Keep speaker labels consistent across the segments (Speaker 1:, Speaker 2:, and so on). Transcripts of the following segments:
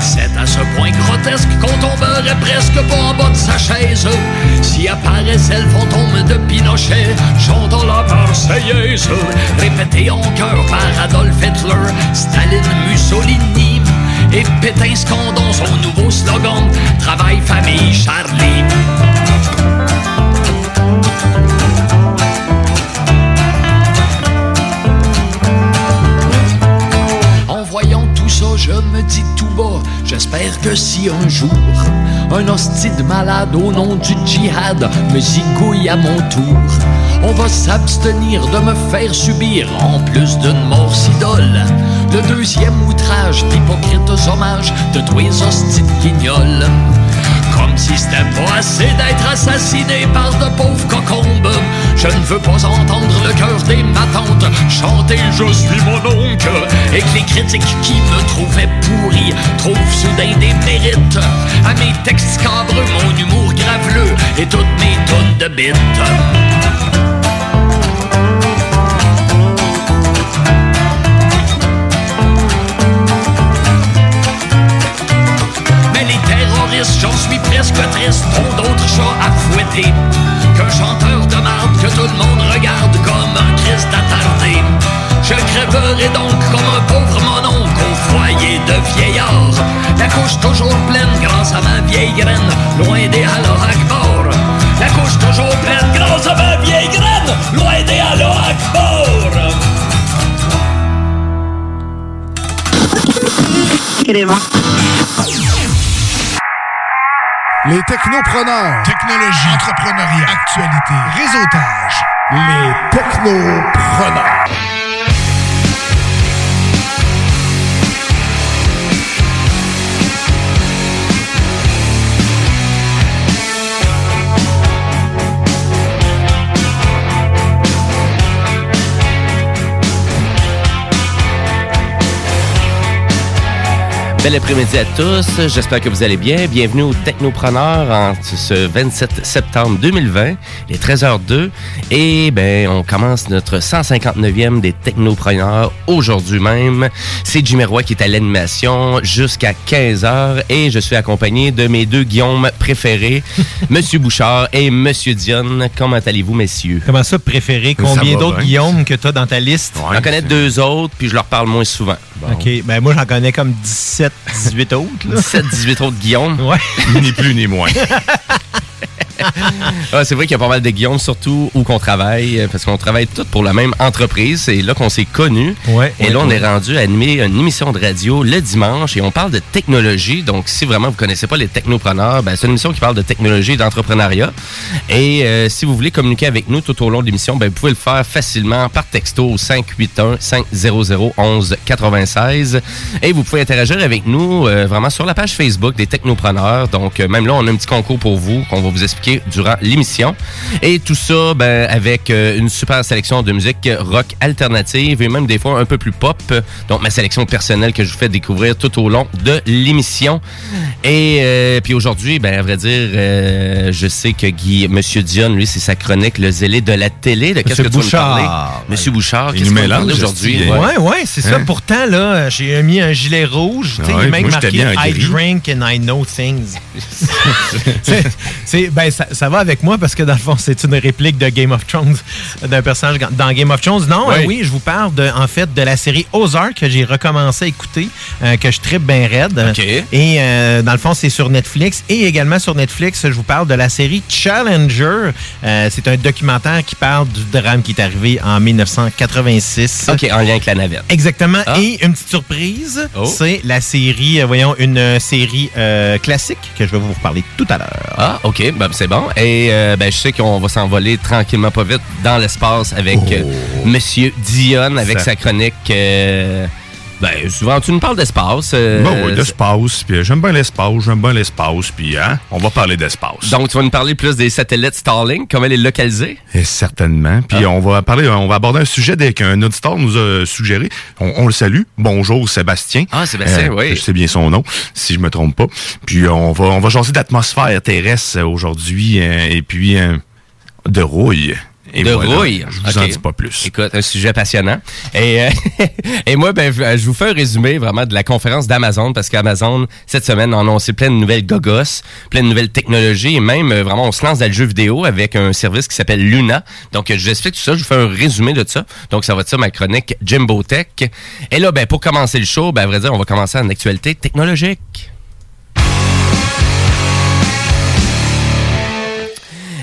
Speaker 1: C'est à ce point grotesque qu'on tomberait presque pas en bas de sa chaise. Si apparaissait le fantôme de Pinochet chantant la Marseillaise Répété en chœur par Adolf Hitler, Staline, Mussolini Et Pétain scandant son nouveau slogan Travail, famille, Charlie je me dis tout bas, j'espère que si un jour, un hostie de malade au nom du djihad me zigouille à mon tour, on va s'abstenir de me faire subir, en plus d'une mort si dole, le deuxième outrage d'hypocrites hommages de tous les hosties de guignols. Comme si c'était pas assez d'être assassiné par de pauvres cocombes. Je ne veux pas entendre le cœur des matantes chanter Je suis mon oncle et que les critiques qui me trouvaient pourri trouvent soudain des mérites à mes textes cabreux, mon humour graveleux et toutes mes tonnes de bites. J'en suis presque triste, ont d'autres chats à fouetter qu'un chanteur de marde que tout le monde regarde comme un Christ attardé. Je crèverai donc comme un pauvre mononcle au foyer de vieillard. La couche toujours pleine grâce à ma vieille graine, loin des Allah Akbar. La couche toujours pleine grâce à ma vieille graine, loin des Allah Akbar.
Speaker 2: Les technopreneurs. Technologie. Entrepreneuriat. Actualité. Réseautage. Les technopreneurs.
Speaker 3: Bel après-midi à tous. J'espère que vous allez bien. Bienvenue au Technopreneur en ce 27 septembre 2020, les 13h02. Et ben, on commence notre 159e des Technopreneurs aujourd'hui même. C'est Jimmy Roy qui est à l'animation jusqu'à 15h et je suis accompagné de mes deux Guillaume préférés, Monsieur Bouchard et Monsieur Dionne. Comment allez-vous, messieurs?
Speaker 4: Comment ça, préféré? Combien d'autres. Guillaume que tu as dans ta liste?
Speaker 3: J'en connais deux autres, puis je leur parle moins souvent.
Speaker 4: OK, ben moi j'en connais comme 17, 18 autres. là.
Speaker 3: 17, 18 autres Guillaume.
Speaker 4: Ouais.
Speaker 3: Ni plus ni moins. Ah, c'est vrai qu'il y a pas mal de Guillaume, surtout où qu'on travaille, euh, parce qu'on travaille tous pour la même entreprise. C'est là qu'on s'est connus.
Speaker 4: Ouais,
Speaker 3: et
Speaker 4: ouais,
Speaker 3: là, on
Speaker 4: ouais.
Speaker 3: est rendu à animer une émission de radio le dimanche et on parle de technologie. Donc, si vraiment vous connaissez pas les technopreneurs, ben, c'est une émission qui parle de technologie et d'entrepreneuriat. Et euh, si vous voulez communiquer avec nous tout au long de l'émission, ben, vous pouvez le faire facilement par texto au 581-500-1196. Et vous pouvez interagir avec nous euh, vraiment sur la page Facebook des technopreneurs. Donc, euh, même là, on a un petit concours pour vous qu'on va vous expliquer durant l'émission. Et tout ça, ben, avec euh, une super sélection de musique rock alternative et même des fois un peu plus pop. Donc, ma sélection personnelle que je vous fais découvrir tout au long de l'émission. Et euh, puis aujourd'hui, ben, à vrai dire, euh, je sais que Guy, Monsieur Dion, lui, c'est sa chronique Le zélé de la télé. De qu'est-ce que tu parler? Monsieur Bouchard,
Speaker 5: Il
Speaker 3: qu'est-ce parler aujourd'hui?
Speaker 5: hostie,
Speaker 4: Ouais, ouais, c'est ça.
Speaker 5: Hein?
Speaker 4: Pourtant, là, j'ai mis un gilet rouge. Tu sais,
Speaker 5: Ouais,
Speaker 4: il est même
Speaker 5: moi, j'étais
Speaker 4: marqué I drink and I know things. c'est- ben, ça, ça va avec moi parce que dans le fond, c'est une réplique de Game of Thrones, d'un personnage dans Game of Thrones. Non,
Speaker 3: Oui.
Speaker 4: euh, oui, je vous parle de, en fait de la série Ozark que j'ai recommencé à écouter, euh, que je tripe bien raide. Et euh, dans le fond, c'est sur Netflix. Et également sur Netflix, je vous parle de la série Challenger. C'est un documentaire qui parle du drame qui est arrivé en 1986.
Speaker 3: OK, en lien avec la navette.
Speaker 4: Exactement.
Speaker 3: Ah.
Speaker 4: Et une petite surprise,
Speaker 3: Oh.
Speaker 4: c'est la série, voyons, une série classique que je vais vous reparler tout à l'heure.
Speaker 3: Ah, OK, ben, c'est bon. Et euh, ben, je sais qu'on va s'envoler tranquillement pas vite dans l'espace avec euh, Monsieur Dion, avec
Speaker 5: Ça-
Speaker 3: sa chronique. euh, ben, souvent, tu nous parles d'espace. euh,
Speaker 5: Bon, oui, l'espace, puis j'aime bien l'espace, j'aime bien l'espace, puis hein, on va parler d'espace.
Speaker 3: Donc, tu vas nous parler plus des satellites Starlink, comment les localiser?
Speaker 5: Et certainement. Puis
Speaker 3: Ah.
Speaker 5: on va parler, on va aborder un sujet dès qu'un auditeur nous a suggéré. On, on le salue. Bonjour Sébastien.
Speaker 3: Ah, Sébastien, oui.
Speaker 5: Je sais bien son nom, si je me trompe pas. Puis on va, on va jaser d'atmosphère terrestre euh, aujourd'hui euh, et puis euh, de rouille. Et
Speaker 3: de
Speaker 5: voilà.
Speaker 3: rouille.
Speaker 5: Je vous en dis pas plus.
Speaker 3: Écoute, un sujet passionnant. Et, euh, et moi, ben, je vous fais un résumé vraiment de la conférence d'Amazon parce qu'Amazon, cette semaine, a annoncé plein de nouvelles gogos, plein de nouvelles technologies et même, euh, vraiment, on se lance dans le jeu vidéo avec un service qui s'appelle Luna. Donc, je vous explique tout ça. Je vous fais un résumé de ça. Donc, ça va être ça, ma chronique Jimbo Tech. Et là, ben, pour commencer le show, ben, à vrai dire, on va commencer en actualité technologique.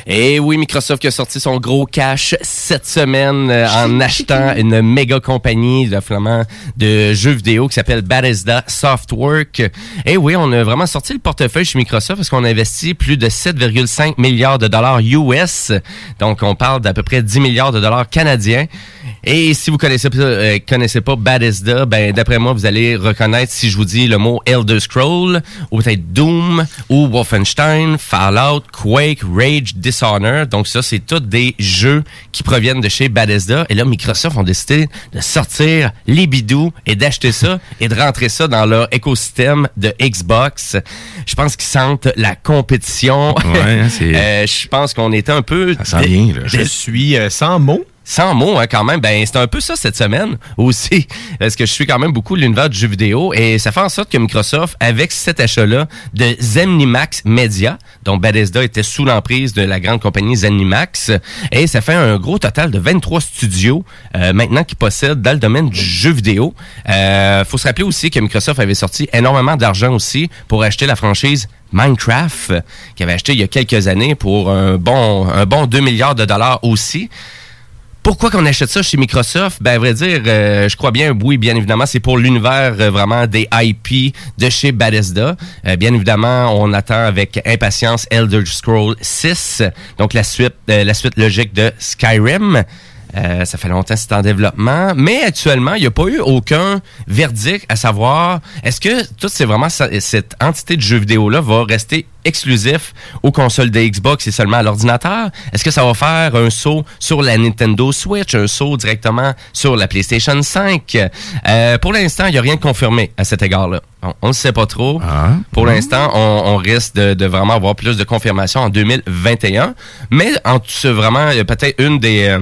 Speaker 3: Et oui, Microsoft qui a sorti son gros cash cette semaine euh, en achetant une méga compagnie de, vraiment, de jeux vidéo qui s'appelle Bethesda Softwork. Et oui, on a vraiment sorti le portefeuille chez Microsoft parce qu'on a investi plus de 7,5 milliards de dollars US. Donc, on parle d'à peu près 10 milliards de dollars canadiens. Et si vous connaissez pas, euh, connaissez pas Bethesda, ben d'après moi, vous allez reconnaître si je vous dis le mot Elder Scroll, ou peut-être Doom, ou Wolfenstein, Fallout, Quake, Rage, Dishonored. Donc ça, c'est tous des jeux qui proviennent de chez Bethesda. Et là, Microsoft ont décidé de sortir les bidous et d'acheter ça et de rentrer ça dans leur écosystème de Xbox. Je pense qu'ils sentent la compétition.
Speaker 5: Ouais, hein, c'est-
Speaker 3: Euh, je pense qu'on était un peu...
Speaker 5: Ça sent bien, là.
Speaker 4: Je suis euh, sans mots.
Speaker 3: Sans mots, hein, quand même. Ben, c'est un peu ça cette semaine aussi. Parce que je suis quand même beaucoup l'univers du jeu vidéo. Et ça fait en sorte que Microsoft, avec cet achat-là de Zenimax Media, dont Bethesda était sous l'emprise de la grande compagnie Zenimax, et ça fait un gros total de 23 studios euh, maintenant qui possèdent dans le domaine du jeu vidéo. Euh, faut se rappeler aussi que Microsoft avait sorti énormément d'argent aussi pour acheter la franchise Minecraft, qu'il avait acheté il y a quelques années pour un bon, un bon 2 milliards de dollars aussi. Pourquoi qu'on achète ça chez Microsoft? Ben, à vrai dire, euh, je crois bien, oui, bien évidemment, c'est pour l'univers euh, vraiment des IP de chez Bethesda. Euh, bien évidemment, on attend avec impatience Elder Scroll 6, donc la suite, euh, la suite logique de Skyrim. Euh, ça fait longtemps que c'est en développement, mais actuellement, il n'y a pas eu aucun verdict à savoir est-ce que toute c'est vraiment ça- cette entité de jeu vidéo-là va rester exclusif aux consoles de Xbox et seulement à l'ordinateur? Est-ce que ça va faire un saut sur la Nintendo Switch, un saut directement sur la PlayStation 5? Euh, pour l'instant, il n'y a rien de confirmé à cet égard-là. On ne sait pas trop.
Speaker 5: Ah.
Speaker 3: Pour l'instant, on, on risque de, de vraiment avoir plus de confirmations en 2021. Mais en vraiment, il y a peut-être une des... euh,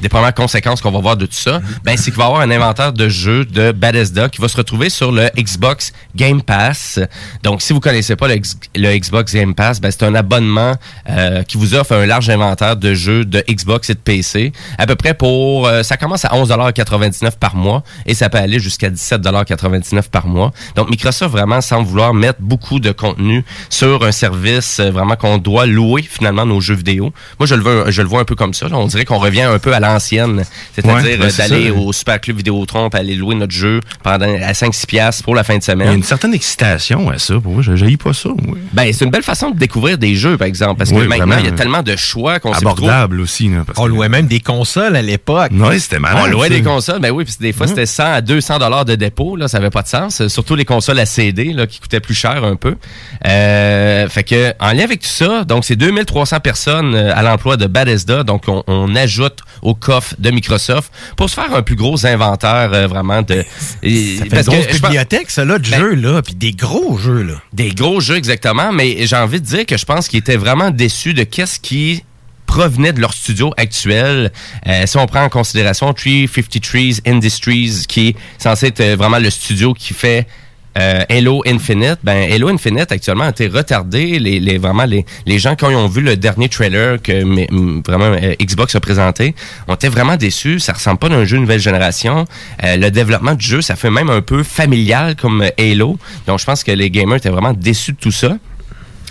Speaker 3: des premières conséquences qu'on va voir de tout ça, ben, c'est qu'il va y avoir un inventaire de jeux de Bethesda qui va se retrouver sur le Xbox Game Pass. Donc, si vous connaissez pas le, Xbox Game Pass, ben, c'est un abonnement euh, qui vous offre un large inventaire de jeux de Xbox et de PC. À peu près pour... euh, ça commence à 11,99$ par mois et ça peut aller jusqu'à 17,99$ par mois. Donc, Microsoft vraiment semble vouloir mettre beaucoup de contenu sur un service euh, vraiment qu'on doit louer finalement nos jeux vidéo. Moi, je le, veux, je le vois un peu comme ça. là. On dirait qu'on revient un peu à l'ancienne, c'est-à-dire
Speaker 5: Ouais,
Speaker 3: euh,
Speaker 5: ben, c'est
Speaker 3: d'aller au Super Club Vidéotron aller louer notre jeu pendant à 5-6 piastres pour la fin de
Speaker 5: Il y a
Speaker 3: semaine.
Speaker 5: une certaine excitation à ça. Pour moi, je n'ai pas ça. moi.
Speaker 3: Ben, c'est une belle façon de découvrir des jeux, par exemple, parce que
Speaker 5: Oui,
Speaker 3: maintenant, il y a tellement de choix qu'on.
Speaker 5: Abordable aussi. Là, parce
Speaker 4: On
Speaker 5: que-
Speaker 4: louait même des consoles à l'époque.
Speaker 5: Ouais, c'était malade.
Speaker 3: On louait
Speaker 5: ça.
Speaker 3: des consoles, ben oui, puis des fois c'était 100 à 200 dollars de dépôt, là, ça avait pas de sens. Euh, Surtout les consoles à CD, là, qui coûtaient plus cher un peu. Euh, fait que en lien avec tout ça, donc c'est 2300 personnes euh, à l'emploi de Bethesda, donc on, on ajoute au coffre de Microsoft pour se faire un plus gros inventaire euh, vraiment de. et-
Speaker 4: Ça fait
Speaker 3: parce
Speaker 4: une grosse
Speaker 3: que je pense-
Speaker 4: bibliothèque, ça, là, de
Speaker 3: Ben-
Speaker 4: jeux, là, puis des gros jeux, là.
Speaker 3: des gros jeux exactement, mais j'ai envie de dire que je pense qu'ils étaient vraiment déçus de qu'est-ce qui provenait de leur studio actuel. Euh, si on prend en considération 353 Industries, qui est censé être euh, vraiment le studio qui fait euh, Halo Infinite, ben Halo Infinite actuellement a été retardé. Les, vraiment les, les gens quand ils ont vu le dernier trailer que vraiment euh, Xbox a présenté, ont été vraiment déçus. Ça ressemble pas d'un jeu nouvelle génération. Euh, le développement du jeu, ça fait même un peu familial comme euh, Halo. Donc je pense que les gamers étaient vraiment déçus de tout ça.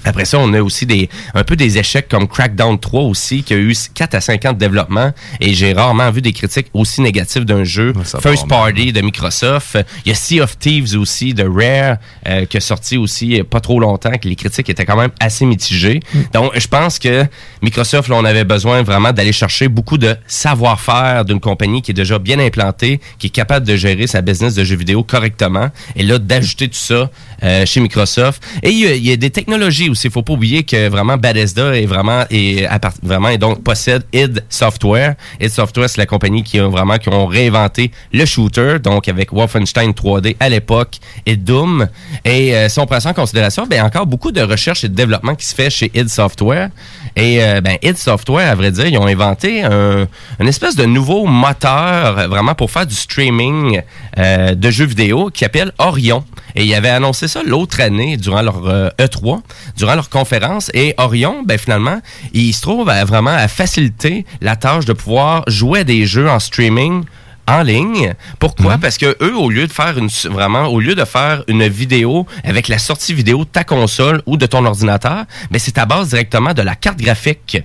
Speaker 3: Après ça, on a aussi des un peu des échecs comme Crackdown 3 aussi, qui a eu 4 à 5 ans de développement. Et j'ai rarement vu des critiques aussi négatives d'un jeu
Speaker 5: ça
Speaker 3: First
Speaker 5: part
Speaker 3: Party de Microsoft. Il y a Sea of Thieves aussi de Rare, euh, qui est sorti aussi pas trop longtemps, que les critiques étaient quand même assez mitigées. Donc, je pense que Microsoft, là, on avait besoin vraiment d'aller chercher beaucoup de savoir-faire d'une compagnie qui est déjà bien implantée, qui est capable de gérer sa business de jeux vidéo correctement. Et là, d'ajouter tout ça euh, chez Microsoft. Et il y, a, il des technologies aussi. Il faut pas oublier que vraiment Bethesda est vraiment et donc possède id Software. id Software, c'est la compagnie qui a vraiment qui ont réinventé le shooter, donc avec Wolfenstein 3D à l'époque et Doom. Et euh, si on prend ça en considération, ben encore beaucoup de recherche et de développement qui se fait chez id Software. Et euh, ben id Software, à vrai dire, ils ont inventé un, une espèce de nouveau moteur euh, vraiment pour faire du streaming de jeux vidéo qui s'appelle Orion. Et ils avaient annoncé ça l'autre année durant leur euh, E3, durant leur conférence. Et Orion, ben finalement, il se trouve à vraiment à faciliter la tâche de pouvoir jouer à des jeux en streaming en ligne. Pourquoi? Parce que eux, au lieu de faire une vraiment, au lieu de faire une vidéo avec la sortie vidéo de ta console ou de ton ordinateur, ben c'est à base directement de la carte graphique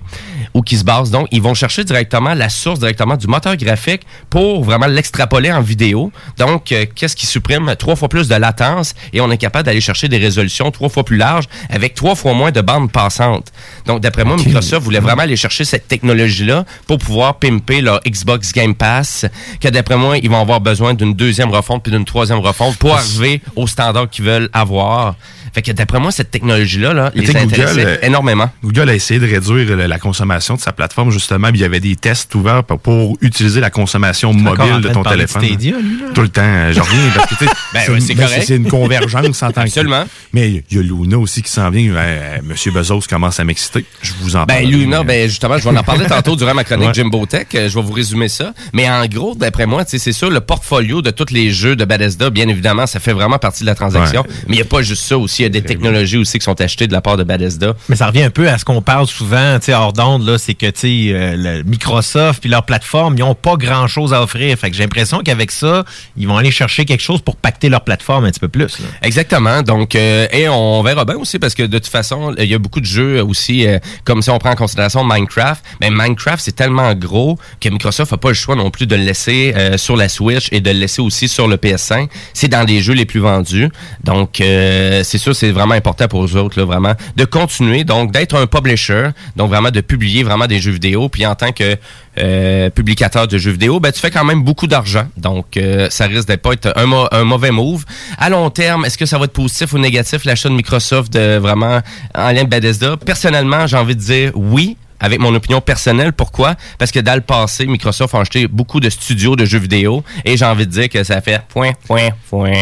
Speaker 3: où qui se base. Donc, ils vont chercher directement la source directement du moteur graphique pour vraiment l'extrapoler en vidéo. Donc, euh, qu'est-ce qui supprime trois fois plus de latence et on est capable d'aller chercher des résolutions trois fois plus larges avec trois fois moins de bandes passantes. Donc, d'après moi, Microsoft voulait vraiment aller chercher cette technologie-là pour pouvoir pimper leur Xbox Game Pass, que d'après moi, ils vont avoir besoin d'une deuxième refonte puis d'une troisième refonte pour arriver au standard qu'ils veulent avoir. Fait que d'après moi, cette technologie-là, là, les intéressait
Speaker 5: euh,
Speaker 3: énormément.
Speaker 5: Google a essayé de réduire la, consommation de sa plateforme, justement. Il y avait des tests ouverts pour, pour utiliser la consommation mobile de ton
Speaker 4: de
Speaker 5: téléphone.
Speaker 4: Stadia, lui, là?
Speaker 5: Tout le temps. euh, J'en reviens parce que,
Speaker 3: Ben
Speaker 5: c'est
Speaker 3: ouais,
Speaker 5: une- ben, convergence en tant que.
Speaker 3: Absolument.
Speaker 5: Mais il y a Luna aussi qui s'en vient. Euh, Monsieur Bezos commence à m'exciter. Je vous en parle.
Speaker 3: Ben, Luna, ben, justement, je vais en parler tantôt durant ma chronique
Speaker 5: Ouais.
Speaker 3: Jimbo Tech. Je vais vous résumer ça. Mais en gros, d'après moi, c'est sûr, le portfolio de tous les jeux de Bethesda, bien évidemment, ça fait vraiment partie de la transaction.
Speaker 5: Ouais.
Speaker 3: Mais il n'y a pas juste ça aussi. Il y a des technologies aussi qui sont achetées de la part de Bethesda.
Speaker 4: Mais ça revient un peu à ce qu'on parle souvent, tu sais, hors d'onde, là, c'est que, tu euh, Microsoft puis leur plateforme, ils ont pas grand-chose à offrir. Fait que j'ai l'impression qu'avec ça, ils vont aller chercher quelque chose pour pacter leur plateforme un petit peu plus. là.
Speaker 3: Exactement. Donc, euh, et on verra bien aussi parce que de toute façon, il y a beaucoup de jeux aussi, euh, comme si on prend en considération Minecraft. Mais Minecraft, c'est tellement gros que Microsoft n'a pas le choix non plus de le laisser sur la Switch et de le laisser aussi sur le PS5. C'est dans les jeux les plus vendus. Donc, c'est sûr, c'est vraiment important pour eux autres, là, vraiment, de continuer, donc d'être un publisher, donc vraiment de publier vraiment des jeux vidéo. Puis en tant que euh, publicateur de jeux vidéo, ben, tu fais quand même beaucoup d'argent. Donc, euh, ça risque d'être pas être un, un mauvais move. À long terme, est-ce que ça va être positif ou négatif, l'achat de Microsoft de vraiment en lien de Bethesda? Personnellement, j'ai envie de dire oui. Avec mon opinion personnelle, pourquoi? Parce que dans le passé, Microsoft a acheté beaucoup de studios de jeux vidéo et j'ai envie de dire que ça fait point, point, point.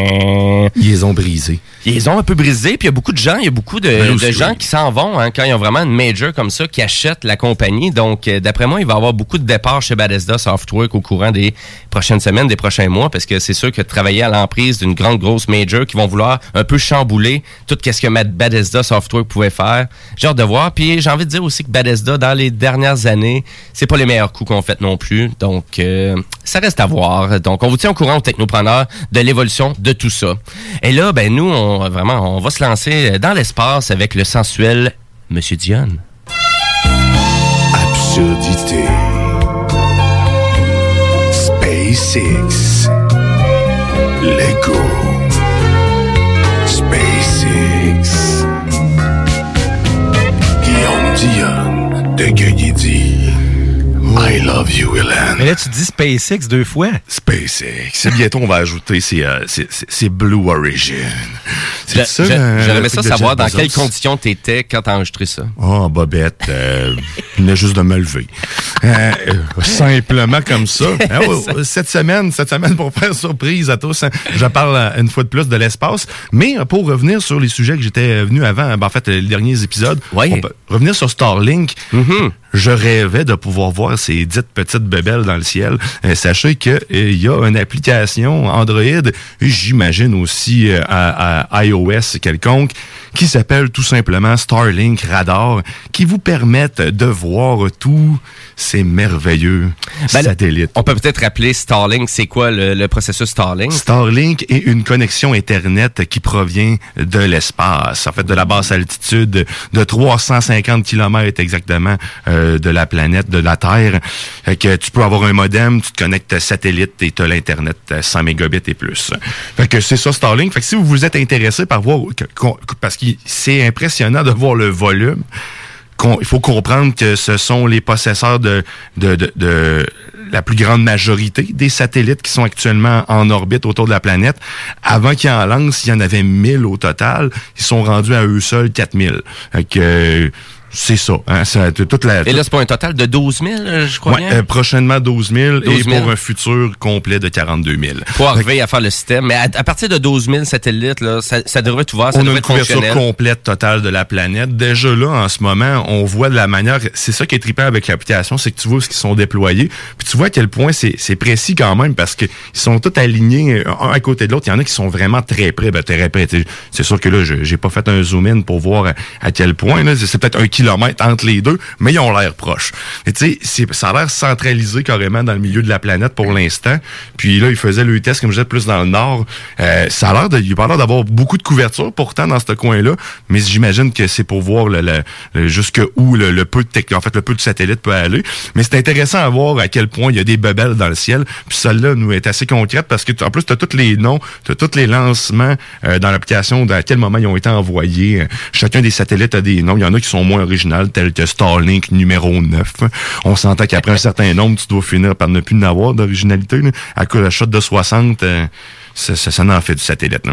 Speaker 5: Ils les ont brisés.
Speaker 3: Ils les ont un peu brisés, puis il y a beaucoup de gens, il y a beaucoup de,
Speaker 5: Ben
Speaker 3: de gens qui s'en vont hein, quand ils ont vraiment une major comme ça, qui achètent la compagnie. Donc, euh, d'après moi, il va y avoir beaucoup de départs chez Bethesda Softwork au courant des prochaines semaines, des prochains mois, parce que c'est sûr que travailler à l'emprise d'une grande, grosse major qui vont vouloir un peu chambouler tout ce que Bethesda Softwork pouvait faire. J'ai hâte de voir. Puis j'ai envie de dire aussi que Bethesda, dans les dernières années, c'est pas les meilleurs coups qu'on fait non plus. Donc, euh, ça reste à voir. Donc, on vous tient au courant aux technopreneurs de l'évolution de tout ça. Et là, ben nous, on, vraiment, on va se lancer dans l'espace avec le sensuel Monsieur Dion.
Speaker 2: Absurdité. SpaceX. Gueugny dit I love you,
Speaker 4: Mais
Speaker 2: Hélène.
Speaker 4: là, tu dis SpaceX deux fois.
Speaker 5: SpaceX. Et bientôt, on va ajouter c'est euh, c'est- c'est- c'est Blue Origin. C'est ça, euh,
Speaker 3: J'aimerais ça savoir dans quelles conditions t'étais quand t'as enregistré ça.
Speaker 5: Oh, Bobette, euh, il venait juste de me lever. Euh, euh, simplement comme ça. Ah ouais, cette semaine, cette semaine, pour faire surprise à tous, hein, je parle une fois de plus de l'espace. Mais pour revenir sur les sujets que j'étais venu avant, ben, en fait, les derniers épisodes,
Speaker 3: Ouais.
Speaker 5: on peut revenir sur Starlink. Je rêvais de pouvoir voir ces dites petites bebelles dans le ciel, euh, sachez qu'il y a une application Android, j'imagine aussi euh, à iOS quelconque, qui s'appelle tout simplement Starlink Radar, qui vous permettent de voir tous ces merveilleux
Speaker 3: Ben,
Speaker 5: satellites.
Speaker 3: On peut peut-être rappeler Starlink, c'est quoi le, le processus Starlink?
Speaker 5: Starlink est une connexion Internet qui provient de l'espace, en fait de la basse altitude de 350 km exactement euh, de la planète, de la Terre. Fait que tu peux avoir un modem, tu te connectes satellite et tu as l'Internet à 100 mégabits et plus. Fait que c'est ça Starlink. Fait que si vous vous êtes intéressé par voir, que- parce que c'est impressionnant de voir le volume, il faut comprendre que ce sont les possesseurs de, la plus grande majorité des satellites qui sont actuellement en orbite autour de la planète. Avant qu'ils en lancent, il y en avait 1000 au total. Ils sont rendus à eux seuls 4000. Fait que, c'est ça. Hein, ça toute la,
Speaker 3: Et là, c'est pas un total de 12 000, euh, je crois
Speaker 5: Ouais,
Speaker 3: bien?
Speaker 5: euh, prochainement 12 000 et
Speaker 3: 12 000.
Speaker 5: pour un futur complet de 42 000.
Speaker 3: pour arriver à faire le système. Mais à, à partir de 12 000 satellites, là, ça, ça devrait être ouvert, ça
Speaker 5: on a une
Speaker 3: être
Speaker 5: couverture complète totale de la planète. Déjà là, en ce moment, on voit de la manière. C'est ça qui est trippant avec l'application, c'est que tu vois ce qu'ils sont déployés. Puis tu vois à quel point c'est c'est précis quand même parce que ils sont tous alignés un à côté de l'autre. Il y en a qui sont vraiment très près, ben, très près. C'est sûr que là, j'ai pas fait un zoom in pour voir à, à quel point. là. C'est peut-être un entre les deux, mais ils ont l'air proches. Et tu sais, ça a l'air centralisé carrément dans le milieu de la planète pour l'instant. Puis là, ils faisaient le test, comme je disais, plus dans le nord. Euh, ça a l'air de, il a d'avoir beaucoup de couverture pourtant dans ce coin-là, mais j'imagine que c'est pour voir le, le, le- jusque où le, le peu de en fait le peu de satellites peut aller. Mais c'est intéressant à voir à quel point il y a des bebelles dans le ciel. Puis celle-là nous est assez concrète parce que en plus tu as tous les noms, tu as tous les lancements euh, dans l'application, à quel moment ils ont été envoyés. Chacun des satellites a des noms. Il y en a qui sont moins originaux, tels que Starlink numéro 9. On s'entend qu'après un certain nombre, tu dois finir par ne plus en avoir d'originalité. À cause de la shot de 60, euh, ça, ça, ça en fait du satellite.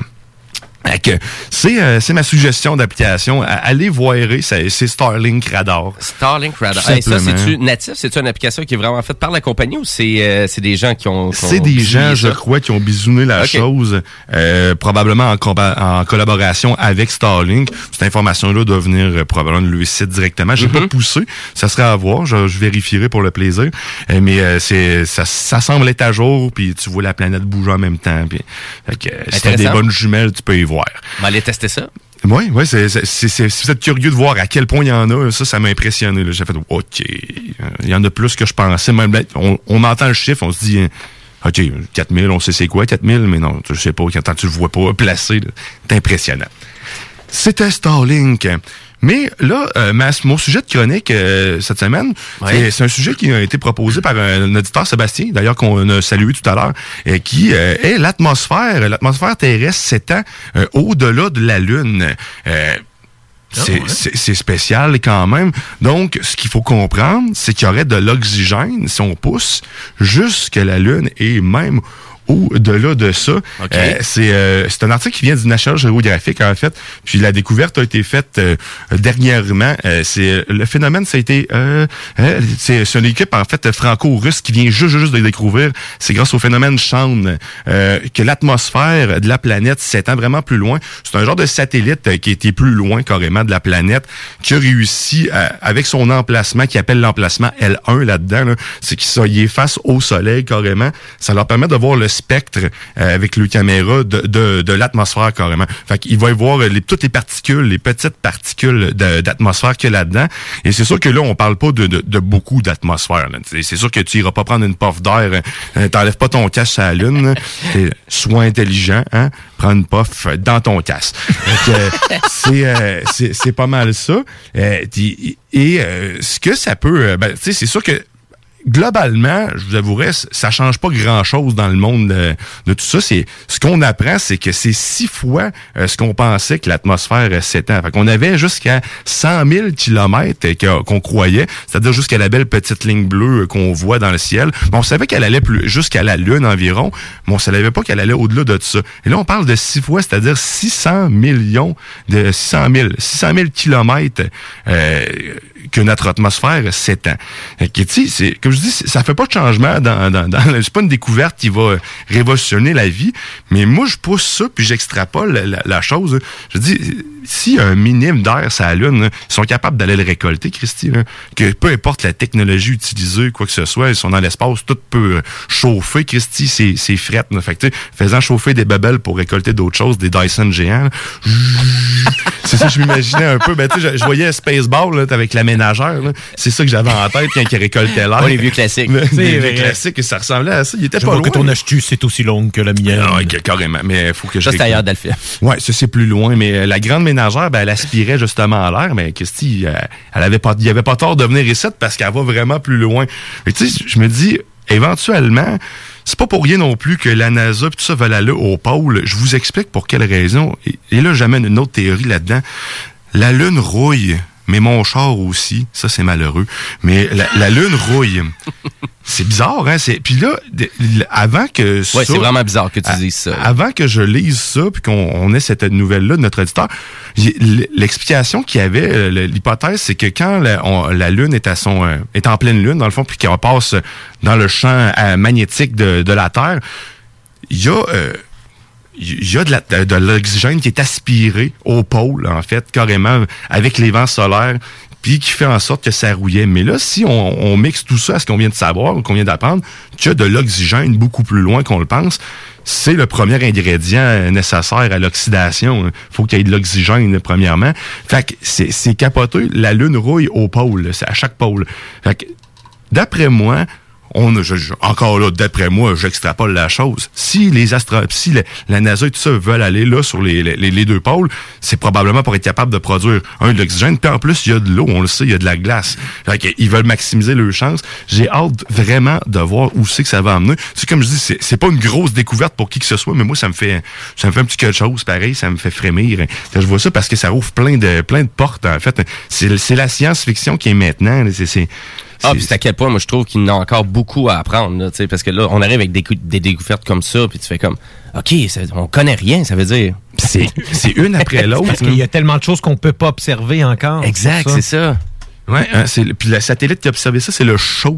Speaker 5: C'est euh, c'est ma suggestion d'application. Allez voir, c'est c'est Starlink Radar.
Speaker 3: Starlink Radar. Hey, ça, c'est-tu natif? C'est-tu une application qui est vraiment faite par la compagnie ou c'est euh, c'est des gens qui ont. ont
Speaker 5: C'est des gens, je crois, qui ont bisouné la chose, euh, probablement en, en collaboration avec Starlink. Cette information-là doit venir euh, probablement de leur site directement. J'ai
Speaker 3: Mm-hmm.
Speaker 5: pas poussé, ça serait à voir. Je, je vérifierai pour le plaisir. Euh, mais euh, c'est ça, ça semble être à jour, puis tu vois la planète bouger en même temps. Puis, fait que, si t'as des bonnes jumelles, tu peux y voir.
Speaker 3: On va aller tester ça.
Speaker 5: Oui, oui, si vous êtes curieux de voir à quel point il y en a, ça, ça m'a impressionné. J'ai fait, OK, euh, il y en a plus que je pensais. Même, on, on entend le chiffre, on se dit, euh, OK, 4000, on sait c'est quoi, 4000, mais non, je sais pas, quand tu le vois pas placé, c'est impressionnant. C'était Starlink. Mais là, euh, ma- mon sujet de chronique euh, cette semaine, c'est- c'est un sujet qui a été proposé par un, un auditeur Sébastien, d'ailleurs qu'on a salué tout à l'heure, euh, qui euh, est l'atmosphère. L'atmosphère terrestre s'étend euh, au-delà de la Lune. Euh, c'est c'est- c'est spécial quand même. Donc, ce qu'il faut comprendre, c'est qu'il y aurait de l'oxygène, si on pousse, jusqu'à la Lune et même au-delà de ça. Euh, c'est euh, c'est un article qui vient du National Geographic, en fait. Puis la découverte a été faite euh, dernièrement. Euh, c'est Le phénomène, ça a été... Euh, euh, c'est une équipe, en fait, franco-russe qui vient juste, juste de découvrir. C'est grâce au phénomène euh, que l'atmosphère de la planète s'étend vraiment plus loin. C'est un genre de satellite euh, qui était plus loin carrément de la planète, qui a réussi, avec son emplacement, qui appelle l'emplacement L1 là-dedans, là, c'est qu'il est face au soleil carrément. Ça leur permet de voir le spectre euh, avec le caméra de, de, de l'atmosphère carrément. Fait qu'il va y voir les, toutes les particules, les petites particules d'atmosphère qu'il y a là-dedans. Et c'est sûr que là, on parle pas de, de, de beaucoup d'atmosphère. C'est c'est sûr que tu iras pas prendre une puff d'air, euh, t'enlèves pas ton casque à la lune. Sois intelligent, hein? Prends une puff dans ton casque. Euh, c'est euh, pas mal ça. Euh, et et, euh, ce que ça peut, euh, ben, tu sais, c'est sûr que globalement, je vous avouerai, ça change pas grand-chose dans le monde de, tout ça. C'est ce qu'on apprend, c'est que c'est six fois euh, ce qu'on pensait que l'atmosphère euh, s'étend. Fait qu'on avait jusqu'à 100 000 kilomètres que- qu'on croyait, c'est-à-dire jusqu'à la belle petite ligne bleue euh, qu'on voit dans le ciel. Mais on savait qu'elle allait jusqu'à la Lune environ, mais on savait pas qu'elle allait au-delà de ça. Et là, on parle de six fois, c'est-à-dire 600 millions de 600 000, 600 000 kilomètres euh, que notre atmosphère s'étend. C'est- comme je dis, ça fait pas de changement dans, dans, dans c'est pas une découverte qui va révolutionner la vie, mais moi, je pousse ça, puis j'extrapole la, la- chose. Je dis, a un minime d'air la Lune, ils sont capables d'aller le récolter, Christy, là, que peu importe la technologie utilisée, quoi que ce soit, ils sont dans l'espace, tout peut euh, chauffer, Christy, c'est, c'est fret. là. Fait que, faisant chauffer des babelles pour récolter d'autres choses, des Dyson géants, là, c'est ça que je m'imaginais un peu. Ben, tu sais, je, je voyais Spaceball là, avec la ménagère. là. C'est ça que j'avais en tête quand il récoltait l'air.
Speaker 3: Ouais, les vieux classiques.
Speaker 5: Les
Speaker 4: C'est
Speaker 5: vieux classiques, ça ressemblait à ça. Il était
Speaker 4: Je
Speaker 5: pas
Speaker 4: vois
Speaker 5: loin.
Speaker 4: que ton astuce est aussi longue que la mienne.
Speaker 5: Ah, ok, carrément. Mais il faut que je
Speaker 3: Ça, c'est ailleurs d'Alphia.
Speaker 5: Ouais, ça c'est plus loin, mais euh, la grande ménagère, ben, elle aspirait justement à l'air, mais Christy, euh, elle avait pas, il y avait pas tort de venir ici parce qu'elle va vraiment plus loin. Mais tu sais, je me dis, éventuellement, c'est pas pour rien non plus que la NASA pis tout ça veulent aller au pôle. Je vous explique pour quelle raison. Et, et là, j'amène une autre théorie là-dedans. La Lune rouille. Mais mon char aussi, ça c'est malheureux. Mais la, la lune rouille. C'est bizarre, hein? C'est... Puis là, avant que ça...
Speaker 3: Ouais, c'est vraiment bizarre que tu dises ça.
Speaker 5: Avant que je lise ça, puis qu'on on ait cette nouvelle-là de notre éditeur, l'explication qu'il y avait, euh, l'hypothèse, c'est que quand la, on- la Lune est à son euh, est en pleine Lune, dans le fond, puis qu'on passe dans le champ euh, magnétique de, de la Terre, il y a... euh, il y a de l'oxygène qui est aspiré au pôle, en fait, carrément, avec les vents solaires, puis qui fait en sorte que ça rouillait. Mais là, si on, on mixe tout ça à ce qu'on vient de savoir, ou qu'on vient d'apprendre, qu'il y a de l'oxygène beaucoup plus loin qu'on le pense, c'est le premier ingrédient nécessaire à l'oxydation. faut qu'il y ait de l'oxygène, premièrement. Fait que c'est capoté. La Lune rouille au pôle, c'est à chaque pôle. Fait que, d'après moi, on je- je- encore là, d'après moi, j'extrapole la chose. Si les astro si la, la NASA et tout ça veulent aller là sur les, les, les deux pôles, c'est probablement pour être capable de produire un de l'oxygène. Puis en plus, il y a de l'eau, on le sait, il y a de la glace. Fait ils veulent maximiser leurs chances. J'ai hâte vraiment de voir où c'est que ça va amener. C'est comme je dis, c'est, pas une grosse découverte pour qui que ce soit, mais moi, ça me fait, ça me fait un petit quelque chose pareil, ça me fait frémir quand je vois ça parce que ça ouvre plein de, plein de portes, en fait. C'est, c'est la science-fiction qui est maintenant. C'est, c'est,
Speaker 3: Ah,
Speaker 5: c'est-
Speaker 3: puis c'est à quel point, moi, je trouve qu'il y en a encore beaucoup à apprendre, là, tu sais, parce que là, on arrive avec des, cou- des découvertes comme ça, puis tu fais comme, OK, ça- on connaît rien, ça veut dire.
Speaker 5: c'est, c'est une après l'autre.
Speaker 4: Parce qu'il y a tellement de choses qu'on peut pas observer encore.
Speaker 3: Exact,
Speaker 4: Ça.
Speaker 3: c'est ça.
Speaker 5: Ouais, hein, c'est, puis le satellite qui a observé ça, c'est le show.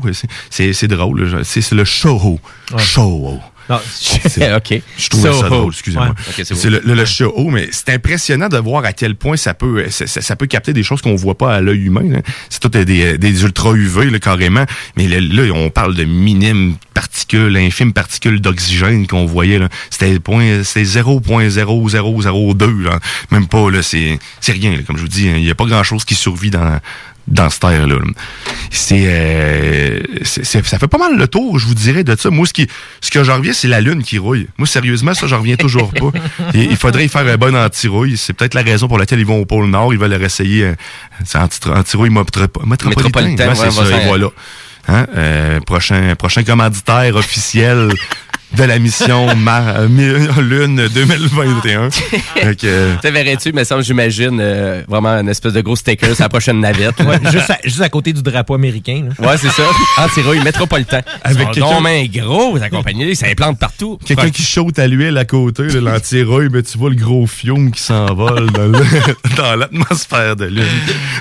Speaker 5: C'est, drôle. là. C'est, c'est le show. Show.
Speaker 4: Non,
Speaker 3: OK.
Speaker 5: Je trouvais ça drôle, excusez-moi.
Speaker 3: Ouais. C'est
Speaker 5: le, le, le show, mais c'est impressionnant de voir à quel point ça peut ça, ça- ça peut capter des choses qu'on voit pas à l'œil humain. là. C'est tout des, des ultra UV là, carrément, mais là, là, on parle de minimes particules, infimes particules d'oxygène qu'on voyait. là. C'était point, c'était 0.0002, là. même pas là. C'est c'est rien. là. Comme je vous dis, il y a pas grand chose qui survit dans dans cette terre-là. là. C'est, euh, ça fait pas mal le tour, je vous dirais, de ça. Moi, ce qui, ce que j'en reviens, c'est la lune qui rouille. Moi, sérieusement, ça, j'en reviens toujours pas. Et il faudrait y faire un bon anti-rouille. C'est peut-être la raison pour laquelle ils vont au pôle Nord. Ils veulent réessayer euh, c'est anti- anti-rouille métropo- métropolitain.
Speaker 3: Métropolitain,
Speaker 5: Ouais,
Speaker 3: ouais,
Speaker 5: c'est ça, et voilà. Hein? Euh, prochain, prochain commanditaire officiel de la mission Ma- euh, Mi- Lune 2021. Fait que, euh,
Speaker 3: Tu verrais-tu, mais ça, j'imagine, euh, vraiment une espèce de gros sticker sur la prochaine navette.
Speaker 4: Ouais, juste, à, juste à côté du drapeau américain. là.
Speaker 3: Ouais, c'est ça. Anti-rouille métropolitain.
Speaker 5: Avec quelqu'un-
Speaker 3: main gros, ta compagnie, ça implante partout.
Speaker 5: Quelqu'un qui saute à l'huile à côté de l'anti-rouille, mais tu vois le gros fiume qui s'envole dans le- dans l'atmosphère de l'une.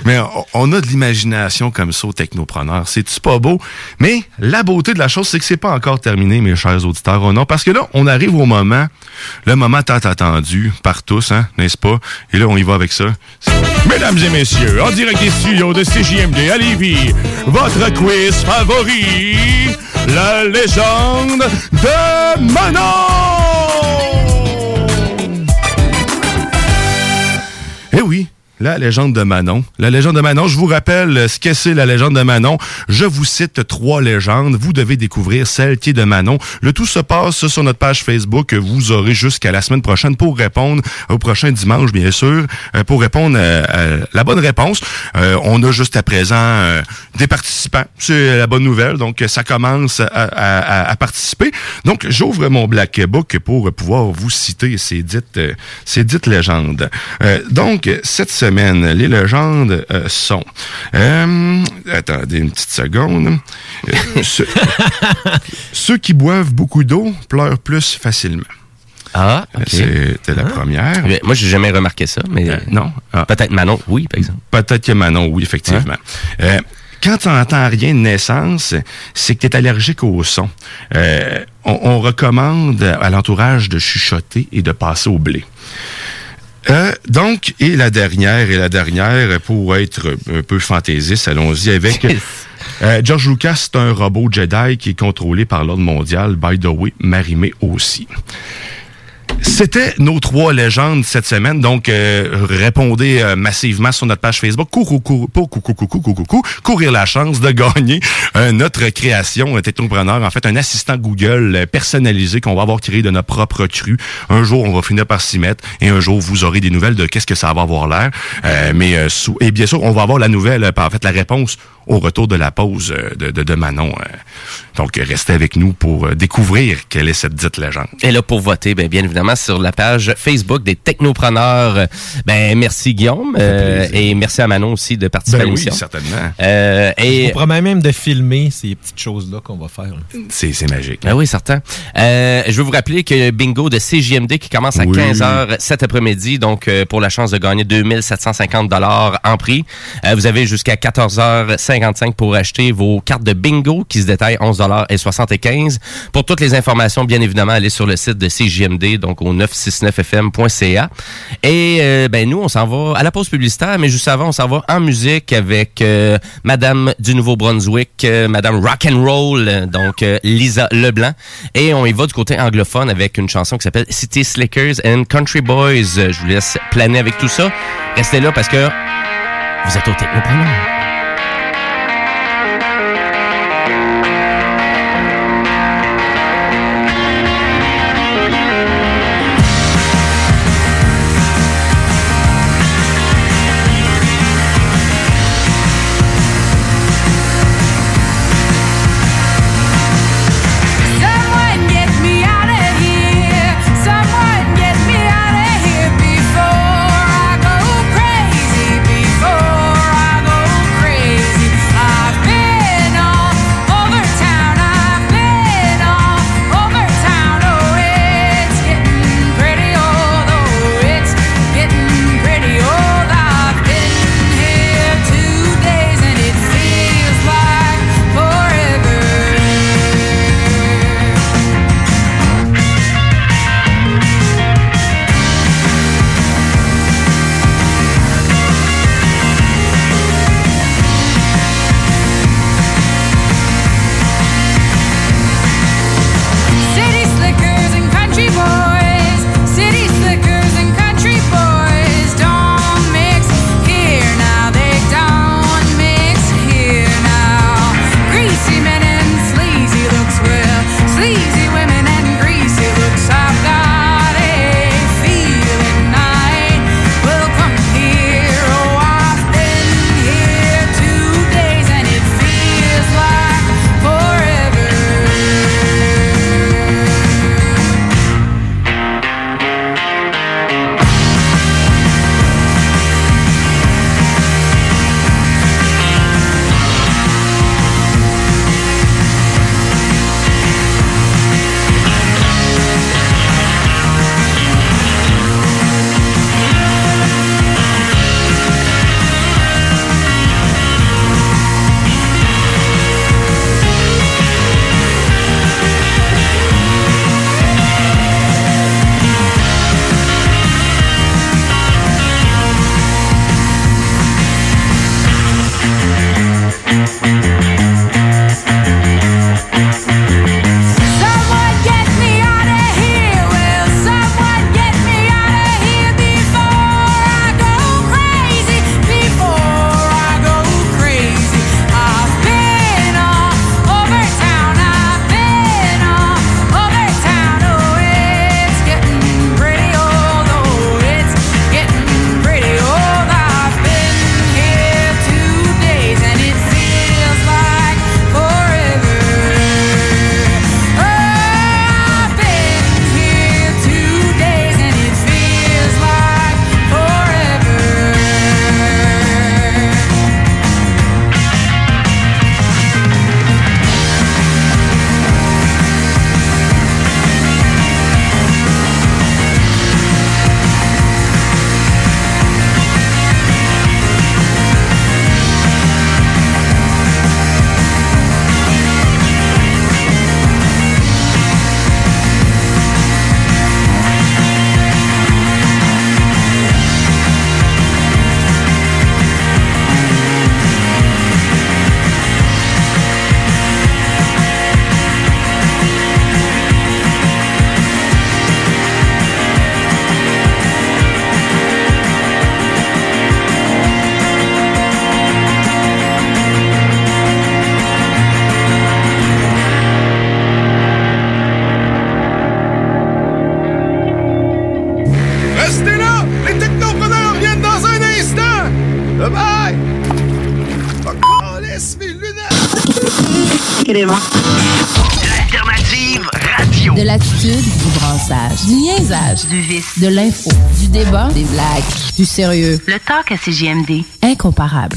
Speaker 5: Mais on, on a de l'imagination comme ça aux technopreneurs. C'est-tu pas beau? Mais la beauté de la chose, c'est que c'est pas encore terminé, mes chers auditeurs. Non, parce que là, on arrive au moment, le moment tant attendu par tous, hein, n'est-ce pas? Et là, on y va avec ça. Mesdames et messieurs, en direct des studios de CJMD à Lévis, votre quiz favori, la légende de Manon! Eh oui, la légende de Manon. La légende de Manon, je vous rappelle euh, ce que c'est la légende de Manon. Je vous cite trois légendes. Vous devez découvrir celle qui est de Manon. Le tout se passe sur notre page Facebook. Vous aurez jusqu'à la semaine prochaine pour répondre au prochain dimanche, bien sûr, euh, pour répondre euh, à la bonne réponse. Euh, on a juste à présent euh, des participants. C'est la bonne nouvelle. Donc, ça commence à, à- participer. Donc, j'ouvre mon Black Book pour pouvoir vous citer ces dites, euh, ces dites légendes. Euh, donc, cette semaine, les légendes euh, sont... Euh, attendez une petite seconde. Euh, ceux, ceux qui boivent beaucoup d'eau pleurent plus facilement.
Speaker 3: Ah, OK.
Speaker 5: C'était la première.
Speaker 3: Eh bien, Moi, j'ai jamais remarqué ça, mais
Speaker 5: Euh, non. Ah.
Speaker 3: peut-être Manon, oui, par exemple.
Speaker 5: Peut-être que Manon, oui, effectivement. Euh, quand tu n'entends rien de naissance, c'est que tu es allergique au son. Euh, on, on recommande à l'entourage de chuchoter et de passer au blé. Euh, donc, et la dernière, et la dernière, pour être un peu fantaisiste, allons-y avec... euh, George Lucas, c'est un robot Jedi qui est contrôlé par l'ordre mondial, by the way, Marimé aussi. C'était nos trois légendes cette semaine. Donc, euh, répondez euh, massivement sur notre page Facebook. Coucou, coucou, coucou, coucou, coucou, coucou, courir la chance de gagner euh, notre création un technopreneur. En fait, un assistant Google euh, personnalisé qu'on va avoir créé de notre propre cru. Un jour, on va finir par s'y mettre et un jour, vous aurez des nouvelles de qu'est-ce que ça va avoir l'air. Euh, mais euh, sous, et bien sûr, on va avoir la nouvelle, euh, en fait, la réponse au retour de la pause euh, de, de, de Manon. euh. Donc, restez avec nous pour euh, découvrir quelle est cette dite légende.
Speaker 3: Et là, pour voter, ben, bien évidemment, sur la page Facebook des technopreneurs. Ben, merci Guillaume. euh, et merci à Manon aussi de participer à
Speaker 5: Ben oui,
Speaker 3: l'émission.
Speaker 5: certainement.
Speaker 3: Euh,
Speaker 4: Je
Speaker 3: et
Speaker 4: vous promets même de filmer ces petites choses-là qu'on va faire.
Speaker 5: C'est c'est magique.
Speaker 3: Ah oui, certain. Euh, je veux vous rappeler que bingo de CJMD qui commence à
Speaker 5: Oui.
Speaker 3: 15h cet après-midi, donc pour la chance de gagner 2750 dollars en prix. Euh, vous avez jusqu'à 14h55 pour acheter vos cartes de bingo qui se détaillent 11 dollars et 75. Pour toutes les informations, bien évidemment, allez sur le site de CJMD, donc au 969fm.ca. Et euh, ben nous, on s'en va à la pause publicitaire, mais juste avant, on s'en va en musique avec euh, Madame du Nouveau-Brunswick, euh, Madame Rock'n'Roll, euh, donc euh, Lisa Leblanc. Et on y va du côté anglophone avec une chanson qui s'appelle City Slickers and Country Boys. Je vous laisse planer avec tout ça. Restez là parce que vous êtes au Technopreneur.
Speaker 6: De l'info, du débat, des blagues, du sérieux. Le talk à CJMD. Incomparable.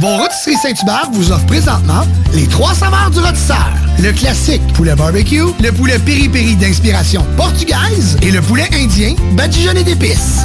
Speaker 7: Vos rôtisseries Saint-Hubert vous offrent présentement les trois saveurs du rôtisseur. Le classique poulet barbecue, le poulet piri-piri d'inspiration portugaise et le poulet indien badigeonné d'épices.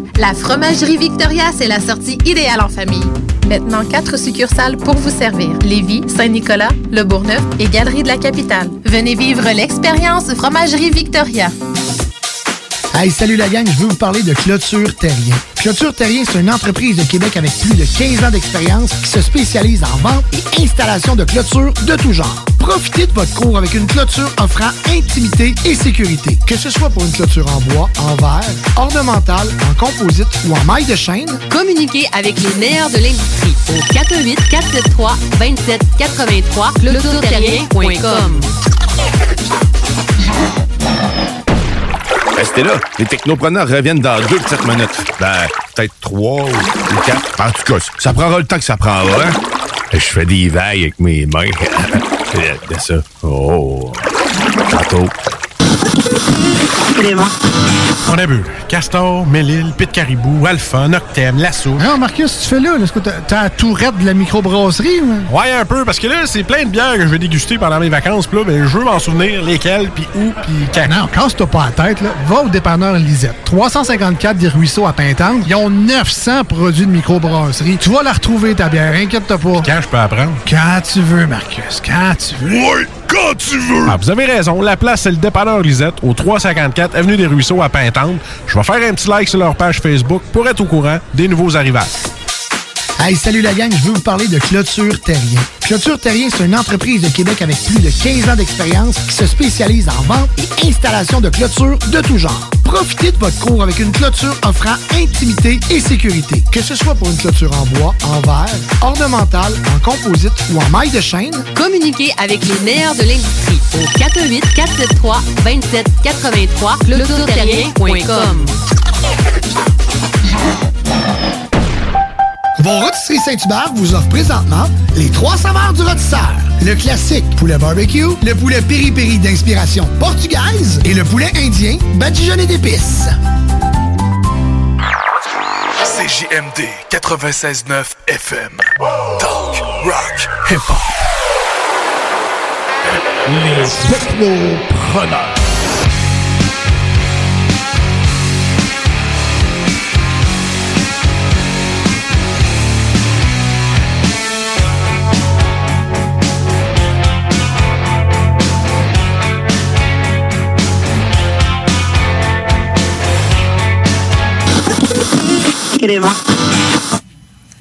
Speaker 8: La Fromagerie Victoria, c'est la sortie idéale en famille. Maintenant, quatre succursales pour vous servir. Lévis, Saint-Nicolas, Le Bourgneuf et Galerie de la Capitale. Venez vivre l'expérience Fromagerie Victoria.
Speaker 7: Hey, salut la gang, je veux vous parler de Clôture Terrien. Clôture Terrien, c'est une entreprise de Québec avec plus de 15 ans d'expérience qui se spécialise en vente et installation de clôtures de tout genre. Profitez de votre cours avec une clôture offrant intimité et sécurité. Que ce soit pour une clôture en bois, en verre, ornementale, en composite ou en maille de chaîne,
Speaker 9: Communiquez avec les meilleurs de l'industrie au 418 473 2783 clôtureterrien.com.
Speaker 5: Restez là. Les technopreneurs reviennent dans deux petites minutes. Ben, peut-être trois ou quatre. En tout cas, ça prendra le temps que ça prendra. Hein? Je fais des vagues avec mes mains. de ça. Oh. Tantôt.
Speaker 10: On a bu Castor, Mélile, Pit Caribou, Alpha, Noctem, Lasso.
Speaker 11: Non, Marcus, tu fais là, est-ce que t'as- t'as la tourette de la microbrasserie? ou?
Speaker 10: Ouais, un peu, parce que là, c'est plein de bières que je vais déguster pendant mes vacances. Puis là, ben, je veux m'en souvenir lesquelles, puis où, puis quand.
Speaker 11: Non, casse-toi pas la tête, là. Va au dépanneur Lisette. 354 des Ruisseaux à Pintante. Ils ont 900 produits de microbrasserie. Tu vas la retrouver, ta bière, inquiète-toi pas.
Speaker 10: Quand je peux apprendre?
Speaker 11: Quand tu veux, Marcus, quand tu veux.
Speaker 10: Oui, quand tu veux! Ah, vous avez raison. La place, c'est le dépanneur Au 354 Avenue des Ruisseaux à Pintante. Je vais faire un petit like sur leur page Facebook pour être au courant des nouveaux arrivages.
Speaker 7: Hey, salut la gang, je veux vous parler de Clôture Terrien. Clôture Terrien, c'est une entreprise de Québec avec plus de 15 ans d'expérience qui se spécialise en vente et installation de clôtures de tout genre. Profitez de votre cours avec une clôture offrant intimité et sécurité. Que ce soit pour une clôture en bois, en verre, ornementale, en composite ou en maille de chaîne,
Speaker 9: Communiquez avec les meilleurs de l'industrie au 418 473 2783 clôtureterrien.com.
Speaker 7: Vos rôtisseries Saint-Hubert vous offrent présentement les trois saveurs du rôtisseur. Le classique poulet barbecue, le poulet piri-piri d'inspiration portugaise et le poulet indien badigeonné d'épices.
Speaker 12: CJMD 96.9 FM. Talk, rock, hip-hop.
Speaker 7: Les technopreneurs.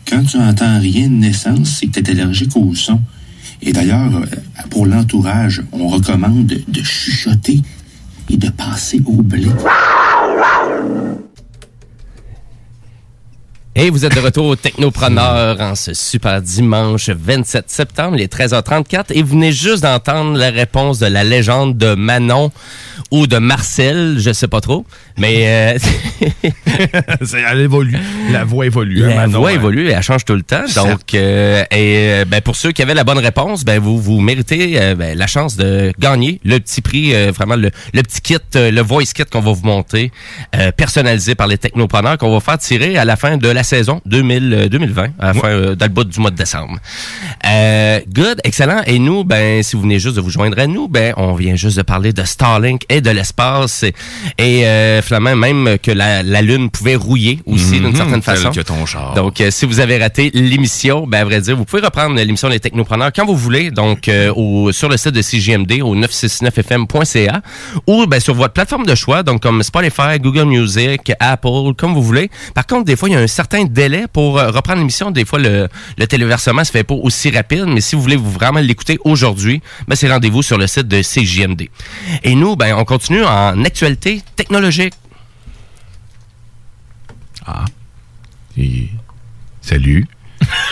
Speaker 13: Quand tu entends rien de naissance, c'est que tu es allergique au son. Et d'ailleurs, euh, pour l'entourage, on recommande de, de chuchoter et de passer au blé.
Speaker 3: Et vous êtes de retour au Technopreneur en ce super dimanche 27 septembre, les 13h34. Et vous venez juste d'entendre la réponse de la légende de Manon ou de Marcel, je sais pas trop. Mais euh,
Speaker 5: elle évolue. La voix évolue. hein,
Speaker 3: la
Speaker 5: Manon,
Speaker 3: voix
Speaker 5: hein.
Speaker 3: évolue, elle change tout le temps. Donc, euh, et, euh, ben, pour ceux qui avaient la bonne réponse, ben, vous, vous méritez euh, ben, la chance de gagner le petit prix, euh, vraiment le, le petit kit, le voice kit qu'on va vous monter, personnalisé par les technopreneurs, qu'on va faire tirer à la fin de la saison 2000, euh, 2020, à la fin, euh, dans le bout du mois de décembre. Euh, good, excellent. Et nous, ben, si vous venez juste de vous joindre à nous, ben, on vient juste de parler de Starlink et de l'espace et, et euh, finalement même que la, la Lune pouvait rouiller aussi d'une
Speaker 5: Mhm,
Speaker 3: certaine façon.
Speaker 5: que ton char.
Speaker 3: Donc, si vous avez raté l'émission, ben, à vrai dire, vous pouvez reprendre l'émission Les Technopreneurs quand vous voulez, donc euh, au, sur le site de CGMD au 969fm.ca ou ben, sur votre plateforme de choix, donc comme Spotify, Google Music, Apple, comme vous voulez. Par contre, des fois, il y a un certain délai pour euh, reprendre l'émission. Des fois, le, le téléversement se fait pas aussi rapide, mais si vous voulez vous vraiment l'écouter aujourd'hui, ben, c'est rendez-vous sur le site de CGMD. Et nous, ben, on continue en actualité technologique.
Speaker 5: Ah. Salut.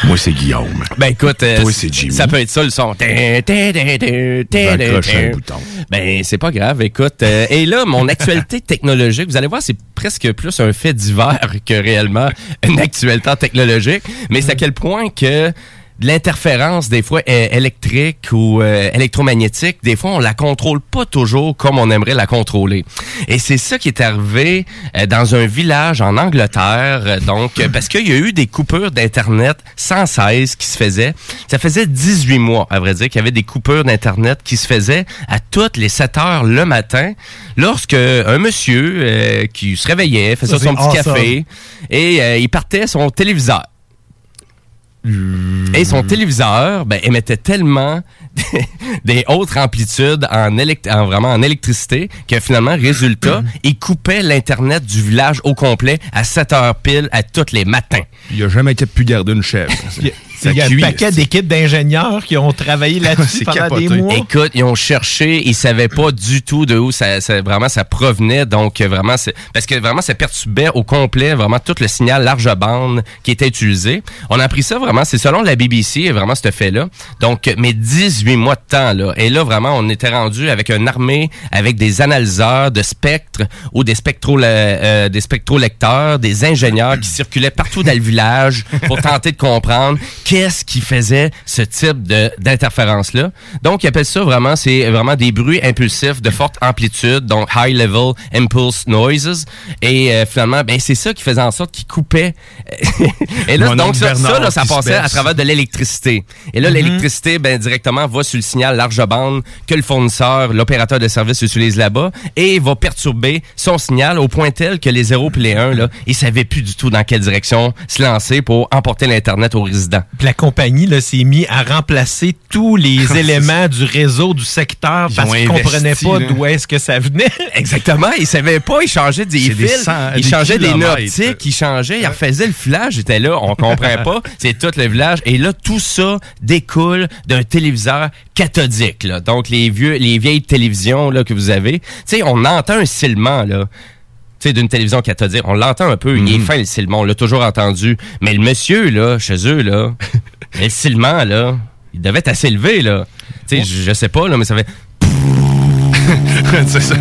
Speaker 5: Moi, c'est Guillaume.
Speaker 3: Ben écoute, euh,
Speaker 5: Toi, c'est Jimmy.
Speaker 3: ça peut être ça le son. Tin, tin, tin, tin, tin,
Speaker 5: Va accrocher
Speaker 3: tin.
Speaker 5: un bouton.
Speaker 3: Ben c'est pas grave, écoute. euh, et là, mon actualité technologique, vous allez voir, c'est presque plus un fait divers que réellement une actualité technologique. Mais c'est à quel point que de l'interférence des fois électrique ou euh, électromagnétique, des fois on la contrôle pas toujours comme on aimerait la contrôler. Et c'est ça qui est arrivé euh, dans un village en Angleterre, euh, donc euh, parce qu'il y a eu des coupures d'internet sans cesse qui se faisaient. Ça faisait 18 mois, à vrai dire, qu'il y avait des coupures d'internet qui se faisaient à toutes les 7 heures le matin, lorsque un monsieur euh, qui se réveillait, faisait
Speaker 11: Ça,
Speaker 3: son petit
Speaker 11: awesome.
Speaker 3: café et euh, il partait son téléviseur. Et son téléviseur ben, émettait tellement des hautes amplitudes en, élect- en vraiment en électricité que finalement, résultat, il coupait l'Internet du village au complet à 7 heures pile à tous les matins.
Speaker 5: Il a jamais été pu garder une chèvre.
Speaker 4: Il y a un paquet d'équipes d'ingénieurs qui ont travaillé là-dessus pendant des mois.
Speaker 3: Écoute, ils ont cherché, ils savaient pas du tout de où ça, ça- vraiment ça provenait. Donc vraiment, c'est parce que vraiment ça perturbait au complet vraiment tout le signal large bande qui était utilisé. On a appris ça vraiment, c'est selon la BBC vraiment ce fait-là. Donc mais 18 mois de temps là. Et là vraiment, on était rendu avec une armée avec des analyseurs de spectres ou des spectro euh, des spectrolecteurs, des ingénieurs qui circulaient partout dans le village pour tenter de comprendre qu'est-ce qui faisait ce type d'interférence-là. Donc, ils appellent ça vraiment, c'est vraiment des bruits impulsifs de forte amplitude, donc high level impulse noises. Et euh, finalement, ben c'est ça qui faisait en sorte qu'ils coupaient. et là,
Speaker 5: Mon
Speaker 3: donc ça, ça, là, ça passait à travers de l'électricité. Et là, l'électricité, ben directement va sur le signal large bande que le fournisseur, l'opérateur de service utilise là-bas, et va perturber son signal au point tel que les 0 et les 1, là, ils savaient plus du tout dans quelle direction se lancer pour emporter l'internet aux résidents.
Speaker 4: Puis la compagnie là, s'est mis à remplacer tous les éléments du réseau du secteur
Speaker 5: Ils
Speaker 4: parce qu'ils
Speaker 5: investi,
Speaker 4: comprenaient pas
Speaker 5: là.
Speaker 4: d'où est-ce que ça venait.
Speaker 3: Exactement, ils savaient pas, ils changeaient des
Speaker 5: C'est des
Speaker 3: fils,
Speaker 5: cent-
Speaker 3: ils
Speaker 5: des
Speaker 3: changeaient des nœuds optiques, ils changeaient, ils refaisaient le filage, j'étais là, on comprend pas, c'est tout le village et là tout ça découle d'un téléviseur cathodique là. Donc les vieux les vieilles télévisions là que vous avez, tu sais on entend un silement là. Tu sais, d'une télévision cathodique, on l'entend un peu, il est fin le silement, on l'a toujours entendu. Mais le monsieur, là, chez eux, là, le silement, là, il devait être assez élevé, là. Tu sais, je je sais pas, là, mais ça fait...
Speaker 5: Ça.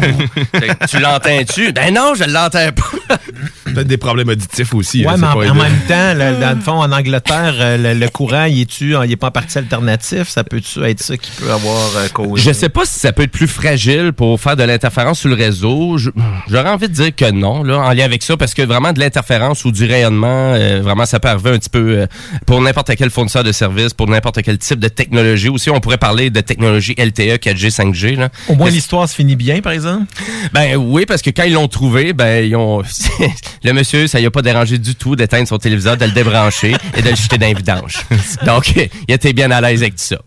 Speaker 3: tu l'entends-tu? Ben non, je l'entends pas.
Speaker 5: peut-être des problèmes auditifs aussi.
Speaker 4: Ouais,
Speaker 5: hein,
Speaker 4: mais en, même temps, le- dans le fond, en Angleterre, euh, le, le courant, il est-tu, il est pas en partie alternatif? Ça peut-tu être ça qui peut avoir euh, causé?
Speaker 3: Je sais pas si ça peut être plus fragile pour faire de l'interférence sur le réseau. Je- J'aurais envie de dire que non, là, en lien avec ça, parce que vraiment de l'interférence ou du rayonnement, euh, vraiment, ça peut arriver un petit peu euh, pour n'importe quel fournisseur de services, pour n'importe quel type de technologie. Aussi, on pourrait parler de technologie LTE, 4G, 5G. Là.
Speaker 4: Au moins, l'histoire se finit bien, par exemple?
Speaker 3: Ben oui, parce que quand ils l'ont trouvé, ben ils ont le monsieur, ça y a pas dérangé du tout d'éteindre son téléviseur, de le débrancher et de le jeter dans les vidanges. Donc il était bien à l'aise avec tout ça.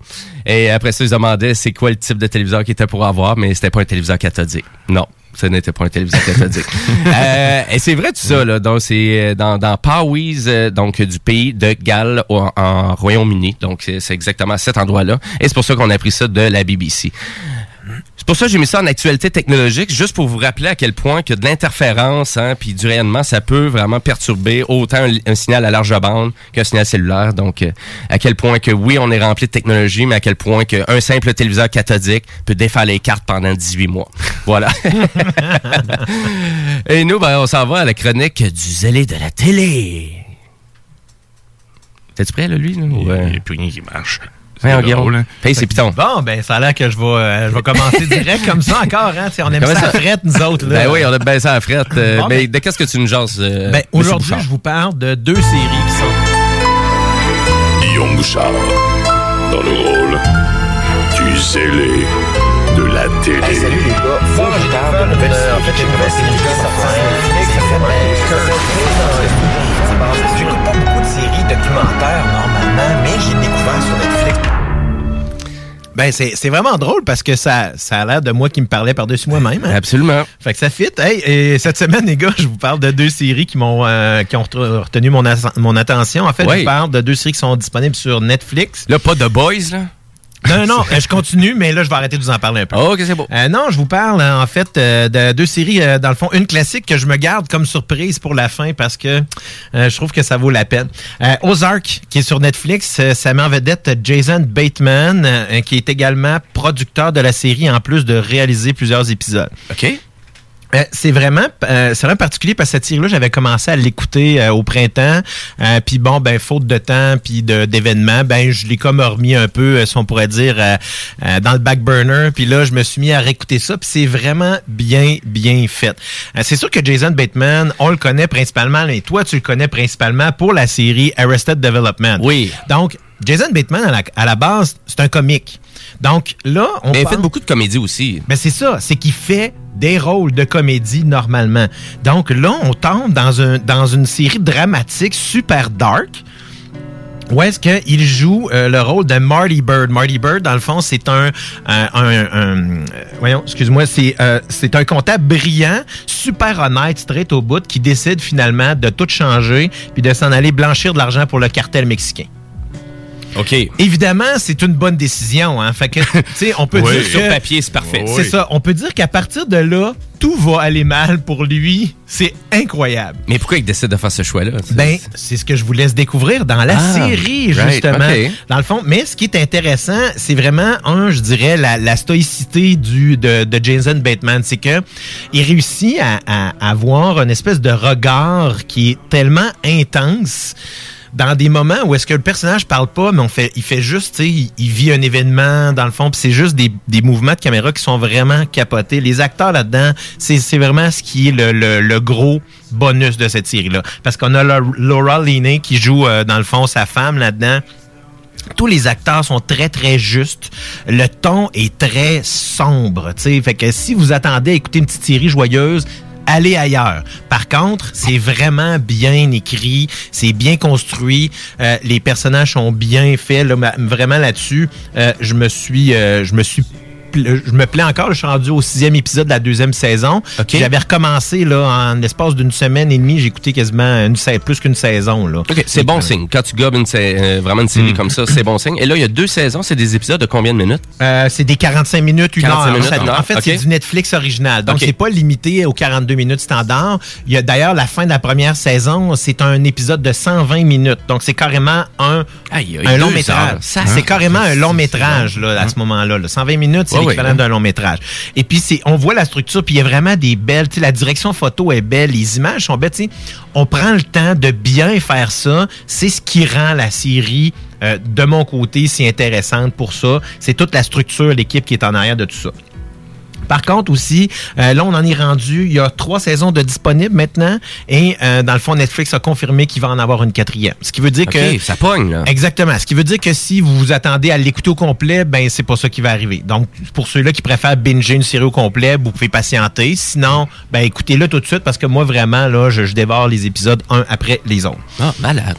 Speaker 3: Et après ça, ils se demandaient c'est quoi le type de téléviseur qu'il était pour avoir, mais c'était pas un téléviseur cathodique. Non. Ce n'était pas un téléviseur cathodique. Euh, et c'est vrai tout ça, là. Donc, c'est euh, dans, dans Powys, euh, donc du pays de Galles au- en, Royaume-Uni. Donc, c'est exactement cet endroit-là. Et c'est pour ça qu'on a pris ça de la BBC. C'est pour ça que j'ai mis ça en actualité technologique, juste pour vous rappeler à quel point que de l'interférence hein, puis du rayonnement, ça peut vraiment perturber autant un, un signal à large bande qu'un signal cellulaire. Donc, euh, à quel point que oui, on est rempli de technologie, mais à quel point qu'un simple téléviseur cathodique peut défaire les cartes pendant 18 mois. Voilà. Et nous, ben, on s'en va à la chronique du zélé de la télé. T'es-tu prêt, là, lui? Là?
Speaker 5: Il n'y a plus rien qui marche.
Speaker 3: Ouais,
Speaker 5: hein.
Speaker 3: Paye ses pitons.
Speaker 4: Bon, ben, ça a l'air que je vais, euh, je vais commencer direct comme ça encore. Hein? On aime ça à
Speaker 3: ça?
Speaker 4: frette, nous autres. Là.
Speaker 3: Ben oui, on a baissé à la frette. Euh,
Speaker 4: Bon,
Speaker 3: mais
Speaker 4: ben-
Speaker 3: de qu'est-ce que tu nous jases? euh,
Speaker 4: Ben, aujourd'hui, je vous parle de deux séries qui sont.
Speaker 2: Guillaume Bouchard, dans le rôle du zélé de la télé.
Speaker 14: salut les gars. Moi, je parle de nouvelle série. En fait, j'ai une nouvelle série qui. Ça s'appelle J'écoute pas beaucoup de séries documentaires normalement, mais j'ai découvert sur Netflix.
Speaker 4: Ben, c'est c'est vraiment drôle parce que ça, ça a l'air de moi qui me parlais par-dessus moi-même. hein.
Speaker 3: Absolument.
Speaker 4: Fait que ça fit. Hey, et cette semaine, les gars, je vous parle de deux séries qui m'ont euh, qui ont re- retenu mon, attention. En fait, je vous parle de deux séries qui sont disponibles sur Netflix.
Speaker 3: Là, pas de Boys, là?
Speaker 4: Non, non, non, je continue, mais là, je vais arrêter de vous en parler un peu.
Speaker 3: ok, c'est beau.
Speaker 4: Euh, non, je vous parle, en fait, euh, de deux séries, euh, dans le fond, une classique que je me garde comme surprise pour la fin parce que euh, je trouve que ça vaut la peine. Euh, Ozark, qui est sur Netflix, euh, ça met en vedette Jason Bateman, euh, qui est également producteur de la série, en plus de réaliser plusieurs épisodes.
Speaker 3: OK.
Speaker 4: Euh, c'est vraiment euh, c'est vraiment particulier parce que cette série-là, j'avais commencé à l'écouter euh, au printemps. Euh, puis bon, ben faute de temps puis d'événements, ben je l'ai comme remis un peu, euh, si on pourrait dire, euh, euh, dans le back burner. Puis là, je me suis mis à réécouter ça. Puis c'est vraiment bien, bien fait. Euh, c'est sûr que Jason Bateman, on le connaît principalement, et toi, tu le connais principalement pour la série Arrested Development.
Speaker 3: Oui.
Speaker 4: Donc, Jason Bateman, à la, à la base, c'est un comique. Donc là, on
Speaker 3: Mais il
Speaker 4: parle-
Speaker 3: fait beaucoup de comédie aussi.
Speaker 4: ben c'est ça, c'est qu'il fait des rôles de comédie normalement. Donc là, on tombe dans, un, dans une série dramatique super dark. Où est-ce qu'il joue euh, le rôle de Marty Bird? Marty Bird, dans le fond, c'est un, un- euh, voyons, excuse-moi, c'est euh, c'est un comptable brillant, super honnête, straight au bout, qui décide finalement de tout changer puis de s'en aller blanchir de l'argent pour le cartel mexicain.
Speaker 3: OK.
Speaker 4: Évidemment, c'est une bonne décision. Hein? Fait que, tu sais, on peut
Speaker 3: Oui.
Speaker 4: dire
Speaker 3: Sur papier, c'est parfait.
Speaker 4: C'est ça. On peut dire qu'à partir de là, tout va aller mal pour lui. C'est incroyable.
Speaker 3: Mais pourquoi il décide de faire ce choix-là?
Speaker 4: Ben, c'est ce que je vous laisse découvrir dans la
Speaker 3: Ah,
Speaker 4: série,
Speaker 3: right,
Speaker 4: justement. Dans le fond, mais ce qui est intéressant, c'est vraiment, un, je dirais, la, la stoïcité du, de, de Jason Bateman. C'est que il réussit à, à avoir une espèce de regard qui est tellement intense dans des moments où est-ce que le personnage parle pas, mais on fait, il fait juste, il, vit un événement dans le fond, puis c'est juste des, des mouvements de caméra qui sont vraiment capotés. Les acteurs là-dedans, c'est vraiment ce qui est le, le, gros bonus de cette série-là. Parce qu'on a Lau- Laura Linney qui joue, euh, dans le fond, sa femme là-dedans. Tous les acteurs sont très, très justes. Le ton est très sombre. Fait que si vous attendez à écouter une petite série joyeuse, allez ailleurs. Par contre, c'est vraiment bien écrit, c'est bien construit, euh, les personnages sont bien faits. Là, vraiment là-dessus, euh, je me suis, euh, je me suis je me plais encore, je suis rendu au sixième épisode de la deuxième saison. J'avais recommencé là, en l'espace d'une semaine et demie, j'ai écouté quasiment une, plus qu'une saison. Là.
Speaker 3: C'est bon signe. Quand tu gobes une euh, vraiment une série comme ça, c'est bon signe. Et là, il y a deux saisons, c'est des épisodes de combien de minutes?
Speaker 4: Euh, c'est des 45 minutes, une
Speaker 3: 45
Speaker 4: heure.
Speaker 3: minutes,
Speaker 4: Ça- en fait, c'est du Netflix original. Donc, c'est pas limité aux 42 minutes standard. Il y a d'ailleurs la fin de la première saison, c'est un épisode de 120 minutes. Donc, c'est carrément un,
Speaker 3: Aïe, aïe,
Speaker 4: un long métrage. c'est
Speaker 3: hein?
Speaker 4: carrément un long métrage là, à ce moment-là. là. 120 minutes, c'est L'équivalent
Speaker 3: ouais.
Speaker 4: d'un long métrage. Et puis, c'est, on voit la structure, puis il y a vraiment des belles, tu sais, la direction photo est belle, les images sont belles, tu sais. On prend le temps de bien faire ça. C'est ce qui rend la série, euh, de mon côté, si intéressante pour ça. C'est toute la structure, l'équipe qui est en arrière de tout ça. Par contre aussi, euh, là on en est rendu, il y a trois saisons de disponibles maintenant et euh, dans le fond Netflix a confirmé qu'il va en avoir une quatrième. Ce qui veut dire que
Speaker 3: ça pogne, là.
Speaker 4: Exactement. Ce qui veut dire que si vous vous attendez à l'écouter au complet, ben c'est pas ça qui va arriver. Donc pour ceux-là qui préfèrent binger une série au complet, vous pouvez patienter. Sinon, ben écoutez-le tout de suite parce que moi vraiment là, je, je dévore les épisodes un après les autres.
Speaker 3: Ah, malade.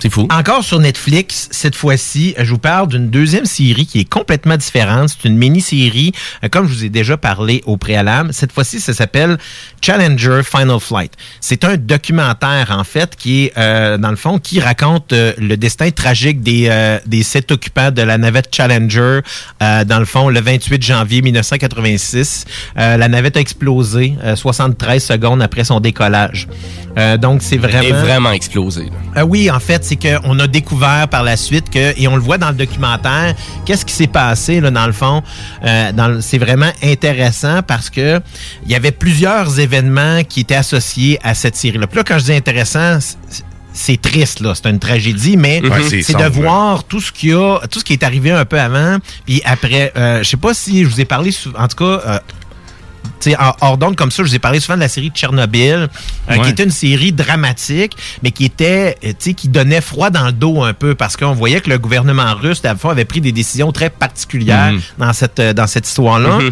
Speaker 3: C'est fou.
Speaker 4: Encore sur Netflix, cette fois-ci, je vous parle d'une deuxième série qui est complètement différente. C'est une mini-série, euh, comme je vous ai déjà parlé au préalable. Cette fois-ci, ça s'appelle Challenger Final Flight. C'est un documentaire, en fait, qui est, euh, dans le fond, qui raconte euh, le destin tragique des, euh, des sept occupants de la navette Challenger, euh, dans le fond, le 28 janvier 1986. Euh, la navette a explosé euh, 73 secondes après son décollage. Euh, donc, c'est vraiment...
Speaker 3: Est vraiment explosé. là.
Speaker 4: Euh, oui, en fait, c'est qu'on a découvert par la suite que, et on le voit dans le documentaire, qu'est-ce qui s'est passé là, dans le fond. Euh, c'est vraiment intéressant parce que il y avait plusieurs événements qui étaient associés à cette série-là. Puis là, quand je dis intéressant, c'est- triste, là. C'est une tragédie, mais
Speaker 5: Ouais, c'est
Speaker 4: de voir tout ce qu'il y a, tout ce qui est arrivé un peu avant. Puis après, euh, je sais pas si je vous ai parlé, en tout cas, euh, hors d'onde comme ça, je vous ai parlé souvent de la série Tchernobyl, euh,
Speaker 5: Ouais.
Speaker 4: qui était une série dramatique, mais qui était, euh, qui donnait froid dans le dos un peu, parce qu'on voyait que le gouvernement russe, à la fois, avait pris des décisions très particulières
Speaker 5: Mhm.
Speaker 4: dans cette, euh, dans cette histoire-là.
Speaker 3: Mhm.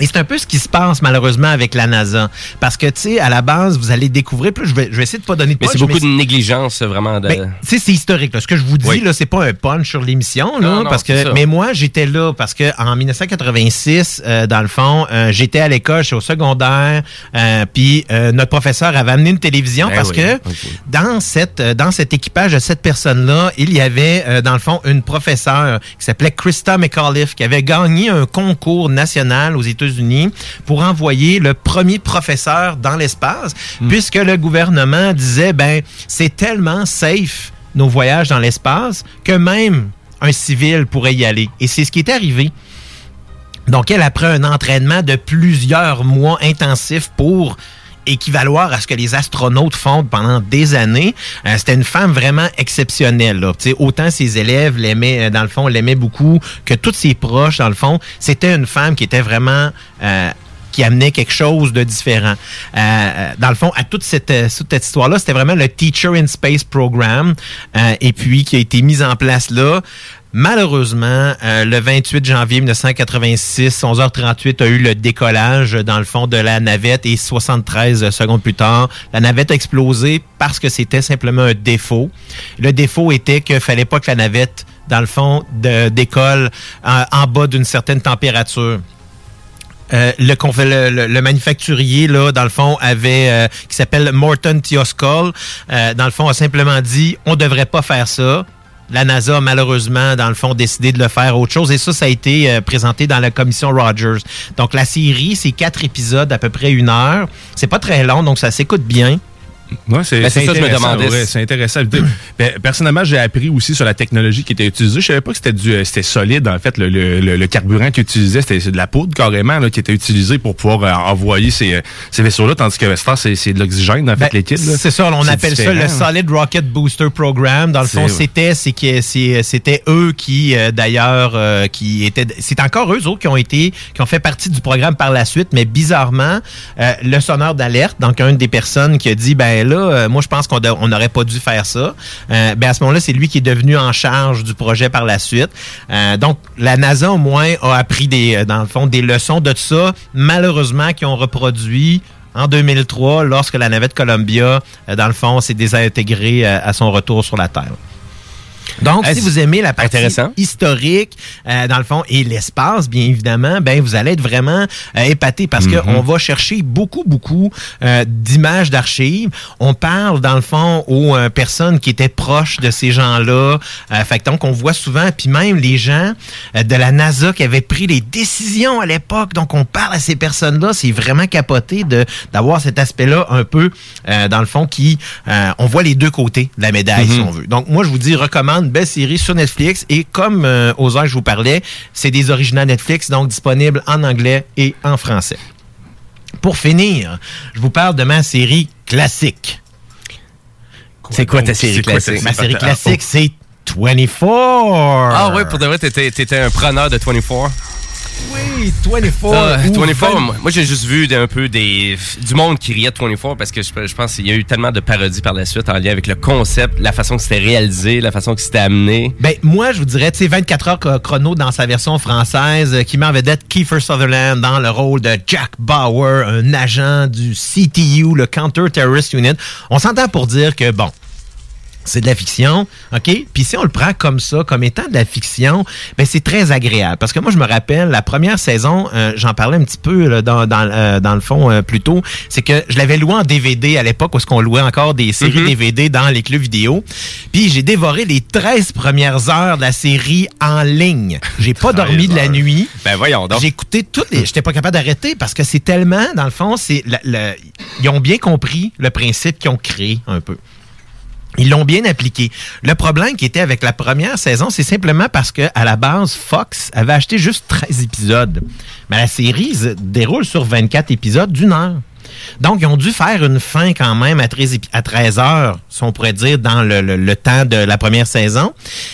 Speaker 4: Et c'est un peu ce qui se passe malheureusement avec la NASA. Parce que, tu sais, à la base, vous allez découvrir, là, je vais, je vais essayer de pas donner de
Speaker 3: Mais c'est
Speaker 4: punch,
Speaker 3: beaucoup de négligence, vraiment. De...
Speaker 4: ben, tu sais, c'est historique. Là. Ce que je vous dis,
Speaker 3: Oui.
Speaker 4: là, c'est pas un punch sur l'émission, là,
Speaker 3: Non, non,
Speaker 4: parce que.
Speaker 3: ça.
Speaker 4: Mais moi, j'étais là parce que en 1986, euh, dans le fond, euh, j'étais à l'école, j'étais au secondaire, euh, puis notre professeur avait amené une télévision
Speaker 3: Ben
Speaker 4: parce
Speaker 3: oui,
Speaker 4: que dans cette dans cet équipage de cette personne-là, il y avait dans le fond une professeure qui s'appelait Krista McAuliffe qui avait gagné un concours national aux États-Unis pour envoyer le premier professeur dans l'espace, puisque le gouvernement disait ben c'est tellement safe nos voyages dans l'espace que même un civil pourrait y aller. Et c'est ce qui est arrivé. Donc, elle, après un entraînement de plusieurs mois intensifs pour équivaloir à ce que les astronautes font pendant des années. Euh, C'était une femme vraiment exceptionnelle. Là. Autant ses élèves l'aimaient, euh, dans le fond, l'aimaient beaucoup, que tous ses proches, dans le fond, c'était une femme qui était vraiment... euh, qui amenait quelque chose de différent. Euh, euh, dans le fond, à toute cette, euh, cette histoire-là, c'était vraiment le Teacher in Space Program, euh, et puis qui a été mis en place là. Malheureusement, euh, le 28 janvier 1986, 11h38, a eu le décollage dans le fond de la navette et 73 secondes plus tard, la navette a explosé parce que c'était simplement un défaut. Le défaut était qu'il fallait pas que la navette, dans le fond, décolle en, en bas d'une certaine température. Euh, le, le, manufacturier, là, dans le fond, avait, euh, qui s'appelle Morton Tioskol, euh, dans le fond, a simplement dit, on devrait pas faire ça. La NASA a malheureusement, dans le fond, décidé de le faire autre chose. Et ça, ça a été euh, présenté dans la commission Rogers. Donc, la série, c'est quatre épisodes d'à peu près une heure. C'est pas très long, donc ça s'écoute bien.
Speaker 5: Ouais, c'est
Speaker 3: Ben, ça, je me demandais.
Speaker 5: c'est intéressant. Ben, personnellement, j'ai appris aussi sur la technologie qui était utilisée. Je savais pas que c'était du, euh, c'était solide en fait. Le, le, le- carburant qu'ils utilisaient, c'était de la poudre carrément là, qui était utilisée pour pouvoir euh, envoyer ces, euh, ces vaisseaux-là, tandis que Vestar, c'est c'est de l'oxygène en fait
Speaker 4: Ben,
Speaker 5: liquide. là.
Speaker 4: C'est ça, on appelle ça le. Solid Rocket Booster Program. Dans le fond, c'était que c'était eux qui euh, d'ailleurs euh, qui étaient c'est encore eux autres qui ont été qui ont fait partie du programme par la suite, mais bizarrement le sonneur d'alerte, donc une des personnes qui a dit ben là, euh, moi je pense qu'on n'aurait pas dû faire ça. Euh, ben à ce moment-là, c'est lui qui est devenu en charge du projet par la suite. Euh, donc la NASA au moins a appris des dans le fond des leçons de ça, malheureusement qui ont reproduit en 2003 lorsque la navette Columbia, dans le fond, s'est désintégrée à son retour sur la Terre. Donc,
Speaker 3: Ah,
Speaker 4: si vous aimez la partie historique, euh, dans le fond, et l'espace, bien évidemment, ben vous allez être vraiment euh, épaté parce
Speaker 5: Mhm.
Speaker 4: qu'on va chercher beaucoup, beaucoup euh, d'images d'archives. On parle, dans le fond, aux euh, personnes qui étaient proches de ces gens-là. Euh, fait que donc, on voit souvent, puis même les gens de la NASA qui avaient pris les décisions à l'époque. Donc, on parle à ces personnes-là. C'est vraiment capoté de d'avoir cet aspect-là un peu, euh, dans le fond, qui... euh, on voit les deux côtés de la médaille,
Speaker 3: Mhm.
Speaker 4: si on veut. Donc, moi, je vous dis, recommande une belle série sur Netflix. Et comme euh, aux heures que je vous parlais, c'est des originaux Netflix, donc disponibles en anglais et en français. Pour finir, je vous parle de ma série classique.
Speaker 3: C'est quoi ta série classique?
Speaker 4: Ma série classique, c'est 24.
Speaker 3: Ah ouais, pour de vrai, t'étais, t'étais un preneur de 24.
Speaker 4: Oui, 24.
Speaker 3: Ah,
Speaker 4: ou
Speaker 3: 24,
Speaker 4: 20.
Speaker 3: moi, moi, j'ai juste vu un peu des, du monde qui riait de 24 parce que je, je pense qu'il y a eu tellement de parodies par la suite en lien avec le concept, la façon que c'était réalisé, la façon que c'était amené.
Speaker 4: Ben, moi, je vous dirais, tu sais, 24 heures chro- chrono dans sa version française, euh, qui met en vedette Kiefer Sutherland dans le rôle de Jack Bauer, un agent du CTU, le Counter Terrorist Unit. On s'entend pour dire que, bon, c'est de la fiction, OK? Puis si on le prend comme ça, comme étant de la fiction, ben c'est très agréable. Parce que moi, je me rappelle, la première saison, euh, j'en parlais un petit peu là, dans, dans, euh, dans le fond euh, plus tôt, c'est que je l'avais loué en DVD à l'époque où est-ce qu'on louait encore des séries
Speaker 3: Mhm.
Speaker 4: DVD dans les clubs vidéo. Puis j'ai dévoré les 13 premières heures de la série en ligne. J'ai pas dormi de la nuit.
Speaker 3: Ben voyons donc.
Speaker 4: J'ai écouté toutes les. J'étais pas capable d'arrêter parce que c'est tellement, dans le fond, c'est la- ils ont bien compris le principe qu'ils ont créé un peu. Ils l'ont bien appliqué. Le problème qui était avec la première saison, c'est simplement parce que à la base, Fox avait acheté juste 13 épisodes. Mais la série se déroule sur 24 épisodes d'une heure. Donc, ils ont dû faire une fin quand même à 13, épi- à 13 heures, si on pourrait dire, dans le, temps de la première saison.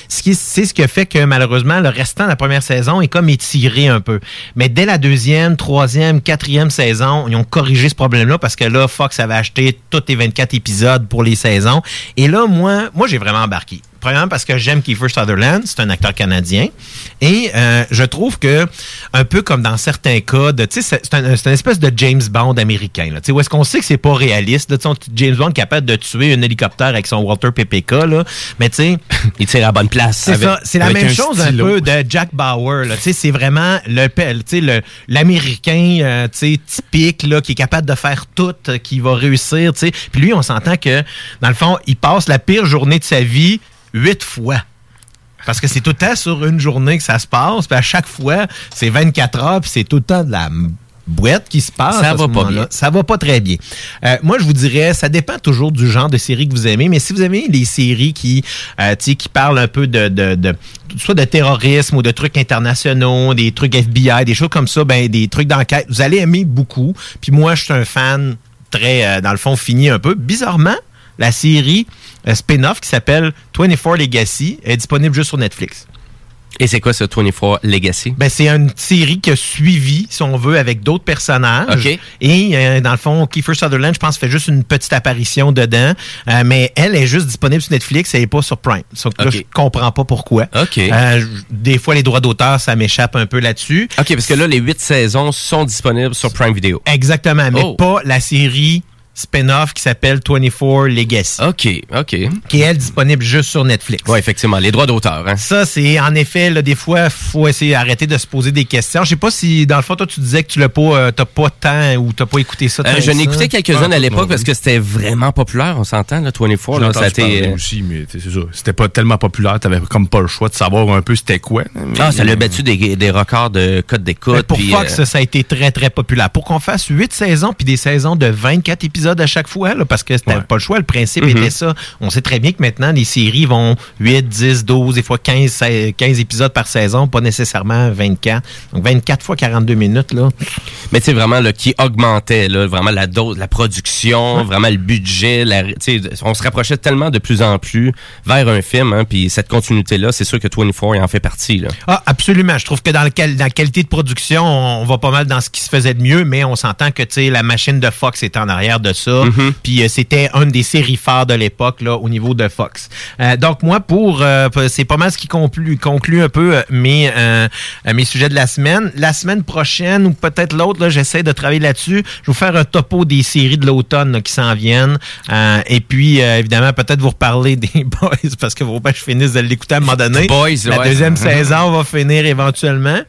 Speaker 4: Ce qui, c'est ce qui a fait que malheureusement, le restant de la première saison est comme étiré un peu. Mais dès la deuxième, troisième, quatrième saison, ils ont corrigé ce problème-là parce que là, Fox avait acheté tous les 24 épisodes pour les saisons. Et là, moi j'ai vraiment embarqué. Premièrement parce que j'aime Kiefer Sutherland, c'est un acteur canadien. Et euh, je trouve que, un peu comme dans certains cas, c'est c'est un, c'est une espèce de James Bond américain. Là, où est-ce qu'on sait que c'est pas réaliste? là, James Bond capable de tuer un hélicoptère avec son Walter PPK, là. mais tu sais...
Speaker 3: Il tire à la bonne place.
Speaker 4: C'est
Speaker 3: Avec-
Speaker 4: ça, c'est la même
Speaker 3: un
Speaker 4: chose un peu de Jack Bauer. C'est vraiment le l'Américain euh, typique là, qui est capable de faire tout, euh, qui va réussir. tu sais. Puis lui, on s'entend que, dans le fond, il passe la pire journée de sa vie huit fois. Parce que c'est tout le temps sur une journée que ça se passe. Puis à chaque fois, c'est 24 heures, puis c'est tout le temps de la boîte qui se passe.
Speaker 3: Ça
Speaker 4: à ce
Speaker 3: va pas
Speaker 4: moment-là.
Speaker 3: bien.
Speaker 4: Ça va pas très bien. Euh, moi, je vous dirais, ça dépend toujours du genre de série que vous aimez, mais si vous aimez les séries qui, euh, qui parlent un peu de, de, de- soit de terrorisme ou de trucs internationaux, des trucs FBI, des choses comme ça, ben des trucs d'enquête, vous allez aimer beaucoup. Puis moi, je suis un fan très, euh, dans le fond, fini un peu. Bizarrement, la série euh, spin-off qui s'appelle 24 Legacy est disponible juste sur Netflix.
Speaker 3: Et c'est quoi ce 24 Legacy?
Speaker 4: Ben, c'est une série qui a suivi, si on veut, avec d'autres personnages. Et euh, dans le fond, Kiefer Sutherland, je pense, fait juste une petite apparition dedans. Euh, mais elle est juste disponible sur Netflix, elle n'est pas sur Prime. Donc là,
Speaker 3: OK.
Speaker 4: je comprends pas pourquoi.
Speaker 3: OK.
Speaker 4: Euh, je- des fois, les droits d'auteur, ça m'échappe un peu là-dessus.
Speaker 3: OK, parce que là, les huit saisons sont disponibles sur Prime Video.
Speaker 4: Exactement, mais
Speaker 3: Oh.
Speaker 4: pas la série spin-off qui s'appelle 24 Legacy.
Speaker 3: OK, OK.
Speaker 4: Qui est, elle, disponible juste sur Netflix.
Speaker 3: Oui, effectivement, les droits d'auteur. Hein.
Speaker 4: Ça, c'est en effet, là, des fois, faut essayer d'arrêter de se poser des questions. Je sais pas si, dans le fond, toi, tu disais que tu l'as pas, euh, t'as pas temps ou t'as pas écouté ça.
Speaker 3: Euh,
Speaker 4: tant
Speaker 3: je n'ai écouté quelques-unes à l'époque parce que c'était vraiment populaire, on s'entend, là, 24.
Speaker 5: J'ai
Speaker 3: Là, ça a été,
Speaker 5: parler
Speaker 3: euh,
Speaker 5: aussi, mais c'est ça. C'était pas tellement populaire. T'avais comme pas le choix de savoir un peu c'était quoi.
Speaker 3: Ah, ça l'a battu des, des records de code d'écoute.
Speaker 4: pour
Speaker 3: puis,
Speaker 4: Fox,
Speaker 3: euh,
Speaker 4: ça a été très, très populaire. Pour qu'on fasse 8 saisons, puis des saisons de 24 épisodes à chaque fois, là, parce que c'était pas le choix, le principe
Speaker 3: Mhm.
Speaker 4: était ça. On sait très bien que maintenant, les séries vont 8, 10, 12, des fois 15, sa- 15 épisodes par saison, pas nécessairement 24. Donc 24 fois 42 minutes, là.
Speaker 3: Mais tu sais, vraiment, qui augmentait, là, vraiment la dose, la production, vraiment le budget. La, on se rapprochait tellement de plus en plus vers un film, hein, puis cette continuité-là, c'est sûr que 24 en fait partie. Là.
Speaker 4: Ah, absolument. Je trouve que dans, la qualité de production, on, on va pas mal dans ce qui se faisait de mieux, mais on s'entend que la machine de Fox est en arrière de ça.
Speaker 3: Mhm.
Speaker 4: Puis euh, c'était une des séries phares de l'époque là au niveau de Fox. Euh, donc moi, pour euh, c'est pas mal ce qui conclut, conclut un peu mes, mes sujets de la semaine. La semaine prochaine ou peut-être l'autre, là, j'essaie de travailler là-dessus. Je vais vous faire un topo des séries de l'automne qui s'en viennent. Euh, et puis, euh, évidemment, peut-être vous reparler des Boys parce que faut pas que je finisse de l'écouter à un moment donné.
Speaker 3: Boys,
Speaker 4: La
Speaker 3: ouais.
Speaker 4: deuxième saison va finir éventuellement.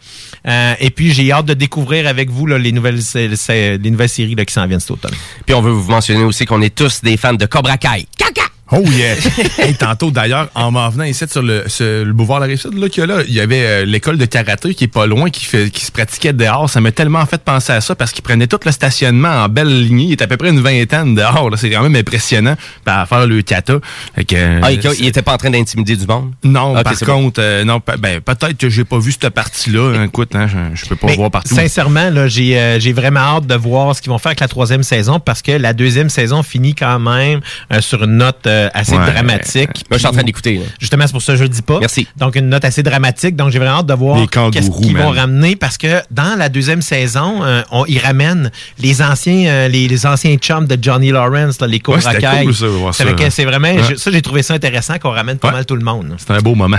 Speaker 4: Euh, et puis, j'ai hâte de découvrir avec vous là, les, nouvelles, les nouvelles séries là, qui s'en viennent cet automne.
Speaker 3: Puis on veut vous mentionner aussi qu'on est tous des fans de Cobra Kai. Caca!
Speaker 5: Oh yeah! hey, tantôt, d'ailleurs, en m'en venant ici sur le, sur le boulevard La Rive-Sud, là, qu'il y a là, il y avait euh, l'école de karaté qui est pas loin, qui, fait, qui se pratiquait dehors. Ça m'a tellement fait penser à ça parce qu'ils prenaient tout le stationnement en belle lignée. Il était à peu près une vingtaine dehors. là. C'est quand même impressionnant ben, à faire le kata. Fait que, euh,
Speaker 3: Ah, il, il était pas en train d'intimider du monde?
Speaker 5: Non, par contre, euh, non, ben, peut-être que j'ai pas vu cette partie-là. hein. Écoute, hein, je, je peux pas
Speaker 4: Mais
Speaker 5: voir partout.
Speaker 4: Sincèrement, là, j'ai euh, j'ai vraiment hâte de voir ce qu'ils vont faire avec la troisième saison parce que la deuxième saison finit quand même euh, sur une note euh, assez
Speaker 3: Ouais.
Speaker 4: dramatique.
Speaker 3: Moi, je suis en train d'écouter.
Speaker 4: Justement, c'est pour ça que je le dis pas.
Speaker 3: Merci.
Speaker 4: Donc, une note assez dramatique. Donc, j'ai vraiment hâte de voir
Speaker 5: Les
Speaker 4: qu'est-ce
Speaker 5: kangourous,
Speaker 4: qu'ils vont ramener parce que dans la deuxième saison, euh, on, ils ramènent les anciens, euh, les, les anciens chums de Johnny Lawrence, là, les Cobra
Speaker 5: Ouais, cool,
Speaker 4: C'est
Speaker 5: ça.
Speaker 4: avec- C'est vraiment,
Speaker 5: Ouais.
Speaker 4: je- ça, j'ai trouvé ça intéressant qu'on ramène pas mal tout le monde.
Speaker 5: C'est un beau moment.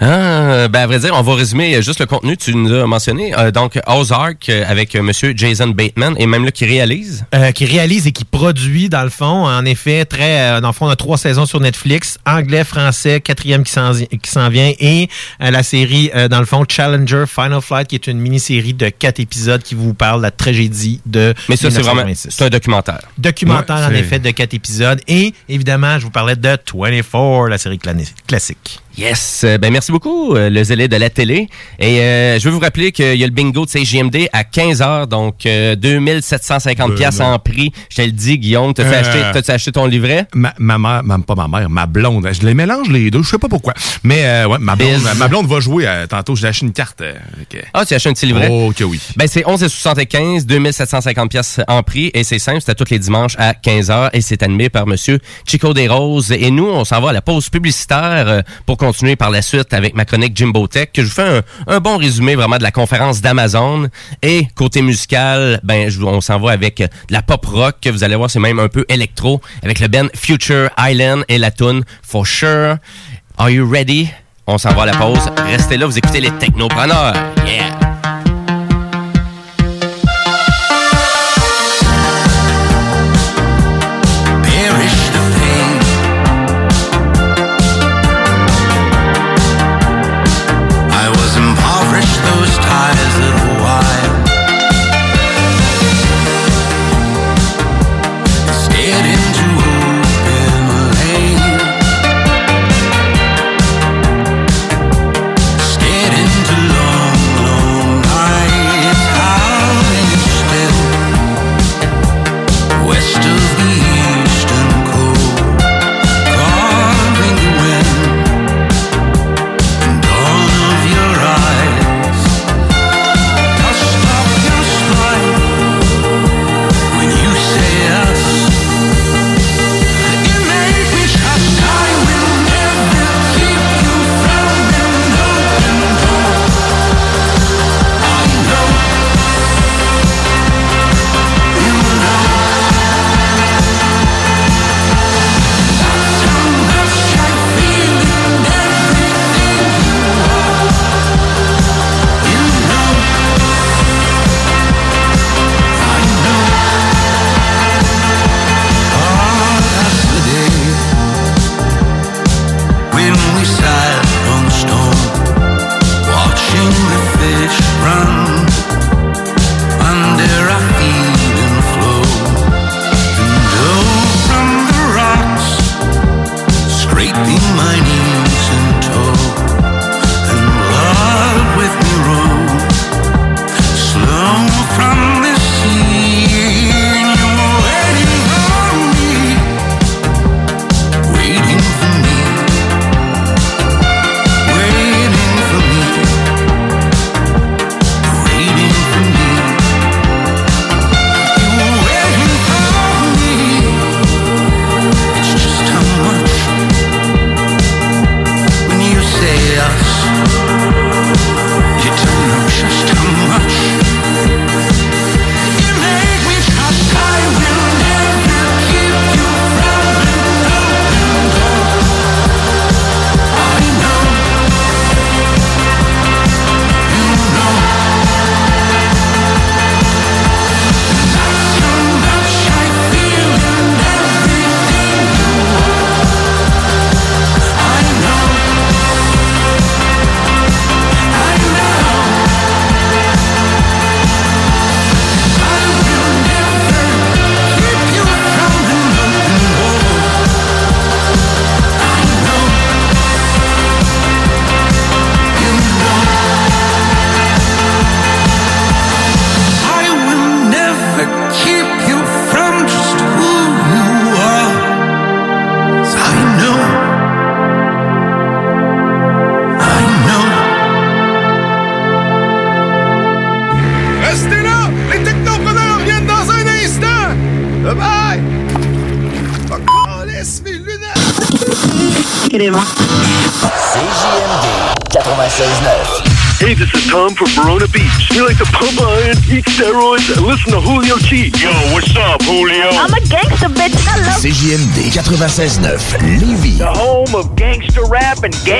Speaker 3: Ah, ben à vrai dire, on va résumer juste le contenu. Tu nous as mentionné. Euh, donc, Ozark euh, avec euh, Monsieur Jason Bateman et même là qui réalise.
Speaker 4: Euh, qui réalise et qui produit, dans le fond, en effet, très, euh, dans le fond, on a trois saisons sur Netflix, anglais, français, quatrième qui s'en qui s'en vient, et euh, la série, euh, dans le fond, Challenger Final Flight, qui est une mini-série de quatre épisodes qui vous parle de la tragédie de
Speaker 3: Mais ça, c'est vraiment
Speaker 4: 1986.
Speaker 3: c'est un documentaire.
Speaker 4: Documentaire,
Speaker 3: Ouais,
Speaker 4: en effet, de quatre épisodes. Et, évidemment, je vous parlais de 24, la série classique.
Speaker 3: Yes. Euh, Ben merci beaucoup, euh, le zélé de la télé. Et euh, je veux vous rappeler qu'il y a le bingo de CJMD à 15h, donc euh, 2750
Speaker 5: Ben
Speaker 3: pièces en prix. Je te le dis, Guillaume, t'as-tu
Speaker 5: Euh,
Speaker 3: acheté, acheté ton livret?
Speaker 5: Ma, ma mère, même pas ma mère, ma blonde. Je les mélange les deux, je sais pas pourquoi. Mais euh, ouais, ma blonde, ma blonde va jouer tantôt. J'ai acheté une carte.
Speaker 3: Ah, tu as acheté un petit livret?
Speaker 5: Oh, que oui.
Speaker 3: Ben, c'est 11,75, 2750 pièces en prix. Et c'est simple, c'est à tous les dimanches à 15h. Et c'est animé par Monsieur Chico Desroses. Et nous, on s'en va à la pause publicitaire pour continuer par la suite avec ma chronique Jimbo Tech, que je vous fais un, bon résumé vraiment de la conférence d'Amazon. Et côté musical, ben, on s'en va avec de la pop rock, que vous allez voir, c'est même un peu électro, avec le band Future Island et la tune For Sure. Are you ready? On s'en va à la pause. Restez là, vous écoutez les technopreneurs. Yeah!
Speaker 15: 96.9. Lévis.
Speaker 16: The home of gangster rap and gangster.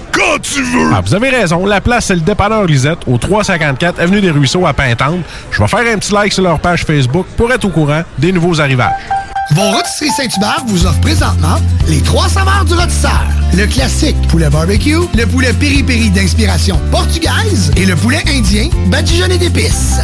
Speaker 2: quand tu veux.
Speaker 10: Ah, vous avez raison. La place, c'est le dépanneur Lisette, au 354 Avenue des Ruisseaux à Pintante. Je vais faire un petit like sur leur page Facebook pour être au courant des nouveaux arrivages.
Speaker 7: Vos rôtisseries Saint-Hubert vous offrent présentement les trois saveurs du rôtisseur. Le classique poulet barbecue, le poulet piri-piri d'inspiration portugaise et le poulet indien badigeonné d'épices.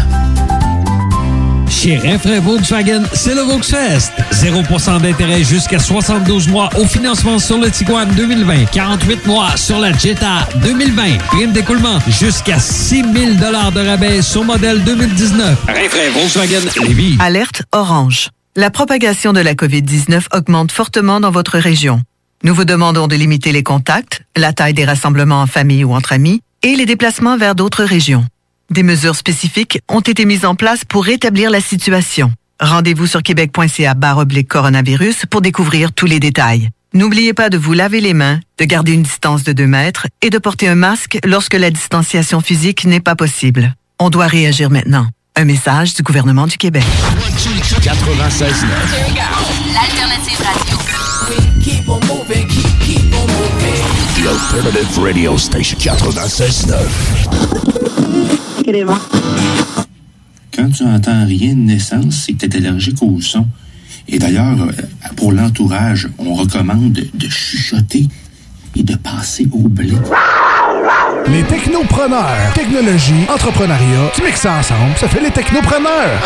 Speaker 17: Chez Renfrais Volkswagen, c'est le Volksfest. 0% d'intérêt jusqu'à 72 mois au financement sur le Tiguan 2020. 48 mois sur la Jetta 2020. Prime d'écoulement jusqu'à 6 000 de rabais sur modèle 2019. Renfrais Volkswagen Lévis.
Speaker 18: Alerte orange. La propagation de la COVID-19 augmente fortement dans votre région. Nous vous demandons de limiter les contacts, la taille des rassemblements en famille ou entre amis et les déplacements vers d'autres régions. Des mesures spécifiques ont été mises en place pour rétablir la situation. Rendez-vous sur québec.ca barre oblique coronavirus pour découvrir tous les détails. N'oubliez pas de vous laver les mains, de garder une distance de 2 mètres et de porter un masque lorsque la distanciation physique n'est pas possible. On doit réagir maintenant. Un message du gouvernement du Québec.
Speaker 15: 96.9.
Speaker 19: L'alternative radio.
Speaker 2: The Alternative Radio Station 96.9.
Speaker 13: Quand tu entends rien de naissance, c'est que tu es allergique au son. Et d'ailleurs, euh, pour l'entourage, on recommande de, de chuchoter et de passer au blé.
Speaker 11: Les technopreneurs. Technologie, entrepreneuriat, tu mixes ça ensemble, ça fait les technopreneurs.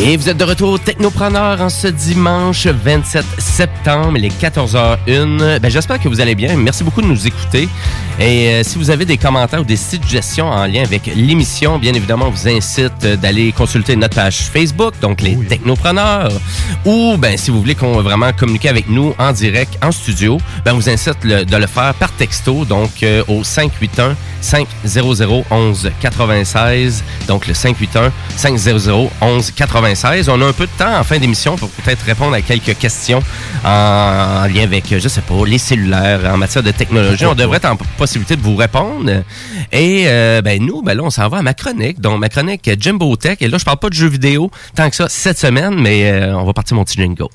Speaker 3: Et vous êtes de retour au Technopreneur en ce dimanche 27 septembre, il est 14h01. Ben, J'espère que vous allez bien. Merci beaucoup de nous écouter. Et euh, si vous avez des commentaires ou des suggestions en lien avec l'émission, bien évidemment, on vous incite euh, d'aller consulter notre page Facebook, donc les Technopreneurs. Ou ben, si vous voulez qu'on vraiment communiquer avec nous en direct, en studio, ben, on vous incite le- de le faire par texto, donc euh, au 581 500 11 96. Donc le 581 500 11 96. On a un peu de temps en fin d'émission pour peut-être répondre à quelques questions en, en lien avec, je sais pas, les cellulaires, en matière de technologie. On devrait être en possibilité de vous répondre. Et euh, ben nous, ben là, on s'en va à ma chronique. Donc ma chronique Jimbo Tech. Et là, je parle pas de jeux vidéo tant que ça cette semaine, mais euh, on va partir mon petit jingle.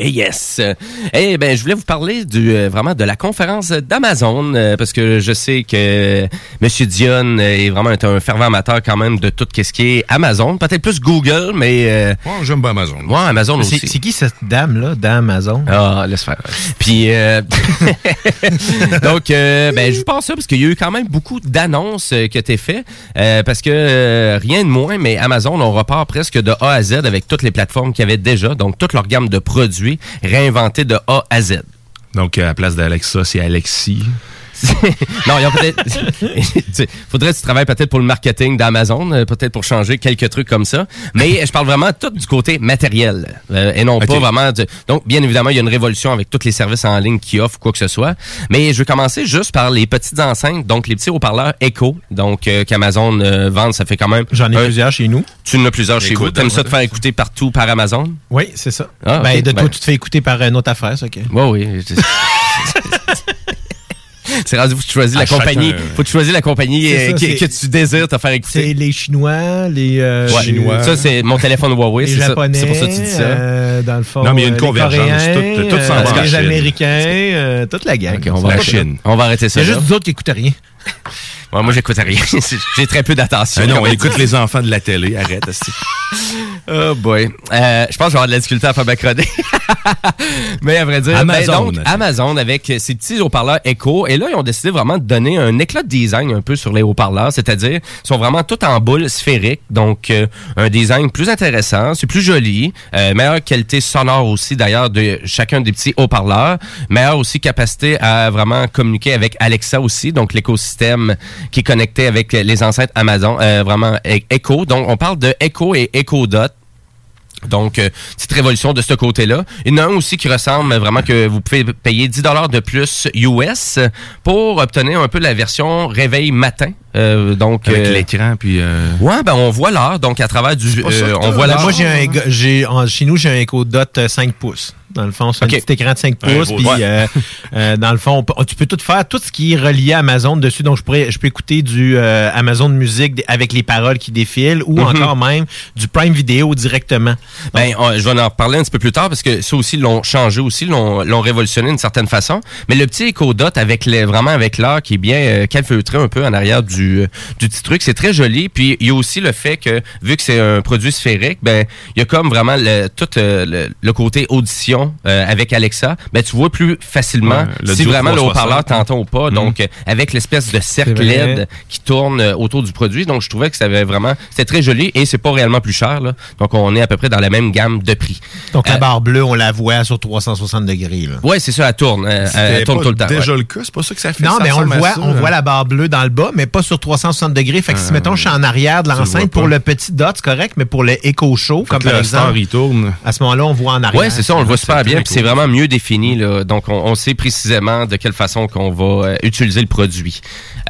Speaker 3: Et yes. Eh ben, je voulais vous parler du euh, vraiment de la conférence d'Amazon euh, parce que je sais que Monsieur Dion est vraiment un, un fervent amateur quand même de tout ce qui est Amazon, peut-être plus Google, mais euh,
Speaker 5: j'aime pas Amazon.
Speaker 3: Ouais, Amazon
Speaker 4: C'est-
Speaker 3: aussi.
Speaker 4: C'est qui cette dame-là, dame Amazon?
Speaker 3: Ah, laisse faire. Puis, euh, donc, euh, ben, je vous pense ça parce qu'il y a eu quand même beaucoup d'annonces euh, qui ont été faites. euh, parce que euh, rien de moins, mais Amazon, on repart presque de A à Z avec toutes les plateformes qu'il y avait déjà. Donc, toute leur gamme de produits réinventés de A à Z.
Speaker 5: Donc, à la place d'Alexa, c'est Alexis.
Speaker 3: Non, il y a peut-être. tu- faudrait que tu travailles peut-être pour le marketing d'Amazon, euh, peut-être pour changer quelques trucs comme ça. Mais je parle vraiment tout du côté matériel euh, et non pas vraiment. de- Donc, bien évidemment, il y a une révolution avec tous les services en ligne qui offrent quoi que ce soit. Mais je vais commencer juste par les petites enceintes, donc les petits haut-parleurs Echo, donc euh, qu'Amazon euh, vend. Ça fait quand même.
Speaker 4: J'en ai plusieurs chez nous.
Speaker 3: Tu en as plusieurs chez vous. T'aimes ça te faire écouter partout par Amazon?
Speaker 4: Oui, c'est ça.
Speaker 3: Ah,
Speaker 4: ben, de toi,
Speaker 3: Ben-
Speaker 4: tu te fais écouter par une autre affaire, ça, OK?
Speaker 3: Oui, oui. C'est rendu, faut que tu choisis
Speaker 4: À
Speaker 3: la compagnie.
Speaker 4: chacun, ouais.
Speaker 3: Faut que tu choisir la compagnie
Speaker 4: C'est ça,
Speaker 3: qui- que tu désires te faire écouter.
Speaker 4: C'est les Chinois, les euh,
Speaker 3: Ouais.
Speaker 4: Chinois.
Speaker 3: Ça, c'est mon téléphone Huawei.
Speaker 4: les. Japonais,
Speaker 3: C'est pour ça que tu dis ça.
Speaker 4: euh, dans le fond,
Speaker 5: Non, mais il y a une
Speaker 4: euh,
Speaker 5: convergence.
Speaker 4: Coréens,
Speaker 5: Tout- tout s'en va en
Speaker 4: les. Américains, euh, toute la gang.
Speaker 3: on va
Speaker 5: La
Speaker 3: arrêter-
Speaker 5: Chine.
Speaker 3: On va arrêter ça.
Speaker 4: Il y a juste nous autres qui écoutent rien.
Speaker 3: Ouais, moi, j'écoute rien. J'ai très peu d'attention.
Speaker 5: Ah non, on écoute les enfants de la télé. Arrête.
Speaker 3: Oh boy. Euh, je pense que je vais avoir de la difficulté à faire ma chronique. Mais à vrai dire,
Speaker 5: Amazon.
Speaker 3: ben donc, Amazon avec ces petits haut-parleurs Echo. Et là, ils ont décidé vraiment de donner un éclat de design un peu sur les haut-parleurs. C'est-à-dire, ils sont vraiment tout en boule sphérique. Donc, euh, un design plus intéressant. C'est plus joli. Euh, meilleure qualité sonore aussi, d'ailleurs, de chacun des petits haut-parleurs. Meilleure aussi capacité à vraiment communiquer avec Alexa aussi. Donc, l'écosystème qui est connecté avec les enceintes Amazon. euh, vraiment e- Echo. Donc, on parle de Echo et Echo Dot. Donc, euh, petite révolution de ce côté-là. Il y en a un aussi qui ressemble vraiment que vous pouvez payer 10 de plus US pour obtenir un peu la version réveil matin. Euh, donc,
Speaker 5: Avec
Speaker 3: euh,
Speaker 5: l'écran, puis... euh,
Speaker 3: Ouais, ben on voit l'heure, donc à travers du... euh, on voit
Speaker 5: là.
Speaker 3: la...
Speaker 4: Moi, j'ai un, j'ai, en- chez nous, j'ai un Echo Dot euh, 5 pouces. Dans le fond, c'est
Speaker 3: Ok.
Speaker 4: un petit écran de 5
Speaker 5: Un
Speaker 4: pouces. Puis, euh, euh, dans le fond, on peut- tu peux tout faire, tout ce qui est relié à Amazon dessus. Donc, je, pourrais, je peux écouter du euh, Amazon Music avec les paroles qui défilent ou
Speaker 3: Mhm.
Speaker 4: encore même du Prime Vidéo directement.
Speaker 3: Ben, on- je vais en reparler un petit peu plus tard parce que ça aussi, l'ont changé aussi, l'ont révolutionné d'une certaine façon. Mais le petit Echo Dot avec les, vraiment avec l'art qui est bien euh, calfeutré un peu en arrière du, du petit truc, c'est très joli. Puis il y a aussi le fait que vu que c'est un produit sphérique, ben il y a comme vraiment le, tout le, le côté audition euh, avec Alexa. Ben tu vois plus facilement
Speaker 5: Ouais,
Speaker 3: si vraiment le
Speaker 5: 360.
Speaker 3: haut-parleur t'entend ou pas.
Speaker 5: Mhm.
Speaker 3: Donc euh, avec l'espèce de cercle. LED qui tourne euh, autour du produit. Donc je trouvais que ça avait vraiment c'était très joli et c'est pas réellement plus cher là. Donc on est à peu près dans la même gamme de prix.
Speaker 4: Donc,
Speaker 3: Euh,
Speaker 4: la barre bleue, on la voit sur 360 degrés. Là.
Speaker 3: Ouais, c'est ça, elle tourne. euh, Elle, tourne tout le temps.
Speaker 5: déjà
Speaker 3: ouais.
Speaker 5: le cas, c'est pas ça que ça fait.
Speaker 4: Non,
Speaker 5: ça
Speaker 4: mais on le voit,
Speaker 5: ça,
Speaker 4: on
Speaker 5: là.
Speaker 4: voit la barre bleue dans le bas, mais pas sur 360 degrés. Fait que si, mettons, je suis en arrière de l'enceinte pour le petit dot, c'est correct, mais pour le Echo Show, comme par
Speaker 5: star,
Speaker 4: exemple,
Speaker 5: il tourne.
Speaker 4: à ce moment-là, on voit en arrière.
Speaker 3: Ouais, c'est ça, on le voit super bien, puis c'est vraiment mieux défini. Là. Donc, on, on sait précisément de quelle façon qu'on va euh, utiliser le produit.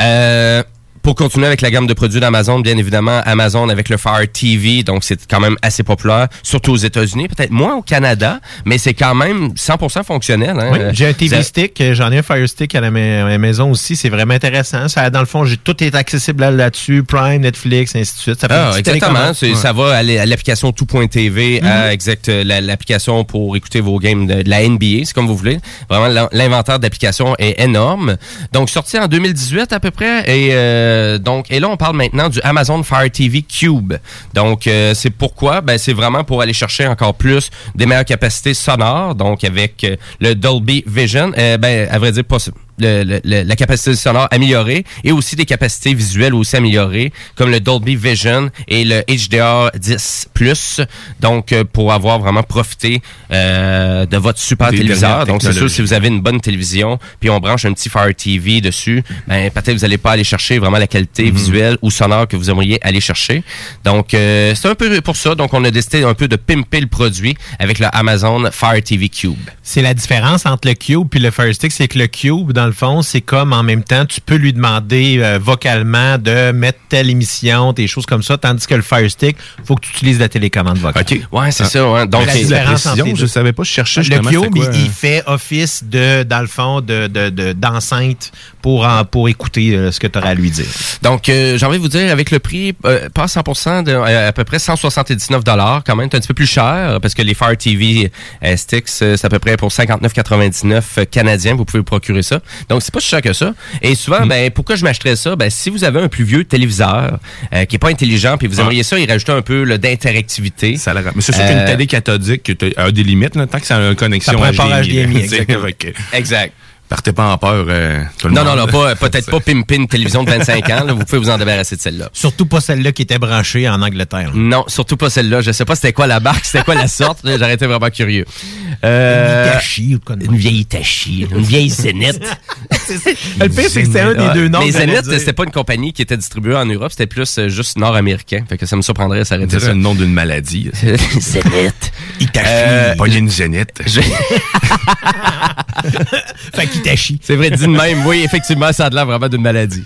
Speaker 3: Euh, pour continuer avec la gamme de produits d'Amazon, bien évidemment, Amazon avec le Fire TV, donc c'est quand même assez populaire, surtout aux États-Unis, peut-être moins au Canada, mais c'est quand même 100% fonctionnel. Hein.
Speaker 4: Oui, j'ai un TV
Speaker 3: Ça-
Speaker 4: Stick, euh, j'en ai un Fire Stick à la, ma- à la maison aussi, c'est vraiment intéressant. Ça, dans le fond, tout est accessible là- là-dessus, Prime, Netflix, ainsi de suite. Ça fait
Speaker 3: Ah, exactement.
Speaker 4: Ouais.
Speaker 3: Ça va à l'application tout.tv, à exact, euh, la- l'application pour écouter vos games de, de la NBA, c'est comme vous voulez. Vraiment, l'in- l'inventaire d'applications est énorme. Donc, sorti en 2018 à peu près. Et euh, donc, et là, on parle maintenant du Amazon Fire TV Cube. Donc, euh, c'est pourquoi? Ben, c'est vraiment pour aller chercher encore plus des meilleures capacités sonores. Donc, avec euh, le Dolby Vision. Euh, ben, à vrai dire, pas le- le- le- la capacité sonore améliorée et aussi des capacités visuelles aussi améliorées comme le Dolby Vision et le HDR 10 donc euh, pour avoir vraiment profité euh, de votre super
Speaker 5: Des
Speaker 3: téléviseur. Donc c'est sûr si vous avez une bonne télévision puis on branche un petit Fire TV dessus ben peut-être vous allez pas aller chercher vraiment la qualité
Speaker 5: Mhm.
Speaker 3: visuelle ou sonore que vous aimeriez aller chercher. Donc euh, c'est un peu pour ça. Donc on a décidé un peu de pimper le produit avec le Amazon Fire TV Cube.
Speaker 4: C'est la différence entre le Cube et le Fire Stick, c'est que le Cube, dans le fond, c'est comme en même temps, tu peux lui demander euh, vocalement de mettre telle émission, des choses comme ça, tandis que le Fire Stick, faut que tu utilises la télécommande vocale.
Speaker 5: OK.
Speaker 3: ouais c'est
Speaker 5: Ah.
Speaker 3: ça ouais. donc
Speaker 4: La
Speaker 3: c'est-
Speaker 4: différence entre
Speaker 5: précision, je savais pas, je cherchais
Speaker 4: Le
Speaker 5: quoi,
Speaker 4: il, il fait office de, dans le fond, de, de, de- d'enceinte pour, en- pour écouter euh, ce que tu auras à lui dire.
Speaker 3: Donc, euh, j'ai envie de vous dire, avec le prix, euh, pas à 100%, de, euh, à peu près 179 quand même, c'est un petit peu plus cher, parce que les Fire TV Sticks, c'est à peu près pour 59,99 euh, canadiens, vous pouvez vous procurer ça. Donc, c'est pas si cher que ça. Et souvent,
Speaker 5: Mm.
Speaker 3: ben, pourquoi je m'achèterais ça? Ben, si vous avez un plus vieux téléviseur, euh, qui est pas intelligent, puis vous
Speaker 5: Ah.
Speaker 3: aimeriez ça, y rajouter un peu d'interactivité.
Speaker 5: Ça le ra- Mais c'est sûr qu'une télé cathodique a des limites, là, tant que ça a une connexion
Speaker 4: Ça prend pas
Speaker 5: HDMI.
Speaker 4: HDMI,
Speaker 3: Exact.
Speaker 5: Partez pas en peur, euh, tout le
Speaker 3: Non,
Speaker 5: monde.
Speaker 3: non, non, pas, peut-être pas pimper une télévision de 25 ans, là, vous pouvez vous en débarrasser de celle-là.
Speaker 4: Surtout pas celle-là qui était branchée en Angleterre. là.
Speaker 3: Non, surtout pas celle-là. Je sais pas c'était quoi la marque, c'était quoi la sorte. J'aurais été vraiment curieux. Euh,
Speaker 4: Une ou quoi
Speaker 3: Une vieille Hitachi, une vieille Zénith.
Speaker 4: Le pire, c'est que c'est un des deux noms
Speaker 3: Mais Zenith, c'était pas une compagnie qui était distribuée en Europe, c'était plus euh, juste nord-américain. Fait que ça me surprendrait de s'arrêter ça.
Speaker 5: le nom d'une maladie.
Speaker 3: Zenith.
Speaker 5: Itachi.
Speaker 3: Euh,
Speaker 5: Pogner une zénith.
Speaker 4: Fait
Speaker 3: C'est vrai, dit de même. Oui, effectivement, ça a l'air vraiment d'une maladie.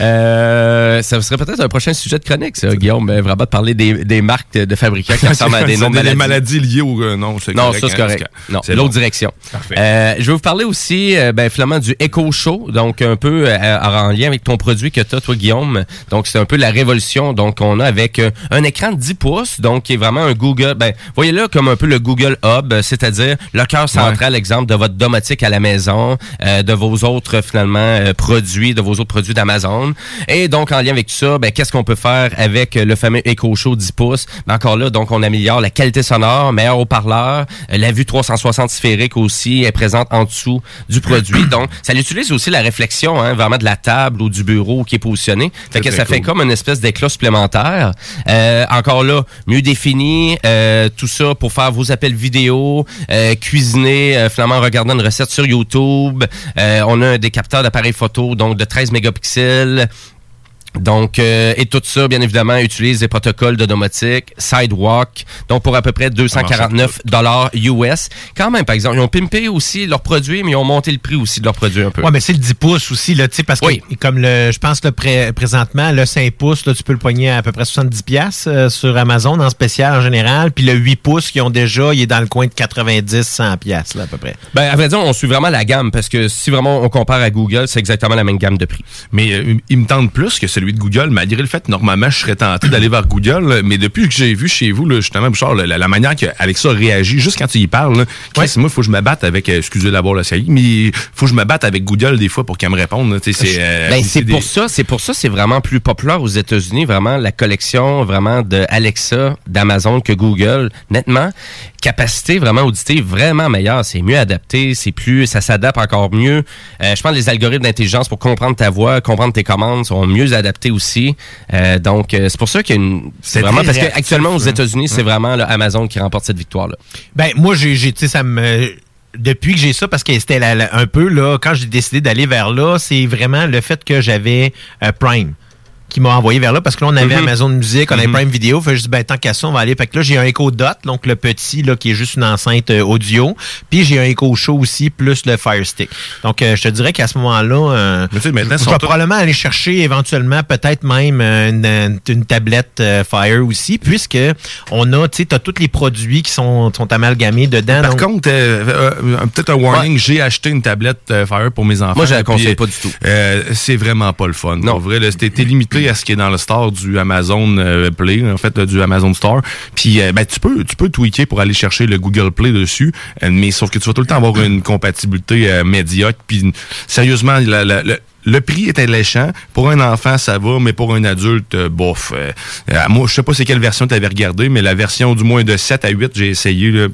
Speaker 3: Euh, ça serait peut-être un prochain sujet de chronique, ça, Guillaume. euh, Vraiment de parler des, des marques de, fabricants qui ressemblent à des noms de
Speaker 5: des
Speaker 3: maladies.
Speaker 5: liées au euh, non, c'est
Speaker 3: Non,
Speaker 5: correct,
Speaker 3: ça c'est
Speaker 5: hein,
Speaker 3: correct. Non,
Speaker 5: c'est
Speaker 3: l'autre
Speaker 5: bon.
Speaker 3: direction.
Speaker 5: Parfait.
Speaker 3: Euh, je vais vous parler aussi, euh, ben, finalement, du Echo Show, donc un peu euh, en lien avec ton produit que tu as, toi, Guillaume. Donc, c'est un peu la révolution. Donc, on a avec un écran de 10 pouces, donc qui est vraiment un Google, ben, voyez-le comme un peu le Google Hub, c'est-à-dire le cœur central, exemple, de votre domotique à la maison, de vos autres, finalement, euh, produits, de vos autres produits d'Amazon. Et donc, en lien avec tout ça, ben, qu'est-ce qu'on peut faire avec euh, le fameux Echo Show 10 pouces? Ben, encore là, donc, on améliore la qualité sonore, meilleur haut-parleur, euh, la vue 360 sphérique aussi est présente en dessous du produit. Donc, ça utilise aussi la réflexion, hein, vraiment de la table ou du bureau qui est positionné. Fait que ça fait comme une espèce d'éclat supplémentaire. Euh, encore là, mieux défini, euh, tout ça pour faire vos appels vidéo, euh, cuisiner, euh, finalement, en regardant une recette sur YouTube. Euh, on a des capteurs d'appareils photo, donc de 13 mégapixels. Donc, euh, et tout ça, bien évidemment, utilise des protocoles de domotique, Sidewalk, donc pour à peu près 249 dollars US. Quand même, par exemple, ils ont pimpé aussi leurs produits, mais ils ont monté le prix aussi de leurs produits un peu.
Speaker 4: Ouais, mais c'est le 10 pouces aussi, là, tu sais, parce que, comme le, je pense, le pré- présentement, le 5 pouces, là, tu peux le pogner à, à peu près 70 pièces sur Amazon en spécial en général, puis le 8 pouces qu'ils ont déjà, il est dans le coin de 90, 100 pièces là, à peu près.
Speaker 3: Ben, à vrai dire, on suit vraiment la gamme parce que si vraiment on compare à Google, c'est exactement la même gamme de prix.
Speaker 5: Mais euh, il me tente plus que celui de Google, malgré le fait, normalement, je serais tenté d'aller vers Google. Mais depuis que j'ai vu chez vous, là, justement, Bouchard, la, la manière que Alexa réagit, juste quand tu y parles, là, moi, il faut que je me batte avec, euh, excusez d'abord le CI, mais il faut que je me batte avec Google des fois pour qu'elle me réponde. C'est euh,
Speaker 3: Ben,
Speaker 5: des-
Speaker 3: pour ça, c'est pour ça, c'est vraiment plus populaire aux États-Unis, vraiment la collection vraiment de Alexa, d'Amazon que Google, nettement. Capacité vraiment auditive vraiment meilleure, c'est mieux adapté, c'est plus, ça s'adapte encore mieux. Euh, je pense que les algorithmes d'intelligence pour comprendre ta voix, comprendre tes commandes sont mieux adaptés aussi. Euh, donc euh, c'est pour ça qu'il y a une,
Speaker 4: C'est
Speaker 3: vraiment parce qu'actuellement aux
Speaker 4: hein.
Speaker 3: États-Unis, c'est vraiment là, Amazon qui remporte cette victoire là.
Speaker 4: Ben, moi, j'ai, j'ai- tu sais, ça me. Depuis que j'ai ça, parce que c'était un peu là, quand j'ai décidé d'aller vers là, c'est vraiment le fait que j'avais euh, Prime qui m'a envoyé vers là parce que là on avait
Speaker 3: Mhm.
Speaker 4: Amazon Music, on avait
Speaker 3: Mhm.
Speaker 4: Prime Video, fait dis ben tant qu'à ça on va aller. Fait que là j'ai un Echo Dot, donc le petit là qui est juste une enceinte euh, audio, puis j'ai un Echo Show aussi plus le Fire Stick. Donc euh, je te dirais qu'à ce moment-là, euh, je vais probablement aller chercher éventuellement peut-être même euh, une, une tablette euh, Fire aussi, puisque on a, tu sais, t'as tous les produits qui sont, sont amalgamés dedans.
Speaker 5: Par
Speaker 4: donc-
Speaker 5: contre, euh, euh, euh, peut-être un warning, j'ai acheté une tablette euh, Fire pour mes enfants.
Speaker 3: Moi, je la conseille pas du tout.
Speaker 5: euh, c'est vraiment pas le fun. Non. vrai, là, c'était t'es à ce qui est dans le store du Amazon euh, Play, en fait, euh, du Amazon Store. Puis, euh, ben, tu peux, tu peux tweaker pour aller chercher le Google Play dessus, mais sauf que tu vas tout le temps avoir une compatibilité médiocre. Puis, sérieusement, le prix est alléchant. Pour un enfant, ça va, mais pour un adulte, bof. Moi, je sais pas c'est quelle version tu avais regardé, mais la version du moins de 7 à 8, j'ai essayé. Là,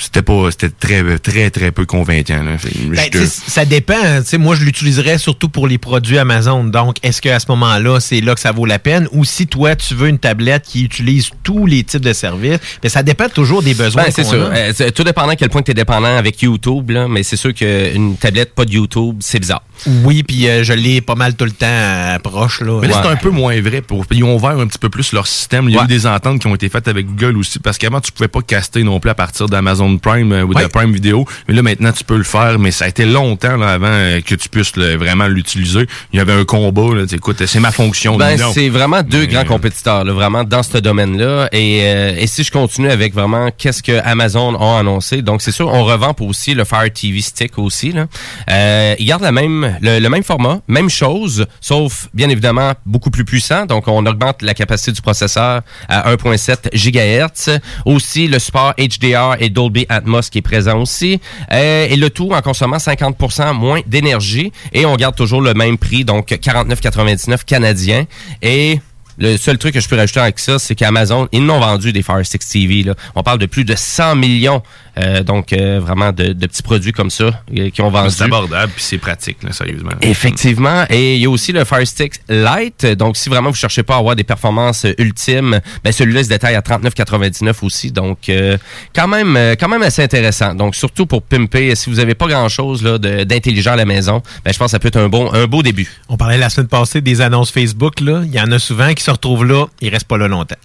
Speaker 5: c'était pas c'était très, très, très peu convaincant. Là. Que
Speaker 4: Ben,
Speaker 5: te-
Speaker 4: ça dépend. Tu sais, moi, je l'utiliserais surtout pour les produits Amazon. Donc, est-ce qu'à ce moment-là, c'est là que ça vaut la peine? Ou si toi, tu veux une tablette qui utilise tous les types de services, ben, ça dépend toujours des besoins.
Speaker 3: Ben, c'est sûr.
Speaker 4: a.
Speaker 3: Euh, tout dépendant à quel point tu es dépendant avec YouTube, là, mais c'est sûr qu'une tablette pas de YouTube, c'est bizarre.
Speaker 4: Oui, puis euh, je l'ai pas mal tout le temps euh, proche. Là.
Speaker 5: Mais là, c'est un peu moins vrai. Pour, ils ont ouvert un petit peu plus leur système. Il y a eu des ententes qui ont été faites avec Google aussi, parce qu'avant, tu pouvais pas caster non plus à partir d'Amazon Prime euh, ou de Prime Video. Mais là, maintenant, tu peux le faire. Mais ça a été longtemps là, avant euh, que tu puisses le- vraiment l'utiliser. Il y avait un combat. Là, écoute, c'est ma fonction.
Speaker 3: Ben, c'est vraiment deux grands compétiteurs, là, vraiment dans ce domaine-là. Et, euh, et si je continue avec vraiment qu'est-ce que Amazon a annoncé, donc c'est sûr, on revend pour aussi le Fire TV Stick aussi. Là. Euh, ils gardent la même, le, le même format, même chose, sauf bien évidemment beaucoup plus puissant. Donc on augmente la capacité du processeur à 1.7 GHz. Aussi le support HDR et Dolby Atmos qui est présent aussi. Euh, et le tout en consommant 50% moins d'énergie. Et on garde toujours le même prix, donc 49,99 canadien. Et le seul truc que je peux rajouter avec ça, c'est qu'Amazon, ils n'ont vendu des Fire Stick TV. On parle de plus de 100 millions, euh, donc euh, vraiment de, de petits produits comme ça euh, qui ont vendu.
Speaker 5: C'est abordable, puis c'est pratique, là, sérieusement.
Speaker 3: Effectivement. Et il y a aussi le Fire Stick Lite. Donc, si vraiment vous cherchez pas à avoir des performances ultimes, ben celui-là se détaille à 39,99 aussi. Donc, euh, quand même, quand même assez intéressant. Donc, surtout pour pimper, si vous avez pas grand-chose d'intelligent à la maison, ben je pense que ça peut être un bon, un beau début.
Speaker 4: On parlait la semaine passée des annonces Facebook. Là. Il y en a souvent qui se retrouvent là, ils restent pas là longtemps.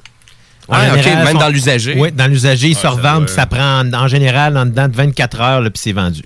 Speaker 3: Ah, ok, même dans l'usager?
Speaker 4: Oui, dans l'usager, ils se
Speaker 3: ça
Speaker 4: revendent, puis ça prend en, en général en dedans de 24 heures, puis c'est vendu.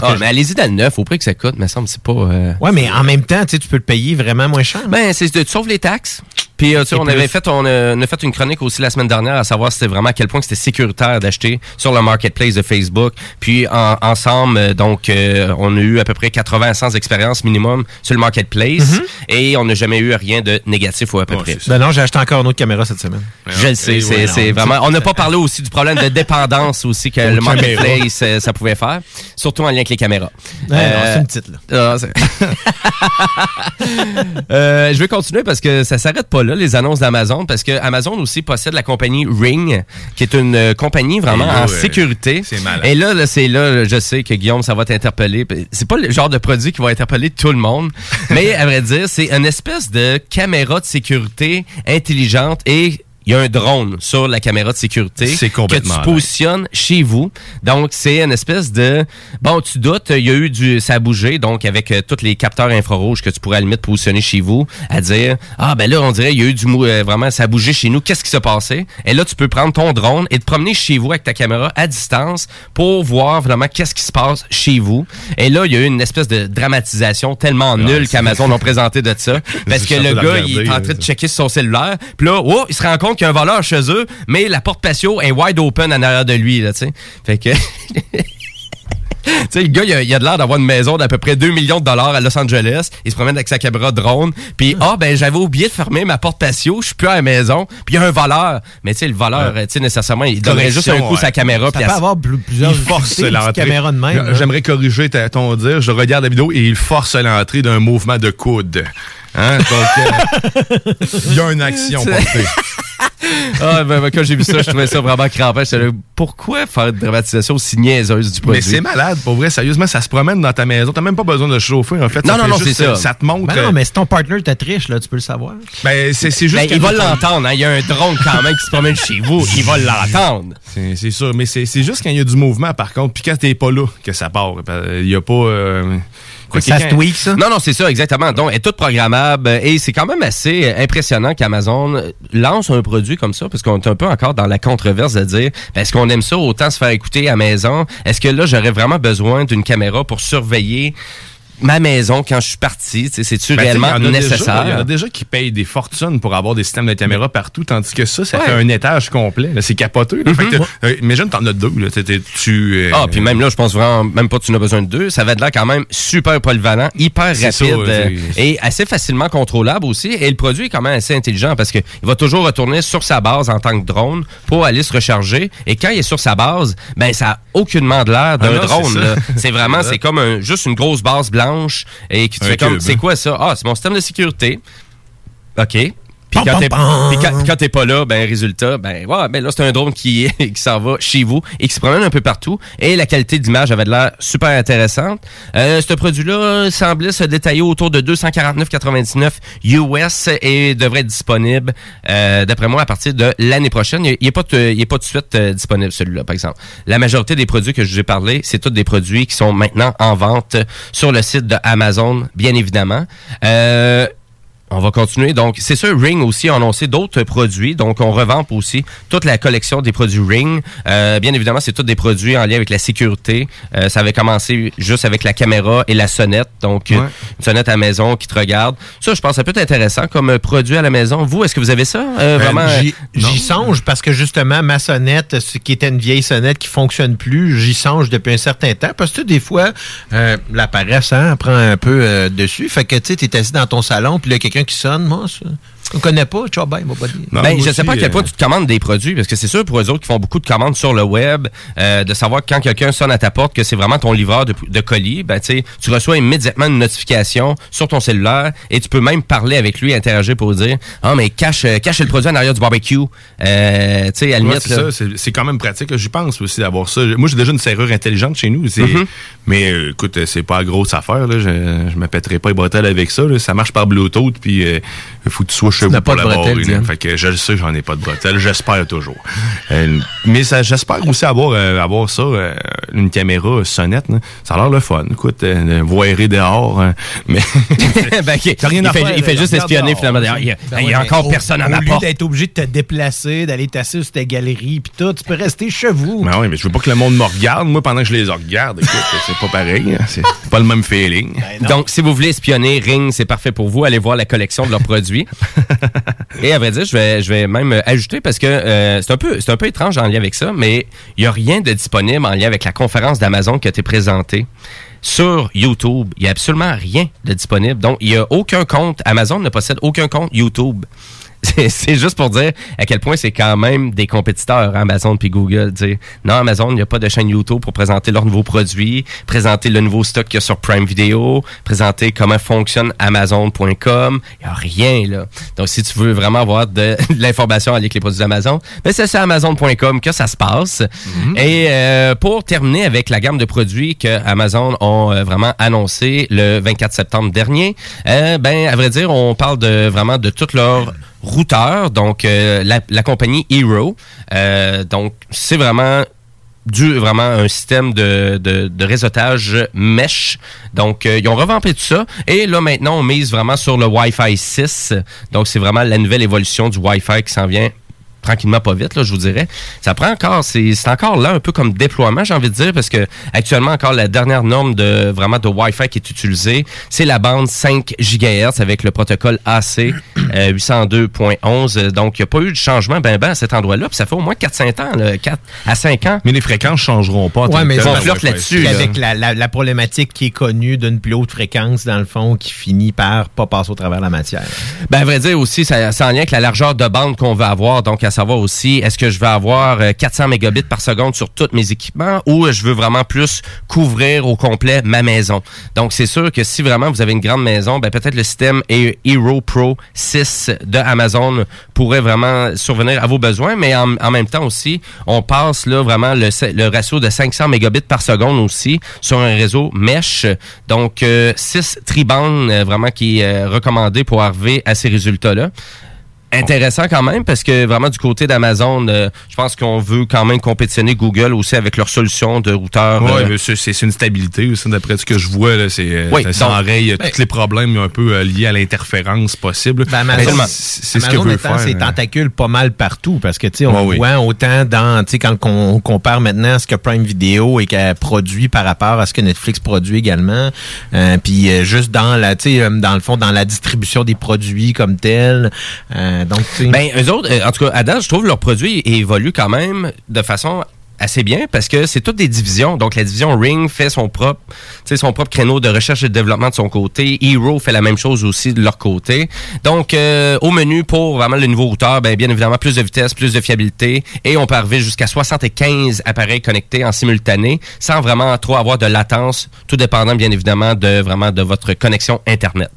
Speaker 4: Parce
Speaker 3: Ah,
Speaker 4: que
Speaker 3: mais allez-y dans le neuf, au prix que ça coûte, me semble, c'est pas. euh,
Speaker 4: Ouais, mais en même temps, tu sais, tu peux le payer vraiment moins cher.
Speaker 3: Ben, c'est tu sauves les taxes. Puis, euh, tu sais,
Speaker 4: Et
Speaker 3: on
Speaker 4: plus.
Speaker 3: avait fait, on, a- on a fait une chronique aussi la semaine dernière à savoir c'était vraiment à quel point c'était sécuritaire d'acheter sur le marketplace de Facebook. Puis, en- ensemble, euh, donc, euh, on a eu à peu près 80 à 100 expériences minimum sur le marketplace
Speaker 4: Mhm.
Speaker 3: et on n'a jamais eu rien de négatif ou à peu près.
Speaker 4: Ben non, j'ai acheté encore une autre caméra cette semaine.
Speaker 3: Je le sais, c'est
Speaker 4: ouais,
Speaker 3: vraiment. On n'a pas parlé aussi du problème de dépendance aussi que le marketplace euh, ça pouvait faire, surtout en lien avec les caméras.
Speaker 4: Ouais, c'est une petite,
Speaker 3: là. C'est- Euh, je vais continuer parce que ça s'arrête pas là, les annonces d'Amazon, parce que Amazon aussi possède la compagnie Ring, qui est une euh, compagnie vraiment
Speaker 5: là,
Speaker 3: en sécurité.
Speaker 5: c'est malade.
Speaker 3: Et là, là, c'est là, je sais que Guillaume, ça va t'interpeller. C'est pas le genre de produit qui va interpeller tout le monde, mais à vrai dire, c'est une espèce de caméra de sécurité intelligente et il y a un drone sur la caméra de sécurité
Speaker 5: C'est
Speaker 3: que tu positionnes chez vous. Donc, c'est une espèce de... Bon, tu doutes, il y a eu du... Ça a bougé, donc avec euh, tous les capteurs infrarouges que tu pourrais à la limite positionner chez vous, à dire, ah ben là, on dirait, il y a eu du... mou- euh, vraiment, ça a bougé chez nous, qu'est-ce qui s'est passé? Et là, tu peux prendre ton drone et te promener chez vous avec ta caméra à distance pour voir vraiment qu'est-ce qui se passe chez vous. Et là, il y a eu une espèce de dramatisation tellement nulle qu'Amazon ont présenté de ça. Parce que le gars, il est en train de checker sur son cellulaire. Puis là, oh, il se rend compte qu'il y a un voleur chez eux, mais la porte patio est wide open en arrière de lui, là, tu sais. Fait que... Tu sais, le gars, il a, il a de l'air d'avoir une maison d'à peu près 2 millions de dollars à Los Angeles. Il se promène avec sa caméra drone. Puis, ah, ben, j'avais oublié de fermer ma porte patio. Je suis plus à la maison. Puis, il y a un voleur. Mais, tu sais, le voleur, tu sais, nécessairement, il donnerait juste un coup
Speaker 5: ouais.
Speaker 3: sa caméra.
Speaker 4: Ça peut avoir plus- plusieurs
Speaker 5: il force
Speaker 4: utilités, une petite
Speaker 5: l'entrée.
Speaker 4: caméra de même.
Speaker 5: J'aimerais corriger ton dire? Je regarde la vidéo et il force l'entrée d'un mouvement de coude. Hein? Donc, euh, il y a une action portée.
Speaker 3: Ah, ben, ben, quand j'ai vu ça, je trouvais ça vraiment crampant. Là, pourquoi faire une dramatisation aussi niaiseuse du produit?
Speaker 5: Mais c'est malade, pour vrai, sérieusement, ça se promène dans ta maison. T'as même pas besoin de chauffer, en fait.
Speaker 3: Non,
Speaker 5: Ça
Speaker 3: non,
Speaker 5: fait
Speaker 3: non, c'est ça.
Speaker 5: Ça te montre.
Speaker 4: Ben non,
Speaker 5: euh,
Speaker 4: mais si ton partner te triche, là, tu peux le savoir.
Speaker 5: Ben, c'est juste.
Speaker 3: Ben, il va l'entendre, hein. Il y a un drone quand même qui se promène chez vous. Il va l'entendre.
Speaker 5: C'est sûr, mais c'est c'est juste quand il y a du mouvement, par contre, puis quand t'es pas là, que ça part. Il y a pas. euh, quoi,
Speaker 4: ça?
Speaker 3: Non, non, c'est ça, exactement. Donc, elle est toute programmable et c'est quand même assez euh, impressionnant qu'Amazon lance un produit comme ça parce qu'on est un peu encore dans la controverse de dire ben, est-ce qu'on aime ça autant se faire écouter à maison? Est-ce que là, j'aurais vraiment besoin d'une caméra pour surveiller ma maison quand je suis parti? C'est-tu
Speaker 5: Ben,
Speaker 3: réellement
Speaker 5: il y en a déjà-
Speaker 3: nécessaire?
Speaker 5: Il y en a déjà qui payent des fortunes pour avoir des systèmes de caméra partout, tandis que ça, ça
Speaker 3: Ouais.
Speaker 5: fait un étage complet. C'est capoteux. là. Fait que t'as- euh, imagine, t'en as deux. Là. Tu, euh,
Speaker 3: Ah, puis même là, je pense vraiment même pas que tu n'as besoin de deux. Ça va être là quand même super polyvalent, hyper rapide
Speaker 5: ça,
Speaker 3: euh, et assez facilement contrôlable aussi. Et le produit est quand même assez intelligent parce qu'il va toujours retourner sur sa base en tant que drone pour aller se recharger. Et quand il est sur sa base, ben ça a aucunement de l'air d'un
Speaker 5: Ah
Speaker 3: drone. C'est vraiment,
Speaker 5: C'est
Speaker 3: c'est comme un- juste une grosse base blanche et qui te
Speaker 5: Un
Speaker 3: fait comme, c'est quoi ça? Ah, c'est mon système de sécurité. OK. Puis quand t'es quand- pas là, ben résultat, ben ouais, ben là c'est un drone qui qui s'en va chez vous et qui se promène un peu partout et la qualité d'image avait de l'air super intéressante. Euh, ce produit-là semblait se détailler autour de 249,99 US et devrait être disponible euh, d'après moi à partir de l'année prochaine. Il n'est pas de- il est pas tout de suite euh, disponible celui-là par exemple. La majorité des produits que je vous ai parlé, c'est tous des produits qui sont maintenant en vente sur le site de Amazon, bien évidemment. Euh, on va continuer. Donc, c'est sûr, Ring aussi a annoncé d'autres produits. Donc, on revampe aussi toute la collection des produits Ring. Euh, bien évidemment, c'est tous des produits en lien avec la sécurité. Euh, ça avait commencé juste avec la caméra et la sonnette. Donc,
Speaker 5: Ouais.
Speaker 3: une sonnette à la maison qui te regarde. Ça, je pense, ça peut être intéressant comme produit à la maison. Vous, est-ce que vous avez ça? Euh, vraiment?
Speaker 4: j'y- songe parce que justement, ma sonnette, ce qui était une vieille sonnette qui fonctionne plus, j'y songe depuis un certain temps. Parce que des fois, la paresse hein, prend un peu dessus. Fait que tu sais, t'es assis dans ton salon, puis là, quelqu'un qui sonne, moi, ça. On connaît pas, tu vois bien, mon body.
Speaker 3: Ben, je sais pas à quel point tu te commandes des produits, parce que c'est sûr pour eux autres qui font beaucoup de commandes sur le web, euh, de savoir que quand quelqu'un sonne à ta porte que c'est vraiment ton livreur de, de colis, ben, tu sais, tu reçois immédiatement une notification sur ton cellulaire et tu peux même parler avec lui, interagir pour dire Ah, mais cache, euh, cache le produit en arrière du barbecue. Euh, tu sais, à
Speaker 5: Ouais, c'est
Speaker 3: là.
Speaker 5: ça, c'est- c'est quand même pratique. J'y pense aussi d'avoir ça. Moi, j'ai déjà une serrure intelligente chez nous. c'est-
Speaker 3: Mhm.
Speaker 5: Mais euh, écoute, euh, c'est pas la grosse affaire. Là. Je, je me pèterai pas les bretelles avec ça. là. Ça marche par Bluetooth, puis il faut que tu sois chez vous pour
Speaker 4: pas
Speaker 5: la
Speaker 4: de bretelles,
Speaker 5: barrer. Fait que je le sais, j'en ai pas de bretelles. J'espère toujours. Euh, mais ça, j'espère aussi avoir, euh, avoir ça, euh, une caméra sonnette. là. Ça a l'air le fun. Écoute, euh, voirer dehors. hein. mais
Speaker 3: ben,
Speaker 5: rien
Speaker 3: il,
Speaker 5: à
Speaker 3: fait,
Speaker 5: faire,
Speaker 3: il fait
Speaker 5: là.
Speaker 3: juste espionner
Speaker 5: dehors.
Speaker 3: finalement. Il y a,
Speaker 4: Ben
Speaker 3: il y a
Speaker 4: ouais,
Speaker 3: encore
Speaker 4: mais
Speaker 3: personne à ma
Speaker 4: Au lieu
Speaker 3: porte.
Speaker 4: d'être obligé de te déplacer, d'aller t'asseoir sur ta galerie, puis tout, tu peux rester chez vous.
Speaker 5: Ben oui, mais je veux pas que le monde me regarde. Moi, pendant que je les regarde, écoute, c'est pas pareil. hein. C'est pas le même feeling.
Speaker 3: Donc, si vous voulez espionner, Ring, c'est parfait pour vous. Allez voir la collection de leurs produits. Et à vrai dire, je vais, même euh, ajouter parce que euh, c'est un peu, c'est un peu étrange en lien avec ça, mais il n'y a rien de disponible en lien avec la conférence d'Amazon qui a été présentée. Sur YouTube, il n'y a absolument rien de disponible. Donc, il n'y a aucun compte. Amazon ne possède aucun compte YouTube. C'est juste pour dire à quel point c'est quand même des compétiteurs, Amazon puis Google. Dire, non, Amazon, il n'y a pas de chaîne YouTube pour présenter leurs nouveaux produits, présenter le nouveau stock qu'il y a sur Prime Video, présenter comment fonctionne Amazon.com. Il n'y a rien, là. Donc, si tu veux vraiment avoir de, de l'information avec les produits d'Amazon, ben c'est sur Amazon.com que ça se passe. Et euh, pour terminer avec la gamme de produits que Amazon ont euh, vraiment annoncé le 24 septembre dernier, euh, ben, à vrai dire, on parle de vraiment de toutes leurs routeurs, donc euh, la, compagnie Hero. Euh, donc, c'est vraiment du vraiment un système de, de, de réseautage mesh. Donc, euh, ils ont revampé tout ça. Et là, maintenant, on mise vraiment sur le Wi-Fi 6. Donc, c'est vraiment la nouvelle évolution du Wi-Fi qui s'en vient tranquillement pas vite là je vous dirais ça prend encore c'est c'est encore là un peu comme déploiement j'ai envie de dire parce que actuellement encore la dernière norme de vraiment de Wi-Fi qui est utilisée c'est la bande 5 GHz avec le protocole AC euh, 802.11 donc il n'y a pas eu de changement ben ben à cet endroit là puis ça fait au moins 4-5 ans là, 4 à 5 ans
Speaker 5: mais les fréquences changeront pas
Speaker 4: Ouais, mais
Speaker 3: on flirte là-dessus là.
Speaker 4: Avec la, la- la problématique qui est connue d'une plus haute fréquence, dans le fond, qui finit par pas passer au travers de la matière.
Speaker 3: Ben, à vrai dire aussi, ça, c'est en lien avec la largeur de bande qu'on veut avoir. Donc, à savoir aussi, est-ce que je veux avoir euh, 400 mégabits par seconde sur tous mes équipements ou euh, je veux vraiment plus couvrir au complet ma maison? Donc, c'est sûr que si vraiment vous avez une grande maison, ben, peut-être le système He- Hero Pro 6 de Amazon pourrait vraiment survenir à vos besoins, mais en, même temps aussi, on passe là vraiment le, le ratio de 500 mégabits par seconde aussi sur un réseau mesh. Donc, euh, 6 tribandes euh, vraiment qui est euh, recommandé pour arriver à ces résultats-là. Intéressant quand même parce que vraiment du côté d'Amazon, euh, je pense qu'on veut quand même compétitionner Google aussi avec leur solution de routeur.
Speaker 5: Ouais,
Speaker 3: euh,
Speaker 5: mais c'est c'est une stabilité aussi, d'après ce que je vois. là, C'est euh,
Speaker 3: Oui,
Speaker 5: ça
Speaker 4: Ben-
Speaker 5: tous les problèmes un peu euh, liés à l'interférence possible.
Speaker 4: Ben, Amazon,
Speaker 5: Mais c'est c'est ce que veut faire.
Speaker 4: ses
Speaker 5: euh,
Speaker 4: tentacules pas mal partout parce que tu sais on
Speaker 5: Ouais, oui.
Speaker 4: voit autant dans tu sais quand on compare maintenant ce que Prime Video et qu'elle produit par rapport à ce que Netflix produit également euh, puis euh, juste dans la tu sais dans le fond dans la distribution des produits comme tel euh, donc tu sais
Speaker 3: Ben, eux autres, euh, en tout cas, à date, je trouve leurs produits évoluent quand même de façon assez bien parce que c'est toutes des divisions. Donc, la division Ring fait son propre, son propre créneau de recherche et de développement de son côté. Hero fait la même chose aussi de leur côté. Donc, euh, au menu pour vraiment le nouveau routeur, ben, bien évidemment, plus de vitesse, plus de fiabilité et on peut arriver jusqu'à 75 appareils connectés en simultané sans vraiment trop avoir de latence, tout dépendant, bien évidemment, de vraiment de votre connexion Internet.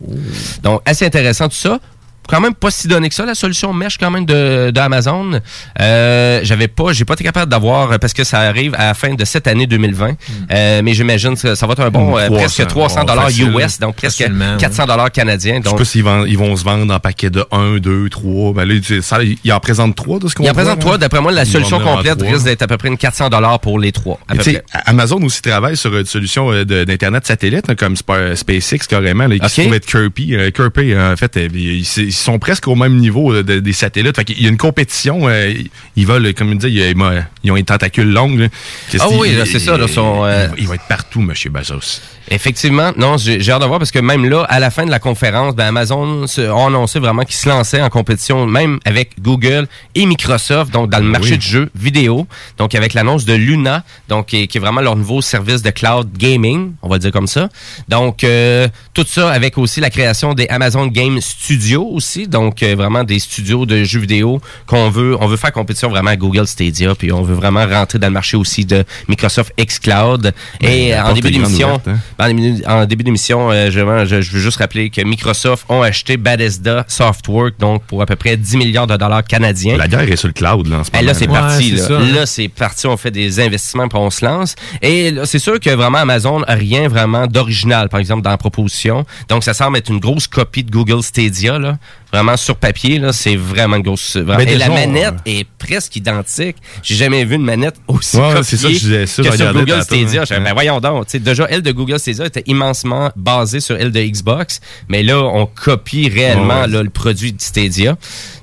Speaker 3: Donc, assez intéressant tout ça quand même pas si donné que ça la solution mesh quand même de, de Amazon euh, j'avais pas j'ai pas été capable d'avoir parce que ça arrive à la fin de cette année 2020 Euh, mais j'imagine que ça va être un bon euh,
Speaker 5: 300,
Speaker 3: presque 300 dollars. US donc presque
Speaker 5: Facilement,
Speaker 3: 400 dollars canadiens
Speaker 5: Je sais
Speaker 3: donc
Speaker 5: pas s'ils vont, ils vont se vendre en paquet de 1, 2, 3. Ben là, ça, ils en présentent 3 de ce qu'on
Speaker 3: il en
Speaker 5: voit,
Speaker 3: présente
Speaker 5: là.
Speaker 3: trois d'après moi la
Speaker 5: Ils
Speaker 3: solution complète risque d'être à peu près une 400 dollars pour les trois à
Speaker 5: Mais
Speaker 3: peu
Speaker 5: tu sais,
Speaker 3: près.
Speaker 5: Amazon aussi travaille sur une solution euh, d'Internet satellite, comme Spa- SpaceX carrément, là, qui se
Speaker 3: Ok.
Speaker 5: trouve être Kirby. Euh, Kirby, en fait, euh, ils, ils sont presque au même niveau euh, de- des satellites. Fait qu'il y a une compétition. euh, ils veulent, comme il dit, ils, ont une tentacule longue. là. Qu'est-ce
Speaker 3: Ah oui, c'est ça, là, euh,
Speaker 5: il, va être partout, Monsieur Bezos.
Speaker 3: Effectivement, non, j'ai hâte de voir parce que même là, à la fin de la conférence, ben Amazon se- a annoncé vraiment qu'ils se lançaient en compétition, même avec Google et Microsoft, donc dans le marché
Speaker 5: oui.
Speaker 3: du jeu vidéo, donc avec l'annonce de Luna, donc qui est, qui est vraiment leur nouveau service de cloud gaming, on va le dire comme ça. Donc euh, tout ça avec aussi la création des Amazon Game Studios, aussi, donc euh, vraiment des studios de jeux vidéo qu'on veut, on veut faire compétition vraiment à Google Stadia, puis on veut vraiment rentrer dans le marché aussi de Microsoft xCloud. Et
Speaker 5: la
Speaker 3: en
Speaker 5: porte
Speaker 3: début
Speaker 5: est grande
Speaker 3: d'émission,
Speaker 5: hein.
Speaker 3: en début- en début d'émission, euh, je, je, je veux juste rappeler que Microsoft ont acheté Bethesda Softwork, donc pour à peu près 10 milliards de dollars canadiens.
Speaker 5: La guerre est sur le cloud, là, en ce
Speaker 3: Eh,
Speaker 5: moment.
Speaker 3: là, c'est
Speaker 5: Ouais,
Speaker 3: parti. Là,
Speaker 5: ça, hein.
Speaker 3: Là, c'est parti. On fait des investissements puis on se lance. Et là, c'est sûr que vraiment Amazon a rien vraiment d'original, par exemple, dans la proposition. Donc, ça semble être une grosse copie de Google Stadia. Là. Vraiment, sur papier, là, c'est vraiment une grosse... vraiment-
Speaker 5: Mais
Speaker 3: Et la manette est presque identique. J'ai jamais vu une manette aussi
Speaker 5: Ouais, ouais,
Speaker 3: copiée
Speaker 5: c'est ça, je disais ça,
Speaker 3: que
Speaker 5: je
Speaker 3: sur Google Stadia.
Speaker 5: hein.
Speaker 3: Ben voyons donc. Tu sais, déjà, elle de Google Stadia était immensément basée sur elle de Xbox. Mais là, on copie réellement
Speaker 5: Ouais.
Speaker 3: là, le produit de Stadia.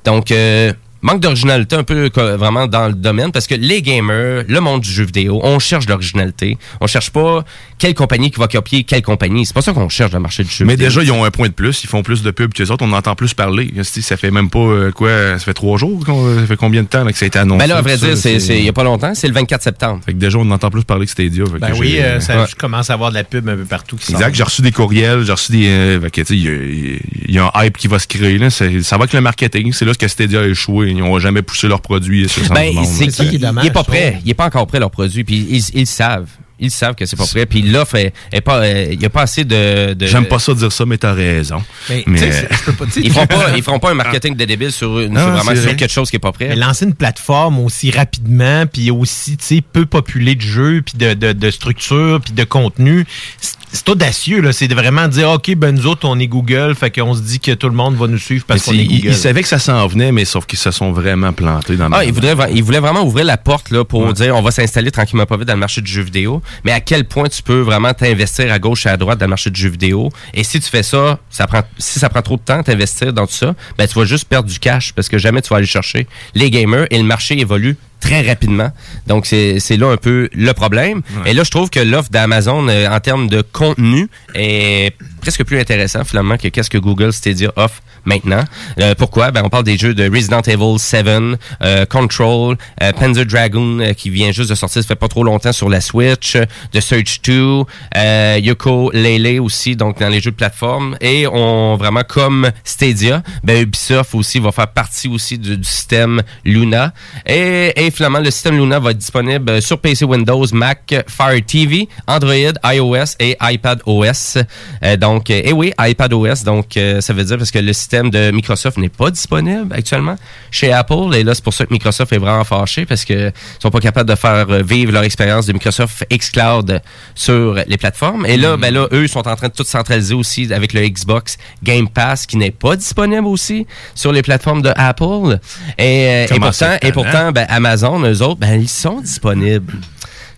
Speaker 3: Donc, euh, manque d'originalité un peu vraiment dans le domaine parce que les gamers, le monde du jeu vidéo, on cherche l'originalité. On cherche pas quelle compagnie qui va copier quelle compagnie. C'est pas ça qu'on cherche dans le marché du jeu
Speaker 5: Mais
Speaker 3: vidéo.
Speaker 5: déjà, ils ont un point de plus. Ils font plus de pubs que les autres. On en entend plus parler. Si, Ça fait même pas euh, quoi. Ça fait trois jours. qu'on- Ça fait combien de temps là, que ça a été annoncé?
Speaker 3: Ben là, à vrai dire, c'est, c'est- il y a pas longtemps, c'est le 24 septembre.
Speaker 5: Fait que déjà, on entend plus parler que Stadia.
Speaker 4: Ben
Speaker 5: que
Speaker 4: oui, euh, ça,
Speaker 5: Ouais.
Speaker 4: je commence à avoir de la pub un peu partout. qui
Speaker 5: Exact, j'ai reçu des courriels, j'ai reçu des. euh, fait que, tu sais, il y y, a un hype qui va se créer. Là. Ça va avec le marketing. C'est là que Stadia a échoué. Ils n'ont jamais poussé leurs produits
Speaker 3: Ben, c'est
Speaker 5: là.
Speaker 3: qu'il il est pas prêt. Il est pas encore prêt leur produit. Puis ils, ils savent. Ils savent que c'est pas prêt. Puis l'offre est, est pas. euh, Il y a pas assez de. de-
Speaker 5: J'aime pas ça dire ça, mais t'as raison.
Speaker 4: Mais, pas-
Speaker 3: Ils feront pas, ils feront pas un marketing de débile sur,
Speaker 5: Non,
Speaker 3: sur vraiment
Speaker 5: c'est
Speaker 3: sur
Speaker 5: vrai.
Speaker 3: quelque chose qui est pas prêt.
Speaker 4: Mais lancer une plateforme aussi rapidement, puis aussi, tu sais, peu populée de jeux, puis de, de, de structure, puis de contenu, c'est audacieux, là. C'est de vraiment dire, OK, ben nous autres, on est Google, fait qu'on se dit que tout le monde va nous suivre parce qu'on est
Speaker 5: ils,
Speaker 4: Google.
Speaker 5: ils savaient que ça s'en venait, mais sauf qu'ils se sont vraiment plantés dans
Speaker 3: Ah, ils voulaient, vra- ils voulaient vraiment ouvrir la porte là, pour dire on va s'installer tranquillement pas vite dans le marché du jeu vidéo. Mais à quel point tu peux vraiment t'investir à gauche et à droite dans le marché du jeu vidéo? Et si tu fais ça, ça prend, si ça prend trop de temps t'investir dans tout ça, ben tu vas juste perdre du cash parce que jamais tu vas aller chercher les gamers et le marché évolue très rapidement. Donc, c'est c'est là un peu le problème. Et là, je trouve que l'offre d'Amazon euh, en termes de contenu est presque plus intéressant finalement que qu'est-ce que Google Stadia offre maintenant. Euh, pourquoi? Ben, on parle des jeux de Resident Evil 7, euh, Control, euh, Panzer Dragoon euh, qui vient juste de sortir, ça fait pas trop longtemps sur la Switch, euh, The Search 2, euh, Yoko Lele aussi, donc dans les jeux de plateforme. Et on vraiment comme Stadia, ben Ubisoft aussi va faire partie aussi du, système Luna. Et, et finalement, le système Luna va être disponible sur PC Windows, Mac, Fire TV, Android, iOS et iPad OS. Donc, et oui, iPad OS. Donc, ça veut dire parce que le système de Microsoft n'est pas disponible actuellement chez Apple. Et là, c'est pour ça que Microsoft est vraiment fâché parce que ils sont pas capables de faire vivre leur expérience de Microsoft xCloud sur les plateformes. Et là, ben là, eux sont en train de tout centraliser aussi avec le Xbox Game Pass qui n'est pas disponible aussi sur les plateformes de Apple. Et, euh, et pourtant, et pourtant, ben, Amazon, eux autres, ben, ils sont disponibles.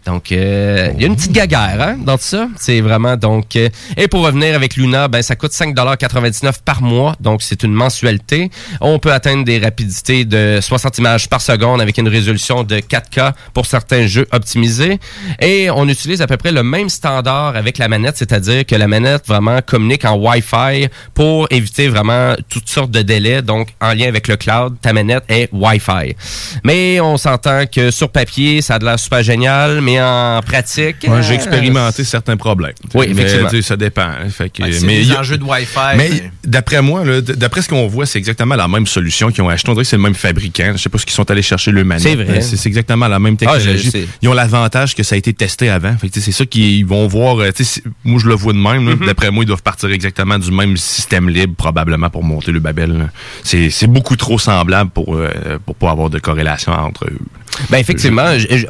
Speaker 3: Donc, euh, il y a une petite gaguerre hein, dans tout ça. C'est vraiment donc. euh, et pour revenir avec Luna, ben ça coûte 5,99 par mois. Donc, c'est une mensualité. On peut atteindre des rapidités de 60 images par seconde avec une résolution de 4K pour certains jeux optimisés. Et on utilise à peu près le même standard avec la manette, c'est-à-dire que la manette vraiment communique en Wi-Fi pour éviter vraiment toutes sortes de délais. Donc, en lien avec le cloud, ta manette est Wi-Fi. Mais on s'entend que sur papier, ça a de l'air super génial, mais en pratique...
Speaker 5: Ouais, j'ai
Speaker 3: euh,
Speaker 5: expérimenté certains problèmes.
Speaker 3: Oui, effectivement.
Speaker 5: ça dépend. hein. Fait que,
Speaker 4: Ouais,
Speaker 5: mais
Speaker 4: des
Speaker 5: il y a-
Speaker 4: enjeux de Wi-Fi.
Speaker 5: Mais
Speaker 4: mais-
Speaker 5: d'après moi, d'après ce qu'on voit, c'est exactement la même solution qu'ils ont acheté. On dirait que c'est le même fabricant. Je sais pas ce qu'ils sont allés chercher le manette.
Speaker 3: C'est vrai.
Speaker 5: C'est exactement la même
Speaker 3: Ah,
Speaker 5: technologie.
Speaker 3: sais.
Speaker 5: Ils ont l'avantage que ça a été testé avant. Fait c'est ça qu'ils vont voir. euh, moi, je le vois de même.
Speaker 3: Mhm.
Speaker 5: D'après moi, ils doivent partir exactement du même système libre, probablement, pour monter le Babel. C'est beaucoup trop semblable pour, euh, pour pas avoir de corrélation entre eux.
Speaker 3: Ben effectivement,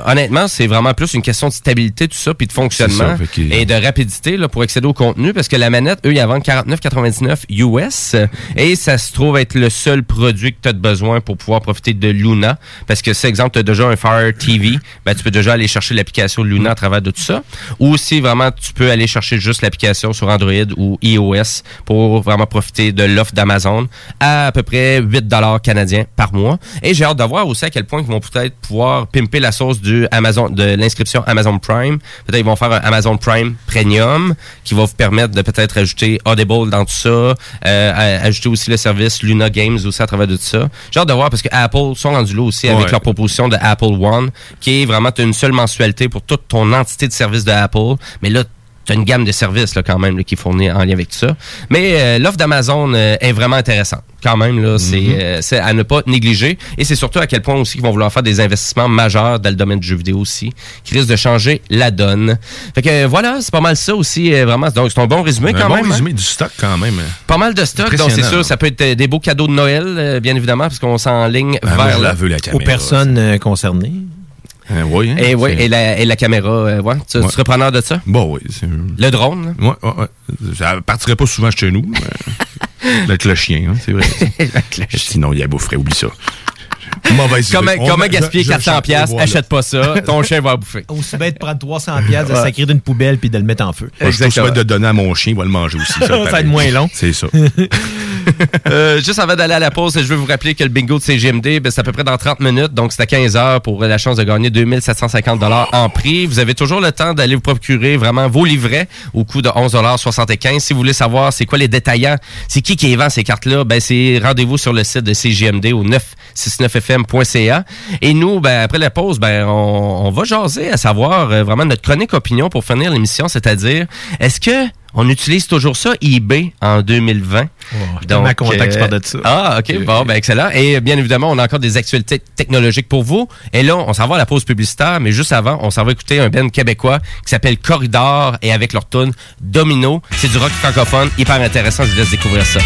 Speaker 3: honnêtement, c'est vraiment plus une question de stabilité, tout ça, puis de fonctionnement
Speaker 5: C'est ça,
Speaker 3: et de rapidité là, pour accéder au contenu, parce que la manette, eux, ils la vendent 49,99 US, et ça se trouve être le seul produit que tu as besoin pour pouvoir profiter de Luna, parce que si, exemple, tu as déjà un Fire TV, ben, tu peux déjà aller chercher l'application Luna à travers de tout ça, ou si vraiment tu peux aller chercher juste l'application sur Android ou iOS pour vraiment profiter de l'offre d'Amazon à à peu près 8 dollars canadiens par mois. Et j'ai hâte de voir aussi à quel point ils vont peut-être pouvoir pimper la sauce du Amazon, de l'inscription Amazon Prime. Peut-être ils vont faire un Amazon Prime Premium qui va vous permettre de peut-être ajouter Audible dans tout ça, euh, ajouter aussi le service Luna Games aussi à travers de tout ça. J'ai hâte de voir parce que Apple sont rendus là aussi avec
Speaker 5: Ouais.
Speaker 3: leur proposition de Apple One, qui est vraiment une seule mensualité pour toute ton entité de service de Apple. Mais là, tu as une gamme de services là, quand même là, qui est fournie en lien avec tout ça. Mais euh, l'offre d'Amazon euh, est vraiment intéressante. Quand même, là, c'est
Speaker 5: Mhm.
Speaker 3: euh, c'est à ne pas négliger. Et c'est surtout à quel point aussi qu'ils vont vouloir faire des investissements majeurs dans le domaine du jeu vidéo aussi, qui risquent de changer la donne. Fait que euh, voilà, c'est pas mal ça aussi, euh, vraiment. Donc c'est un bon résumé
Speaker 5: Un
Speaker 3: quand
Speaker 5: bon
Speaker 3: même. hein?
Speaker 5: résumé du stock quand même.
Speaker 3: Pas mal de stock, donc c'est sûr, ça peut être euh, des beaux cadeaux de Noël, euh, bien évidemment, parce qu'on s'enligne
Speaker 5: Ah,
Speaker 3: vers là.
Speaker 5: la veux, la
Speaker 4: Aux personnes euh, concernées.
Speaker 5: Euh, oui, hein,
Speaker 3: Et, oui, et, la, et la caméra, euh, ouais. Tu, serais preneur de ça?
Speaker 5: Bon, oui. c'est-
Speaker 3: Le drone?
Speaker 5: Ouais, ouais, ouais. Ça partirait pas souvent chez nous. mais- Avec le chien, hein, c'est vrai. Sinon, il y a boufferait, oublie ça. Mauvaise
Speaker 3: Comment,
Speaker 5: idée.
Speaker 3: Comment gaspiller
Speaker 5: je- je
Speaker 3: 400
Speaker 5: chante,
Speaker 3: pièces. Achète pas ça, ton chien va bouffer.
Speaker 4: Aussi bien de prendre 300 pièces, de sacrer d'une poubelle puis de le mettre en feu.
Speaker 5: Ça de donner à mon chien, il va le manger aussi.
Speaker 4: Ça va être moins long.
Speaker 5: C'est ça.
Speaker 3: Euh, juste avant d'aller à la pause, je veux vous rappeler que le bingo de CGMD, ben, c'est à peu près dans 30 minutes, donc c'est à 15 heures pour la chance de gagner 2750 dollars en prix. Vous avez toujours le temps d'aller vous procurer vraiment vos livrets au coût de 11,75 Si vous voulez savoir c'est quoi les détaillants, c'est qui qui vend ces cartes-là, ben c'est rendez-vous sur le site de CGMD au 969fm.ca. Et nous, ben, après la pause, ben, on, on va jaser à savoir euh, vraiment notre chronique opinion pour finir l'émission, c'est-à-dire est-ce que on utilise toujours ça, eBay, en 2020.
Speaker 4: tellement content que tu parles de ça.
Speaker 3: Ah, OK. Bon, ben, excellent. Et bien évidemment, on a encore des actualités technologiques pour vous. Et là, on s'en va à la pause publicitaire, mais juste avant, on s'en va écouter un band québécois qui s'appelle Corridor et avec leur tune Domino. C'est du rock francophone, hyper intéressant. Je vous laisse découvrir ça.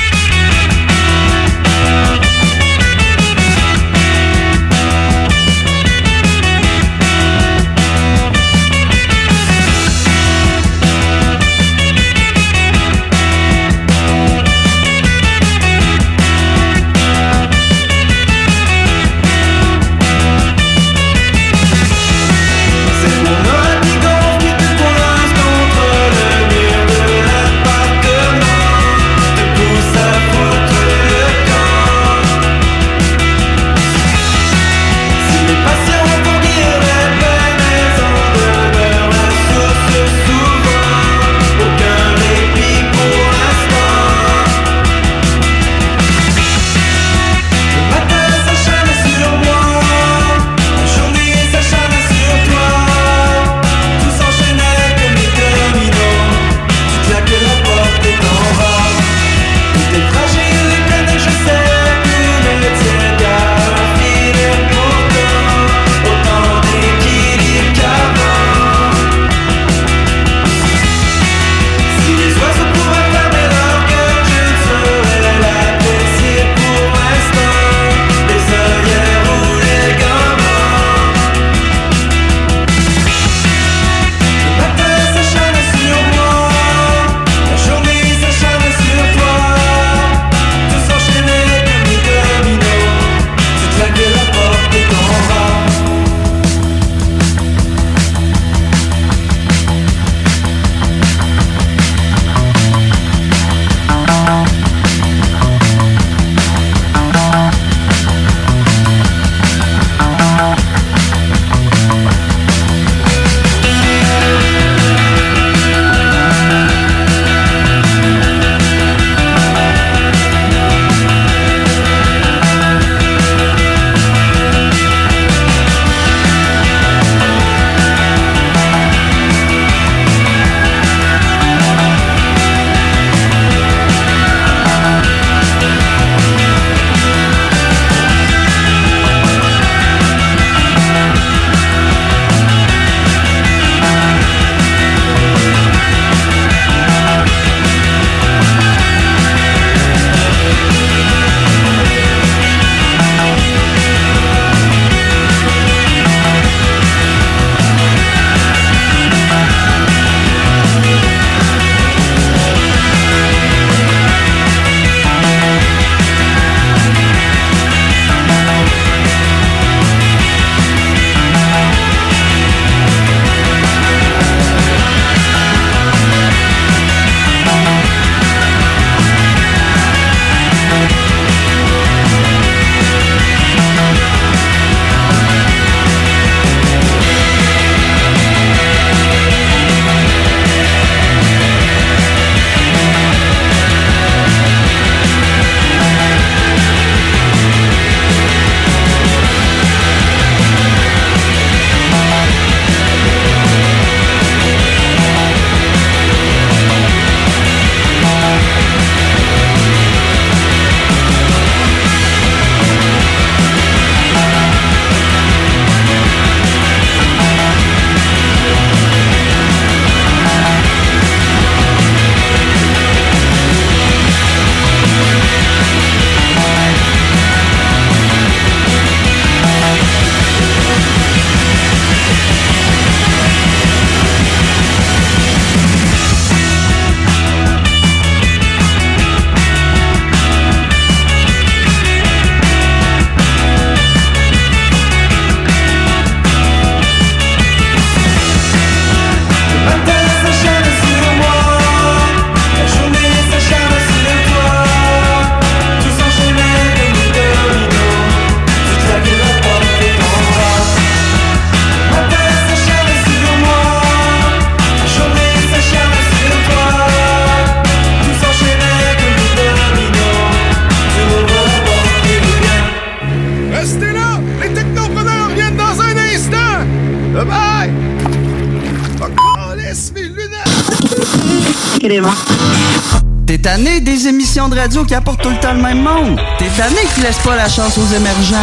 Speaker 20: Laisse pas la chance aux émergents.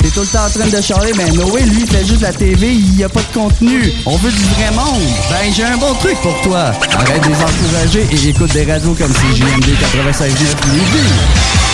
Speaker 20: T'es tout le temps en train de charler, ben Noé, lui, fait juste la TV, il y a pas de contenu. On veut du vrai monde. Ben, j'ai un bon truc pour toi. Arrête de les encourager et écoute des radios comme CJMD 96.9 Lévis.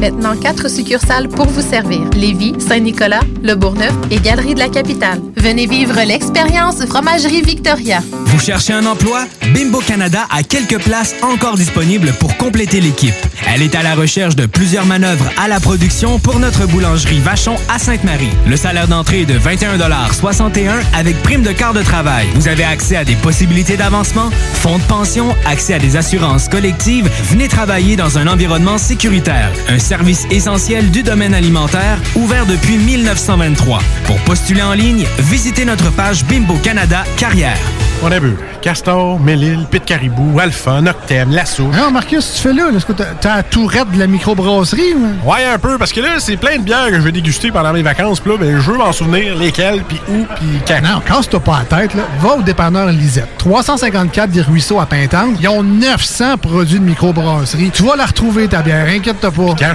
Speaker 8: Maintenant, quatre succursales pour vous servir. Lévis, Saint-Nicolas, Le Bourgneuf et Galerie de la Capitale. Venez vivre l'expérience Fromagerie Victoria.
Speaker 21: Vous cherchez un emploi? Bimbo Canada a quelques places encore disponibles pour compléter l'équipe. Elle est à la recherche de plusieurs manœuvres à la production pour notre boulangerie Vachon à Sainte-Marie. Le salaire d'entrée est de 21,61 avec prime de quart de travail. Vous avez accès à des possibilités d'avancement, fonds de pension, accès à des assurances collectives. Venez travailler dans un environnement sécuritaire. Service essentiel du domaine alimentaire ouvert depuis 1923. Pour postuler en ligne, visitez notre page Bimbo Canada Carrière.
Speaker 10: On a vu. Castor, Mélile, Pit Caribou, Alpha, Noctem, Lasso.
Speaker 11: Non, Marcus, tu fais là? Est-ce que t'as- t'as la tourette de la microbrasserie? ou?
Speaker 10: Ouais, un peu, parce que là, c'est plein de bières que je vais déguster pendant mes vacances. Puis là, ben, je veux m'en souvenir lesquelles, puis où, puis quand.
Speaker 11: Non, casse-toi pas la tête, là. Va au dépanneur Lisette. 354 des Ruisseaux à Pintante. Ils ont 900 produits de microbrasserie. Tu vas la retrouver, ta bière. Inquiète-toi pas.
Speaker 10: Quand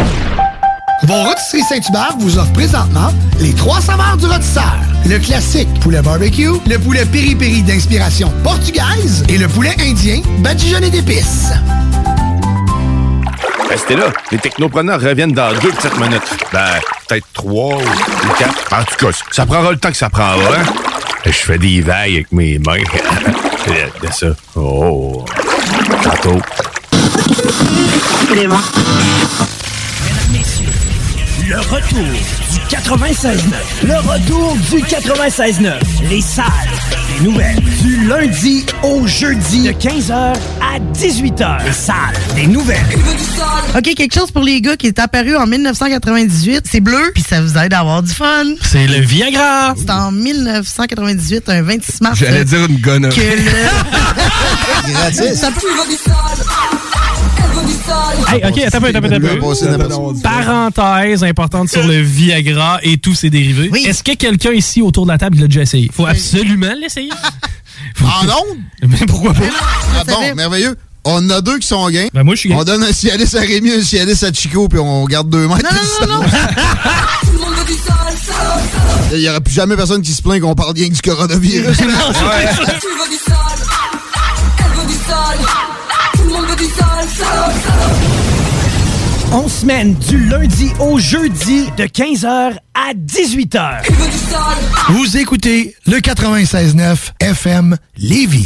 Speaker 7: Vos rôtisseries Saint-Hubert vous offrent présentement les trois saveurs du rôtisseur. Le classique poulet barbecue, le poulet piri-piri d'inspiration portugaise et le poulet indien badigeonné d'épices.
Speaker 5: Restez là. Les technopreneurs reviennent dans deux petites minutes. Ben, peut-être trois ou quatre. En tout cas, ça prendra le temps que ça prendra. Hein? Je fais des vagues avec mes mains. de ça. Oh. Tantôt.
Speaker 22: Le retour du 96.9. Le retour du 96.9. Les salles des nouvelles. Du lundi au jeudi. De 15h à 18h. Les salles des nouvelles.
Speaker 23: OK, quelque chose pour les gars qui est apparu en 1998. C'est bleu, puis ça vous aide à avoir du fun.
Speaker 22: C'est le Viagra.
Speaker 23: C'est en 1998, un 26 mars.
Speaker 5: J'allais
Speaker 23: euh,
Speaker 5: dire une gonne.
Speaker 23: que le...
Speaker 22: Gratis.
Speaker 23: Ça
Speaker 22: Hey, ok, attends un peu, attends un peu. Parenthèse importante sur le Viagra et tous ses dérivés. Est-ce que quelqu'un ici autour de la table l'a déjà essayé? Faut absolument l'essayer.
Speaker 24: En ondes?
Speaker 22: Mais pourquoi pas?
Speaker 24: Ah bon, merveilleux. On en a deux qui sont gains.
Speaker 22: Ben moi, je suis
Speaker 24: On donne un Cialis à Rémi, un Cialis à Chico, puis on garde deux mètres. Non, non, non, Il n'y aura plus jamais personne qui se plaint qu'on parle bien du coronavirus.
Speaker 22: On semaine du lundi au jeudi de 15h à 18h.
Speaker 7: Vous écoutez le 96.9 FM Lévis.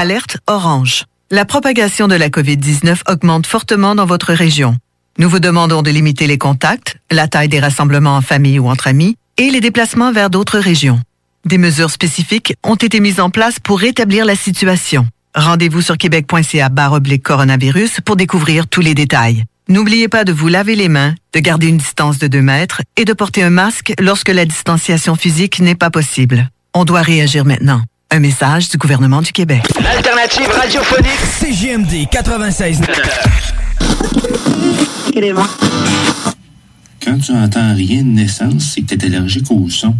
Speaker 18: Alerte orange. La propagation de la COVID-19 augmente fortement dans votre région. Nous vous demandons de limiter les contacts, la taille des rassemblements en famille ou entre amis et les déplacements vers d'autres régions. Des mesures spécifiques ont été mises en place pour rétablir la situation. Rendez-vous sur québec.ca oblique coronavirus pour découvrir tous les détails. N'oubliez pas de vous laver les mains, de garder une distance de 2 mètres et de porter un masque lorsque la distanciation physique n'est pas possible. On doit réagir maintenant. Un message du gouvernement du Québec.
Speaker 16: L'alternative radiophonique
Speaker 22: CGMD 96.
Speaker 13: Quand tu entends rien de naissance, c'est que tu es allergique au son.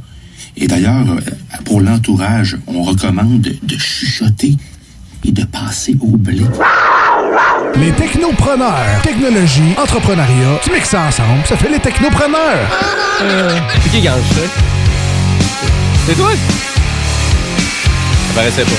Speaker 13: Et d'ailleurs, euh, pour l'entourage, on recommande de, chuchoter et de passer au blé.
Speaker 7: Les technopreneurs. Technologie, entrepreneuriat, tu mixes ça ensemble, ça fait les technopreneurs.
Speaker 3: C'est qui gange ça? C'est toi? Ça paraissait pas.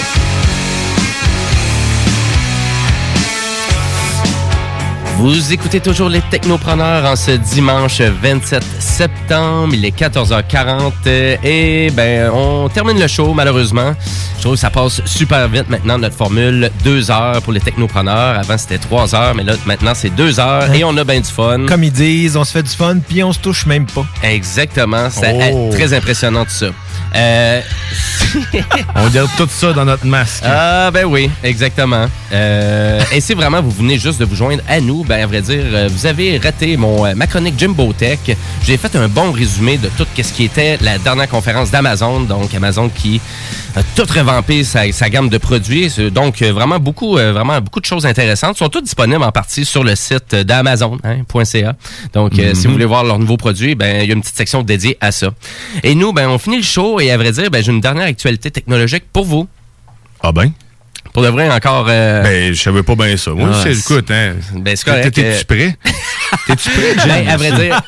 Speaker 3: Vous écoutez toujours les Technopreneurs en ce dimanche 27 septembre. Il est 14h40 euh, et ben on termine le show malheureusement. Je trouve que ça passe super vite maintenant notre formule. Deux heures pour les Technopreneurs. Avant c'était trois heures, mais là maintenant c'est deux heures et on a bien du fun.
Speaker 4: Comme ils disent, on se fait du fun, puis on se touche même pas.
Speaker 3: Exactement. C'est
Speaker 5: Oh.
Speaker 3: très impressionnant tout ça. Euh,
Speaker 5: On garde tout ça dans notre masque.
Speaker 3: Ah ben oui, exactement. Euh, et si vraiment vous venez juste de vous joindre à nous, ben à vrai dire, euh, vous avez raté mon euh, ma chronique Jimbo Tech. J'ai fait un bon résumé de tout ce qui était la dernière conférence d'Amazon, donc Amazon qui a tout revampé sa, sa gamme de produits. C'est Donc euh, vraiment beaucoup, euh, vraiment beaucoup de choses intéressantes sont toutes disponibles en partie sur le site d'Amazon, hein. Donc euh, si vous voulez voir leurs nouveaux produits, ben il y a une petite section dédiée à ça. Et nous, ben on finit le show et à vrai dire, ben j'ai une dernière actualité technologique pour vous.
Speaker 5: Ah ben?
Speaker 3: Pour de vrai, encore... euh,
Speaker 5: Ben, je savais pas bien ça. Moi,
Speaker 3: Ah,
Speaker 5: c'est, écoute, hein.
Speaker 3: Ben, c'est correct.
Speaker 5: T'es-tu prêt? T'es-tu prêt, Jim?
Speaker 3: Ben, à vrai dire,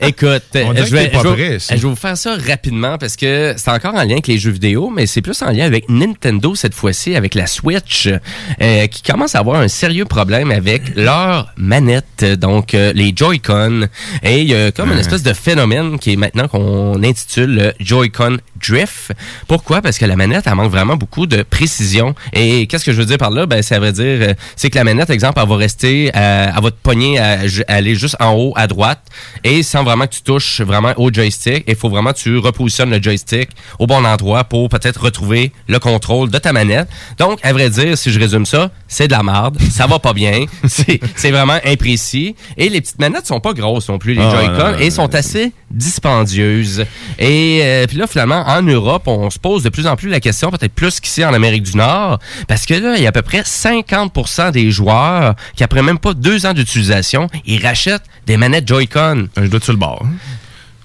Speaker 3: écoute,
Speaker 5: On
Speaker 3: je vais,
Speaker 5: pas
Speaker 3: je vais-
Speaker 5: prêt,
Speaker 3: je vais vous faire ça rapidement parce que c'est encore en lien avec les jeux vidéo, mais c'est plus en lien avec Nintendo cette fois-ci, avec la Switch, euh, qui commence à avoir un sérieux problème avec leurs manettes, donc euh, les Joy-Con. Et il y a comme une espèce de phénomène qui est maintenant qu'on intitule le Joy-Con Drift. Pourquoi? Parce que la manette, elle manque vraiment beaucoup de précision. Et qu'est-ce que je veux dire par là? Ben, ça veut dire, euh, c'est que la manette, exemple, elle va rester, euh, à votre poignet, à, ju- aller juste en haut à droite, et sans vraiment que tu touches vraiment au joystick. Il faut vraiment que tu repositionnes le joystick au bon endroit pour peut-être retrouver le contrôle de ta manette. Donc, à vrai dire, si je résume ça, c'est de la merde. Ça va pas bien. C'est vraiment imprécis. Et les petites manettes sont pas grosses non plus, les
Speaker 5: Ah,
Speaker 3: Joy-Con, et sont assez dispendieuses. Et euh, puis là, finalement, en Europe, on se pose de plus en plus la question, peut-être plus qu'ici en Amérique du Nord, parce que là, il y a à peu près 50% des joueurs qui, après même pas deux ans d'utilisation, ils rachètent des manettes Joy-Con.
Speaker 5: Je dois sur le bord.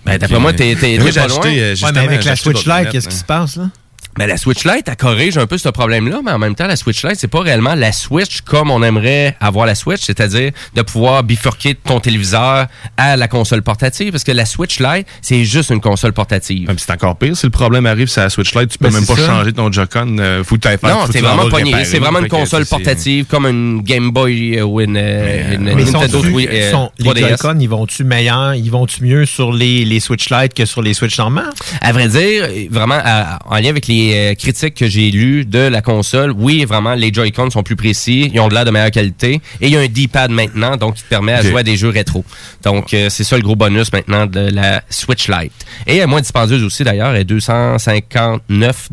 Speaker 3: Ben, d'après moi, t'es t'es- t'es
Speaker 5: j'ai
Speaker 3: pas loin.
Speaker 5: acheté, euh, justement,
Speaker 4: Ouais, mais avec la Switch Lite, qu'est-ce qui
Speaker 5: hein.
Speaker 4: se passe, là?
Speaker 3: Ben, la Switch Lite, elle corrige un peu ce problème-là, mais en même temps, la Switch Lite, c'est pas réellement la Switch comme on aimerait avoir la Switch, c'est-à-dire de pouvoir bifurquer ton téléviseur à la console portative, parce que la Switch Lite, c'est juste une console portative.
Speaker 5: c'est encore pire. Si le problème arrive, c'est la Switch Lite, tu peux
Speaker 3: Ben,
Speaker 5: même pas
Speaker 3: ça.
Speaker 5: changer ton Joy-Con. euh, faut que
Speaker 3: Non, c'est vraiment pogné. C'est vraiment une console portative, comme une Game Boy ou une, euh, une
Speaker 4: Mais
Speaker 3: Nintendo
Speaker 4: sont-tu-
Speaker 3: 3, euh,
Speaker 4: sont- les
Speaker 3: 3DS.
Speaker 4: Joy-Con, ils vont-tu meilleurs, ils vont-tu mieux sur les, les Switch Lite que sur les Switch normales?
Speaker 3: À vrai dire, vraiment, à- en lien avec les euh, critiques que j'ai lues de la console, oui, vraiment, les Joy-Con sont plus précis, ils ont de l'air de meilleure qualité, et il y a un D-pad maintenant, donc qui te permet à jouer à des jeux rétro. Donc, euh, c'est ça le gros bonus maintenant de la Switch Lite. Et elle est moins dispendieuse aussi, d'ailleurs, elle est 259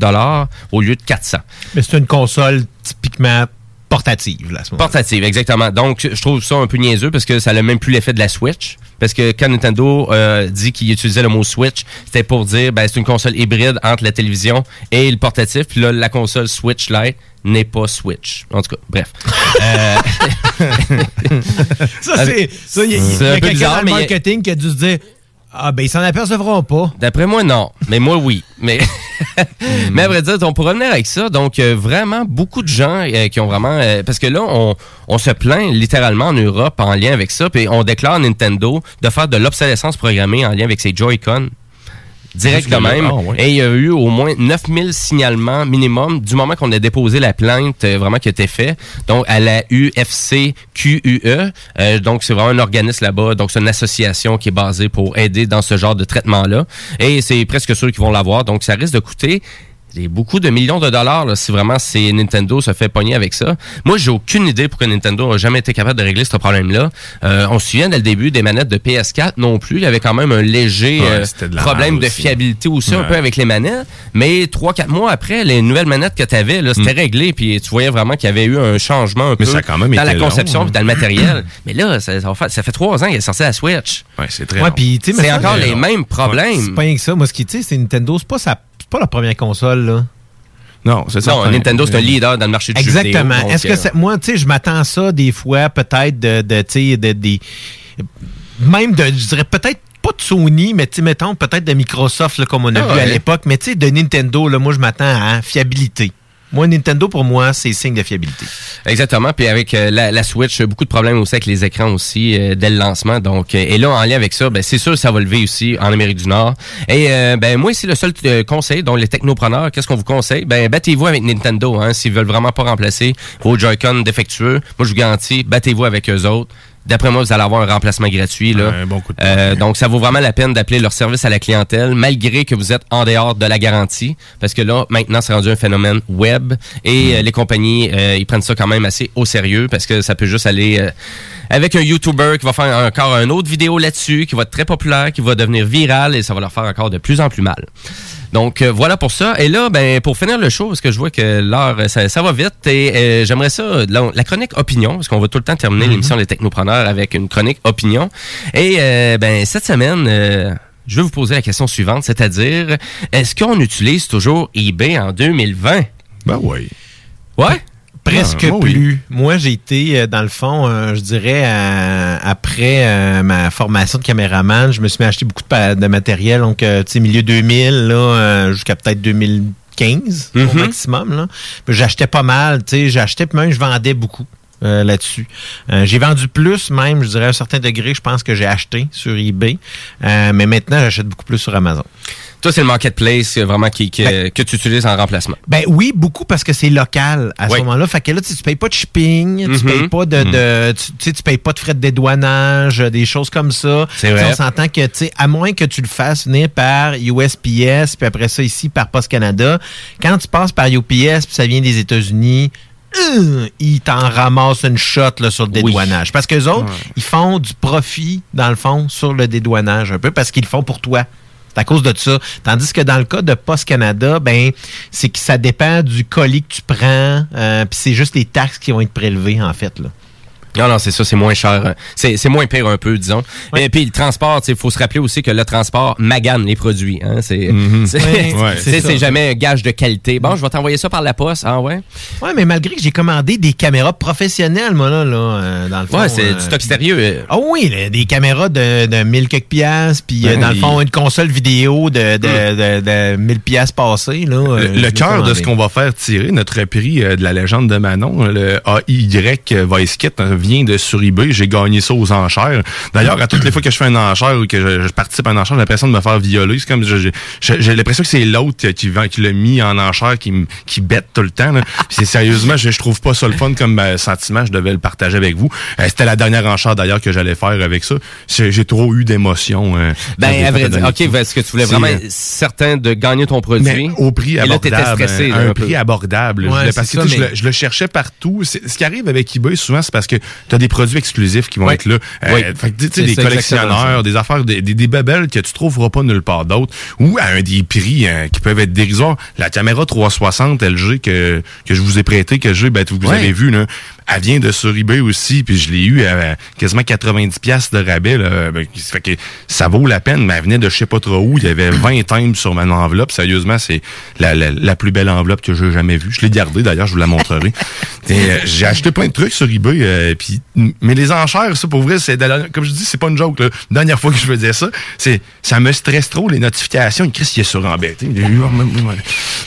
Speaker 3: au lieu de 400.
Speaker 4: Mais c'est une console typiquement portative, là, ce
Speaker 3: Portative, exactement. Donc, je trouve ça un peu niaiseux parce que ça n'a même plus l'effet de la Switch. Parce que quand Nintendo euh, dit qu'il utilisait le mot Switch, c'était pour dire ben c'est une console hybride entre la télévision et le portatif. Puis là, la console Switch Lite n'est pas Switch. En tout cas, bref. Euh,
Speaker 4: Ça, c'est. Ça, il y a, y quelqu'un dans le
Speaker 3: mais
Speaker 4: marketing qui a dû se dire Ah, ben, ils s'en apercevront pas.
Speaker 3: D'après moi, non. Mais moi, oui. Mais Mais à vrai dire, donc, pour revenir avec ça, donc euh, vraiment beaucoup de gens euh, qui ont vraiment... euh, parce que là, on, on se plaint littéralement en Europe en lien avec ça, puis on déclare à Nintendo de faire de l'obsolescence programmée en lien avec ses Joy-Con. Direct de même.
Speaker 5: ah.
Speaker 3: Et il y a eu au moins 9000 signalements minimum du moment qu'on a déposé la plainte euh, vraiment qui a été fait. Donc, à la UFCQUE. Euh, donc, c'est vraiment un organisme là-bas. Donc, c'est une association qui est basée pour aider dans ce genre de traitement-là. Et c'est presque sûr qu'ils vont l'avoir. Donc, ça risque de coûter des- beaucoup de millions de dollars là, si vraiment c'est Nintendo se fait pogner avec ça. Moi, j'ai aucune idée pourquoi Nintendo n'a jamais été capable de régler ce problème-là. Euh, on se souvient dès le début des manettes de PS4 non plus. Il y avait quand même un léger
Speaker 5: Ouais,
Speaker 3: euh,
Speaker 5: de
Speaker 3: problème de
Speaker 5: aussi.
Speaker 3: fiabilité aussi un peu avec les manettes. Mais trois, quatre mois après, les nouvelles manettes que tu avais, c'était réglé. Puis tu voyais vraiment qu'il y avait eu un changement un
Speaker 5: Mm. Mais
Speaker 3: peu
Speaker 5: ça a quand même
Speaker 3: dans la
Speaker 5: long,
Speaker 3: conception
Speaker 5: hein.
Speaker 3: puis dans le matériel. Mais là, ça, fait trois ans qu'il est sorti la Switch.
Speaker 5: Ouais, c'est très
Speaker 4: Ouais,
Speaker 5: long.
Speaker 3: C'est encore les mêmes problèmes.
Speaker 4: C'est pas rien que ça. Moi, ce qui, tu sais, c'est Nintendo, c'est pas, sa- c'est pas la première console, là.
Speaker 5: Non, c'est ça.
Speaker 3: Non, Nintendo, c'est un leader dans le marché du jeu vidéo.
Speaker 4: Exactement. Est-ce que
Speaker 3: euh,
Speaker 4: c'est- moi, tu sais, je m'attends à ça des fois, peut-être de, de tu sais, de, des, même de, je dirais peut-être pas de Sony, mais tu sais, mettons peut-être de Microsoft, là, comme on a
Speaker 3: Ah
Speaker 4: vu à l'époque, mais tu sais, de Nintendo, là, moi, je m'attends à fiabilité. Moi, Nintendo, pour moi, c'est signe de fiabilité.
Speaker 3: Exactement. Puis avec euh, la, la Switch, beaucoup de problèmes aussi avec les écrans aussi euh, dès le lancement. Donc, euh, et là, en lien avec ça, ben, c'est sûr ça va lever aussi en Amérique du Nord. Et ben moi, ici, le seul conseil, dont les technopreneurs, qu'est-ce qu'on vous conseille? Ben, battez-vous avec Nintendo, hein, s'ils veulent vraiment pas remplacer vos Joy-Con défectueux. Moi, je vous garantis, battez-vous avec eux autres. D'après moi, vous allez avoir un remplacement gratuit. Là.
Speaker 5: Un bon coup de poing.
Speaker 3: Euh, donc, ça vaut vraiment la peine d'appeler leur service à la clientèle, malgré que vous êtes en dehors de la garantie. Parce que là, maintenant, c'est rendu un phénomène web. Et euh, les compagnies, euh, ils prennent ça quand même assez au sérieux parce que ça peut juste aller euh, avec un YouTuber qui va faire encore une autre vidéo là-dessus, qui va être très populaire, qui va devenir viral et ça va leur faire encore de plus en plus mal. Donc euh, voilà pour ça. Et là, ben pour finir le show, parce que je vois que l'heure, euh, ça, ça va vite, et euh, j'aimerais ça, la, la chronique opinion, parce qu'on va tout le temps terminer l'émission des technopreneurs avec une chronique opinion. Et euh, ben cette semaine, je vais vous poser la question suivante, c'est-à-dire, est-ce qu'on utilise toujours eBay en 2020?
Speaker 5: Ben oui.
Speaker 3: Ouais?
Speaker 4: Presque
Speaker 5: Ah, oui.
Speaker 4: plus. Moi, j'ai été, euh, dans le fond, euh, je dirais, euh, après euh, ma formation de caméraman, je me suis mis à acheter beaucoup de, matériel. Donc, euh, tu sais, milieu 2000, là, euh, jusqu'à peut-être 2015 au
Speaker 3: Mhm.
Speaker 4: maximum. Là. J'achetais pas mal. Tu sais, j'achetais, puis même, je vendais beaucoup. Euh, là-dessus. Euh, j'ai vendu plus même, je dirais à un certain degré, je pense que j'ai acheté sur eBay. Euh, mais maintenant, j'achète beaucoup plus sur Amazon.
Speaker 3: Toi, c'est le marketplace vraiment qui, qui- que tu utilises en remplacement.
Speaker 4: Ben oui, beaucoup parce que c'est local à
Speaker 3: Oui.
Speaker 4: ce moment-là. Fait que là, tu tu payes pas de shipping, tu
Speaker 3: Mhm.
Speaker 4: payes pas de, de- tu, tu sais, tu payes pas de frais de dédouanage, des choses comme ça.
Speaker 3: C'est vrai.
Speaker 4: On s'entend que, tu sais, à moins que tu le fasses venir par USPS, puis après ça ici par Post Canada, quand tu passes par UPS, puis ça vient des États-Unis. Euh, ils t'en ramassent une shot là, sur le dédouanage. Parce que autres, ils font du profit, dans le fond, sur le dédouanage, un peu, parce qu'ils le font pour toi. C'est à cause de ça. Tandis que dans le cas de Post Canada, ben, c'est que ça dépend du colis que tu prends, euh, puis c'est juste les taxes qui vont être prélevées, en fait. Là.
Speaker 3: Non, non, c'est ça, c'est moins cher. euh, C'est c'est moins pire un peu, disons. Et puis le transport, il faut se rappeler aussi que le transport magane les produits. Hein, c'est c'est-
Speaker 4: Ouais, ouais,
Speaker 3: c'est-
Speaker 4: c'est
Speaker 3: c'est
Speaker 4: ça.
Speaker 3: jamais un gage de qualité. Bon, je vais t'envoyer ça par la poste. Ah ouais?
Speaker 4: Ouais, mais malgré que j'ai commandé des caméras professionnelles, moi, là, là euh, dans le fond.
Speaker 3: Ouais, c'est du stock sérieux. euh.
Speaker 4: Ah oui, là, des caméras de, de 1000 quelques piastres, puis euh,
Speaker 5: Ben,
Speaker 4: dans le fond, une console vidéo de, de, de, de 1000 piastres passées. Là, euh,
Speaker 5: Le,
Speaker 4: je
Speaker 5: le cœur de ce qu'on va faire tirer, notre prix euh, de la légende de Manon, le AY Vice Kit, euh, vient de sur eBay. J'ai gagné ça aux enchères. D'ailleurs, à toutes les fois que je fais une enchère ou que je, je participe à une enchère, j'ai l'impression de me faire violer. C'est comme j'ai l'impression que c'est l'autre qui, vend- qui l'a mis en enchère qui, me- qui bête tout le temps. C'est sérieusement, je, je trouve pas ça le fun comme euh, sentiment. Je devais le partager avec vous. Euh, C'était la dernière enchère d'ailleurs que j'allais faire avec ça. J'ai j'ai trop eu d'émotions. euh,
Speaker 3: Ben, à vrai dire, OK, est-ce que tu voulais vraiment
Speaker 5: euh,
Speaker 3: être certain de gagner ton produit?
Speaker 5: mais au prix
Speaker 3: Et là,
Speaker 5: abordable.
Speaker 3: t'étais stressé.
Speaker 5: un
Speaker 3: un peu.
Speaker 5: prix abordable.
Speaker 4: Ouais,
Speaker 5: parce que
Speaker 4: ça,
Speaker 5: tu sais, je, le, je le cherchais partout. Ce qui arrive avec eBay, souvent, c'est parce que tu as des produits exclusifs qui vont
Speaker 3: Oui.
Speaker 5: être là. Euh, fait que, des collectionneurs, des affaires, des, des, des babelles que tu trouveras pas nulle part d'autre ou à un des prix euh, qui peuvent être dérisoires. La caméra 360 LG que, que je vous ai prêté, que j'ai, ben, vous avez vu, là, elle vient de sur eBay aussi, puis je l'ai eu à quasiment 90 pièces de rabais. Là. Ben, ça fait que ça vaut la peine, mais elle venait de je sais pas trop où. Il y avait 20 timbres sur mon enveloppe. Sérieusement, c'est la, la, la plus belle enveloppe que j'ai jamais vue. Je l'ai gardée, d'ailleurs, je vous la montrerai. Euh, j'ai acheté plein de trucs sur eBay, euh, puis mais les enchères, ça, pour vrai, c'est de la- comme je dis, c'est pas une joke. Là. Dernière fois que je faisais ça, c'est ça me stresse trop les notifications. Chris, il est surembêté.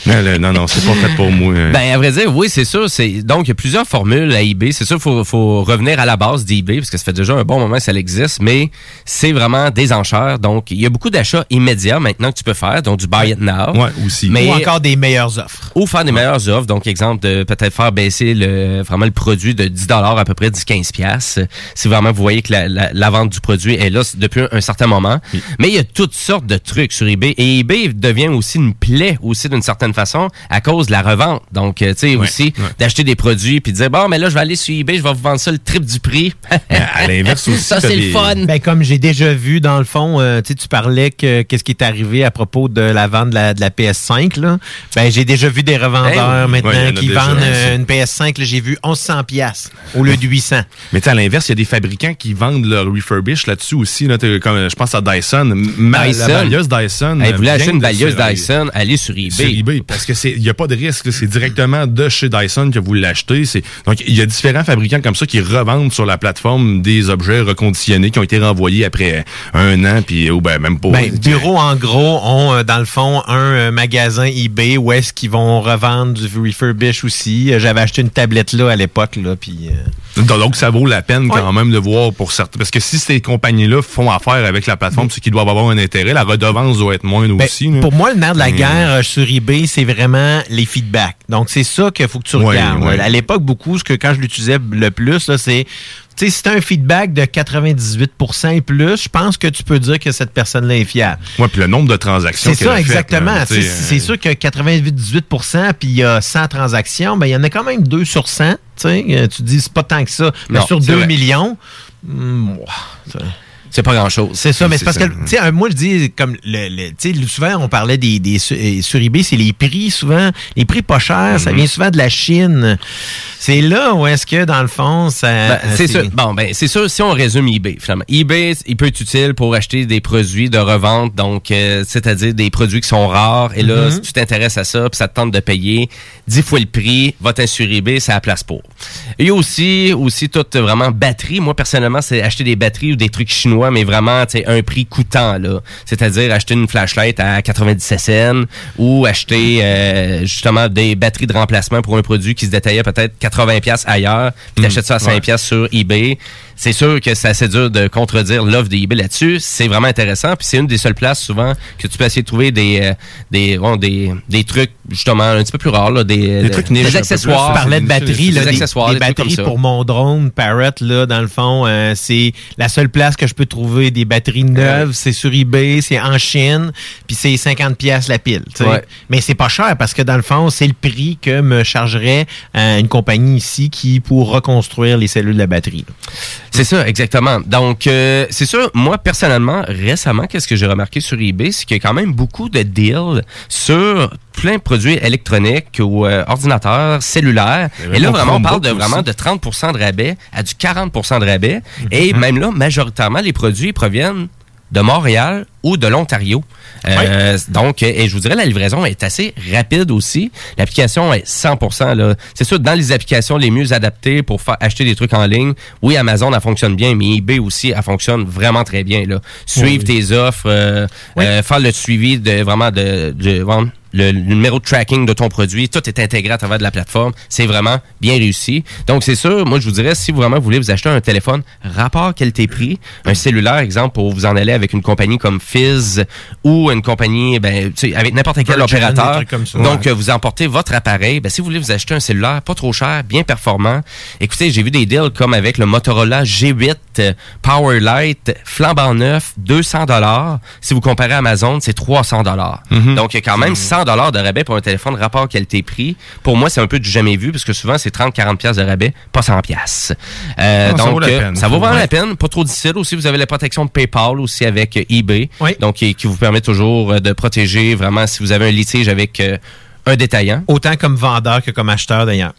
Speaker 5: Non, non, non, c'est pas fait pour moi.
Speaker 3: Ben, à vrai dire, oui, c'est sûr. Donc, il y a plusieurs formules eBay. C'est sûr, il faut, faut revenir à la base d'eBay, parce que ça fait déjà un bon moment que ça existe, mais c'est vraiment des enchères. Donc, il y a beaucoup d'achats immédiats maintenant que tu peux faire, donc du buy it now.
Speaker 5: Ouais, aussi.
Speaker 3: Mais,
Speaker 4: Ou encore des meilleures offres.
Speaker 3: ou faire des meilleures offres. Donc, exemple, de peut-être faire baisser le, vraiment le produit de 10 à peu près 10-15 piastres. Si vraiment vous voyez que la, la- la vente du produit est là depuis un, un certain moment. Mais il y a toutes sortes de trucs sur eBay. Et eBay devient aussi une plaie aussi d'une certaine façon à cause de la revente. Donc, euh, tu sais, aussi d'acheter des produits puis de dire, bon, mais là, je vais aller sur eBay, je vais vous vendre ça le triple du prix.
Speaker 5: à l'inverse aussi,
Speaker 3: Ça, c'est le fun.
Speaker 4: Ben, comme j'ai déjà vu, dans le fond, euh, tu sais, tu parlais que qu'est-ce qui est arrivé à propos de la vente de la, de la PS5, là. Ben, j'ai déjà vu des revendeurs
Speaker 5: oui.
Speaker 4: maintenant
Speaker 5: Ouais,
Speaker 4: qui vendent euh, une PS5, là, j'ai vu 1100 pièces au lieu de 800.
Speaker 5: Mais t'sais, à l'inverse, il y a des fabricants qui vendent leur refurbish là-dessus aussi. Là, comme, je pense à Dyson. Ma,
Speaker 3: Dyson.
Speaker 5: La balieuse Dyson.
Speaker 3: Hey, vous voulez
Speaker 5: vient
Speaker 3: acheter une balieuse Dyson, allez sur eBay.
Speaker 5: Sur eBay, parce que c'est, il y a pas de risque. C'est directement de chez Dyson que vous l'achetez. C'est, donc, il y a différents fabricants comme ça qui revendent sur la plateforme des objets reconditionnés qui ont été renvoyés après un an, puis ou ben même pas.
Speaker 4: Ben, Bureau, en gros, ont, euh, dans le fond, un euh, magasin eBay où est-ce qu'ils vont revendre du refurbish aussi. Euh, J'avais acheté une tablette là à l'époque, là, puis...
Speaker 5: Donc, ça vaut la peine quand même de voir pour certains. Parce que si ces compagnies-là font affaire avec la plateforme, c'est qu'ils doivent avoir un intérêt. La redevance doit être moindre
Speaker 4: Ben,
Speaker 5: aussi. là.
Speaker 4: Pour moi, le nerf de la guerre sur eBay, c'est vraiment les feedbacks. Donc, c'est ça qu'il faut que tu regardes. À l'époque, beaucoup, ce que quand je l'utilisais le plus, c'est. Tu sais, si tu un feedback de 98 et plus, je pense que tu peux dire que cette personne-là est fiable.
Speaker 5: Ouais, puis le nombre de transactions.
Speaker 4: C'est ça, exactement. C'est
Speaker 5: euh,
Speaker 4: sûr que 98% puis il y a 100 transactions, ben il y en a quand même 2 sur 100. Tu sais, Euh, tu dis, c'est pas tant que ça. Mais
Speaker 3: Non,
Speaker 4: sur
Speaker 3: c'est
Speaker 4: 2
Speaker 3: vrai.
Speaker 4: millions, hmm,
Speaker 3: C'est pas grand-chose.
Speaker 4: c'est ça, mais c'est parce
Speaker 3: ça.
Speaker 4: que, tu sais, moi, je dis, comme, le, le- tu sais, souvent, on parlait des, des sur, euh, sur eBay, c'est les prix, souvent, les prix pas chers, ça vient souvent de la Chine. C'est là où est-ce que, dans le fond, ça...
Speaker 3: Ben,
Speaker 4: euh,
Speaker 3: c'est sûr. Bon, ben, c'est sûr, si on résume eBay, finalement. eBay, il peut être utile pour acheter des produits de revente, donc, euh, c'est-à-dire des produits qui sont rares. Et là,
Speaker 4: Mhm.
Speaker 3: si tu t'intéresses à ça, puis ça te tente de payer 10 fois le prix, va-t'en sur eBay, c'est la place pour. Il y a aussi, aussi toute vraiment batterie. Moi, personnellement, c'est acheter des batteries ou des trucs chinois, mais vraiment, un prix coûtant, là. C'est-à-dire acheter une flashlight à 97 cents ou acheter, euh, justement, des batteries de remplacement pour un produit qui se détaillait peut-être 80 pièces ailleurs, puis t'achètes ça à 5
Speaker 5: ouais.
Speaker 3: pièces sur eBay. C'est sûr que c'est assez dur de contredire l'offre d'eBay là-dessus. C'est vraiment intéressant. Puis c'est une des seules places souvent que tu peux essayer de trouver des euh, des, bon, des des trucs justement un petit peu plus rares là, des,
Speaker 4: Des trucs niches un peu
Speaker 3: accessoires.
Speaker 4: Tu parlais de batteries, là,
Speaker 3: des,
Speaker 4: des,
Speaker 3: accessoires,
Speaker 4: des
Speaker 3: des
Speaker 4: batteries pour mon drone Parrot, là, dans le fond, euh, c'est la seule place que je peux trouver des batteries neuves, c'est sur eBay, c'est en Chine, puis c'est 50 pièces la pile.
Speaker 3: Ouais.
Speaker 4: Mais c'est pas cher parce que dans le fond, c'est le prix que me chargerait euh, une compagnie ici qui pour reconstruire les cellules de batterie. là.
Speaker 3: C'est ça, exactement. Donc, euh, c'est sûr, moi, personnellement, récemment, qu'est-ce que j'ai remarqué sur eBay, c'est qu'il y a quand même beaucoup de deals sur plein de produits électroniques ou euh, ordinateurs, cellulaires. Et là, vraiment, on parle de vraiment de 30% de rabais à du 40% de rabais. Et même là, majoritairement, les produits proviennent de Montréal ou de l'Ontario. Euh, Donc, euh, et je vous dirais, la livraison est assez rapide aussi. L'application est 100%. là. C'est sûr, dans les applications les mieux adaptées pour acheter des trucs en ligne, oui, Amazon, elle fonctionne bien, mais eBay aussi, elle fonctionne vraiment très bien. Là. Suivre
Speaker 4: Oui.
Speaker 3: tes offres, euh, euh, faire le suivi de vraiment de, de vendre le, numéro de tracking de ton produit, tout est intégré à travers de la plateforme. C'est vraiment bien réussi. Donc, c'est sûr, moi, je vous dirais, si vous vraiment voulez vous acheter un téléphone rapport qualité-prix, un cellulaire, exemple, pour vous en aller avec une compagnie comme Fizz ou une compagnie, ben, avec n'importe quel opérateur.
Speaker 4: trucs comme ça.
Speaker 3: Donc,
Speaker 4: Ouais.
Speaker 3: euh, vous emportez votre appareil. Ben, si vous voulez vous acheter un cellulaire pas trop cher, bien performant, écoutez, j'ai vu des deals comme avec le Motorola G8 euh, Powerlight flambant neuf, 200 dollars. Si vous comparez à Amazon, c'est 300 dollars.
Speaker 5: Mhm.
Speaker 3: Donc, il y a quand même 100 dollars de rabais pour un téléphone rapport qualité-prix. Pour moi, c'est un peu du jamais vu parce que souvent, c'est 30-40 pièces de rabais, pas 100 pièces. Euh,
Speaker 5: Non, ça vaut la
Speaker 3: euh,
Speaker 5: peine.
Speaker 3: ça vaut vraiment
Speaker 5: Ouais.
Speaker 3: la peine. Pas trop difficile. Aussi, vous avez la protection de PayPal aussi avec euh, eBay. Donc, qui, qui vous permet toujours de protéger vraiment si vous avez un litige avec euh, un détaillant.
Speaker 4: Autant comme vendeur que comme acheteur d'ailleurs.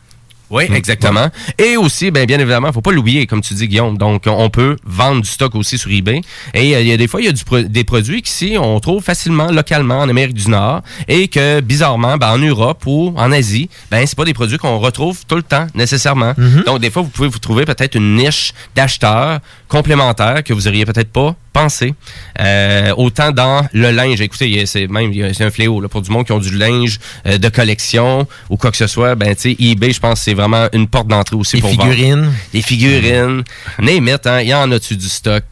Speaker 3: Oui, exactement. Et aussi, ben, bien évidemment, faut pas l'oublier, comme tu dis, Guillaume. Donc, on peut vendre du stock aussi sur eBay. Et euh, il y a des fois, il y a du pro- des produits qu'ici, on trouve facilement, localement, en Amérique du Nord. Et que, bizarrement, ben, en Europe ou en Asie, ben, c'est pas des produits qu'on retrouve tout le temps, nécessairement. Donc, des fois, vous pouvez vous trouver peut-être une niche d'acheteurs complémentaires que vous auriez peut-être pas pensé. Euh, autant dans le linge. Écoutez, c'est même, c'est un fléau, là, pour du monde qui ont du linge euh, de collection ou quoi que ce soit. Ben, tu sais, eBay, je pense, c'est vraiment une porte d'entrée aussi
Speaker 4: Les
Speaker 3: pour
Speaker 4: figurines.
Speaker 3: vendre. Les figurines. Name it, hein. Il y en a-tu du stock?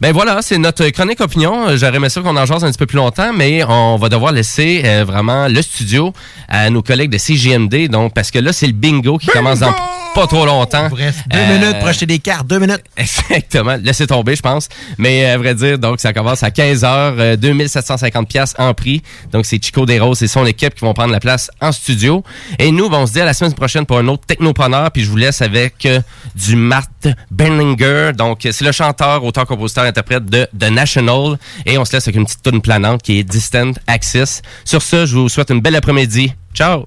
Speaker 3: Ben voilà, c'est notre chronique opinion. J'aurais aimé ça qu'on en jase un petit peu plus longtemps, mais on va devoir laisser euh, vraiment le studio à nos collègues de CGMD. Donc, parce que là, c'est le bingo qui commence dans pas trop longtemps.
Speaker 4: Deux
Speaker 3: Euh,
Speaker 4: minutes pour acheter des cartes, deux minutes.
Speaker 3: Exactement. Laissez tomber, je pense. Mais euh, à vrai dire, donc ça commence à 15 h euh, 2750 pièces en prix. Donc c'est Chico Desroses et son équipe qui vont prendre la place en studio. Et nous, ben, on se dit à la semaine prochaine pour un autre technopreneur. Puis je vous laisse avec euh, du Matt Berlinger. Donc c'est le chanteur, auteur, compositeur, interprète de The National. Et on se laisse avec une petite tune planante qui est Distant Axis. Sur ce, je vous souhaite une belle après-midi. Ciao!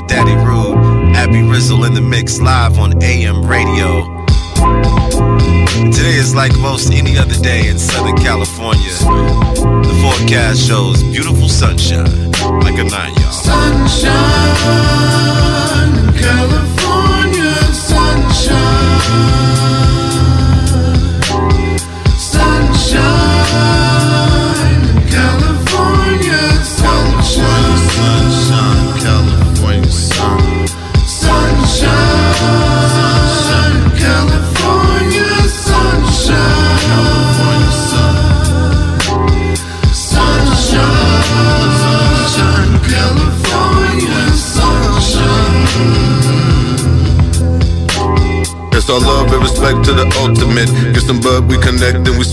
Speaker 25: the.
Speaker 26: club, we connect and we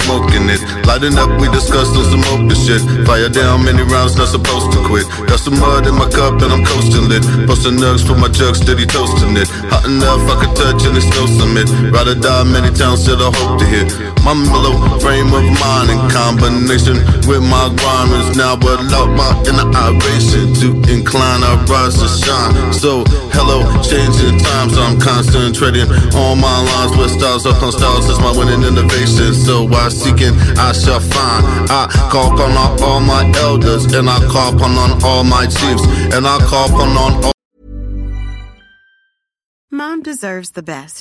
Speaker 26: it. Lighting up, we discuss on some open shit. Fire down many rounds, not supposed to quit. Got some mud in my cup and I'm coasting lit. Posting nugs for my jug, steady toasting it. Hot enough, I could touch and no summit. Rather die many times, still I hope to hit. My mellow frame of mind in combination with my grime is now allow my inner iration to incline, I rise to shine. So, hello, changing times, I'm concentrating on my lines with styles up on styles is my winning innovation. So, while seeking, I shall I call upon all my elders, and I call upon all my chiefs, and I call upon all.
Speaker 27: Mom deserves the best,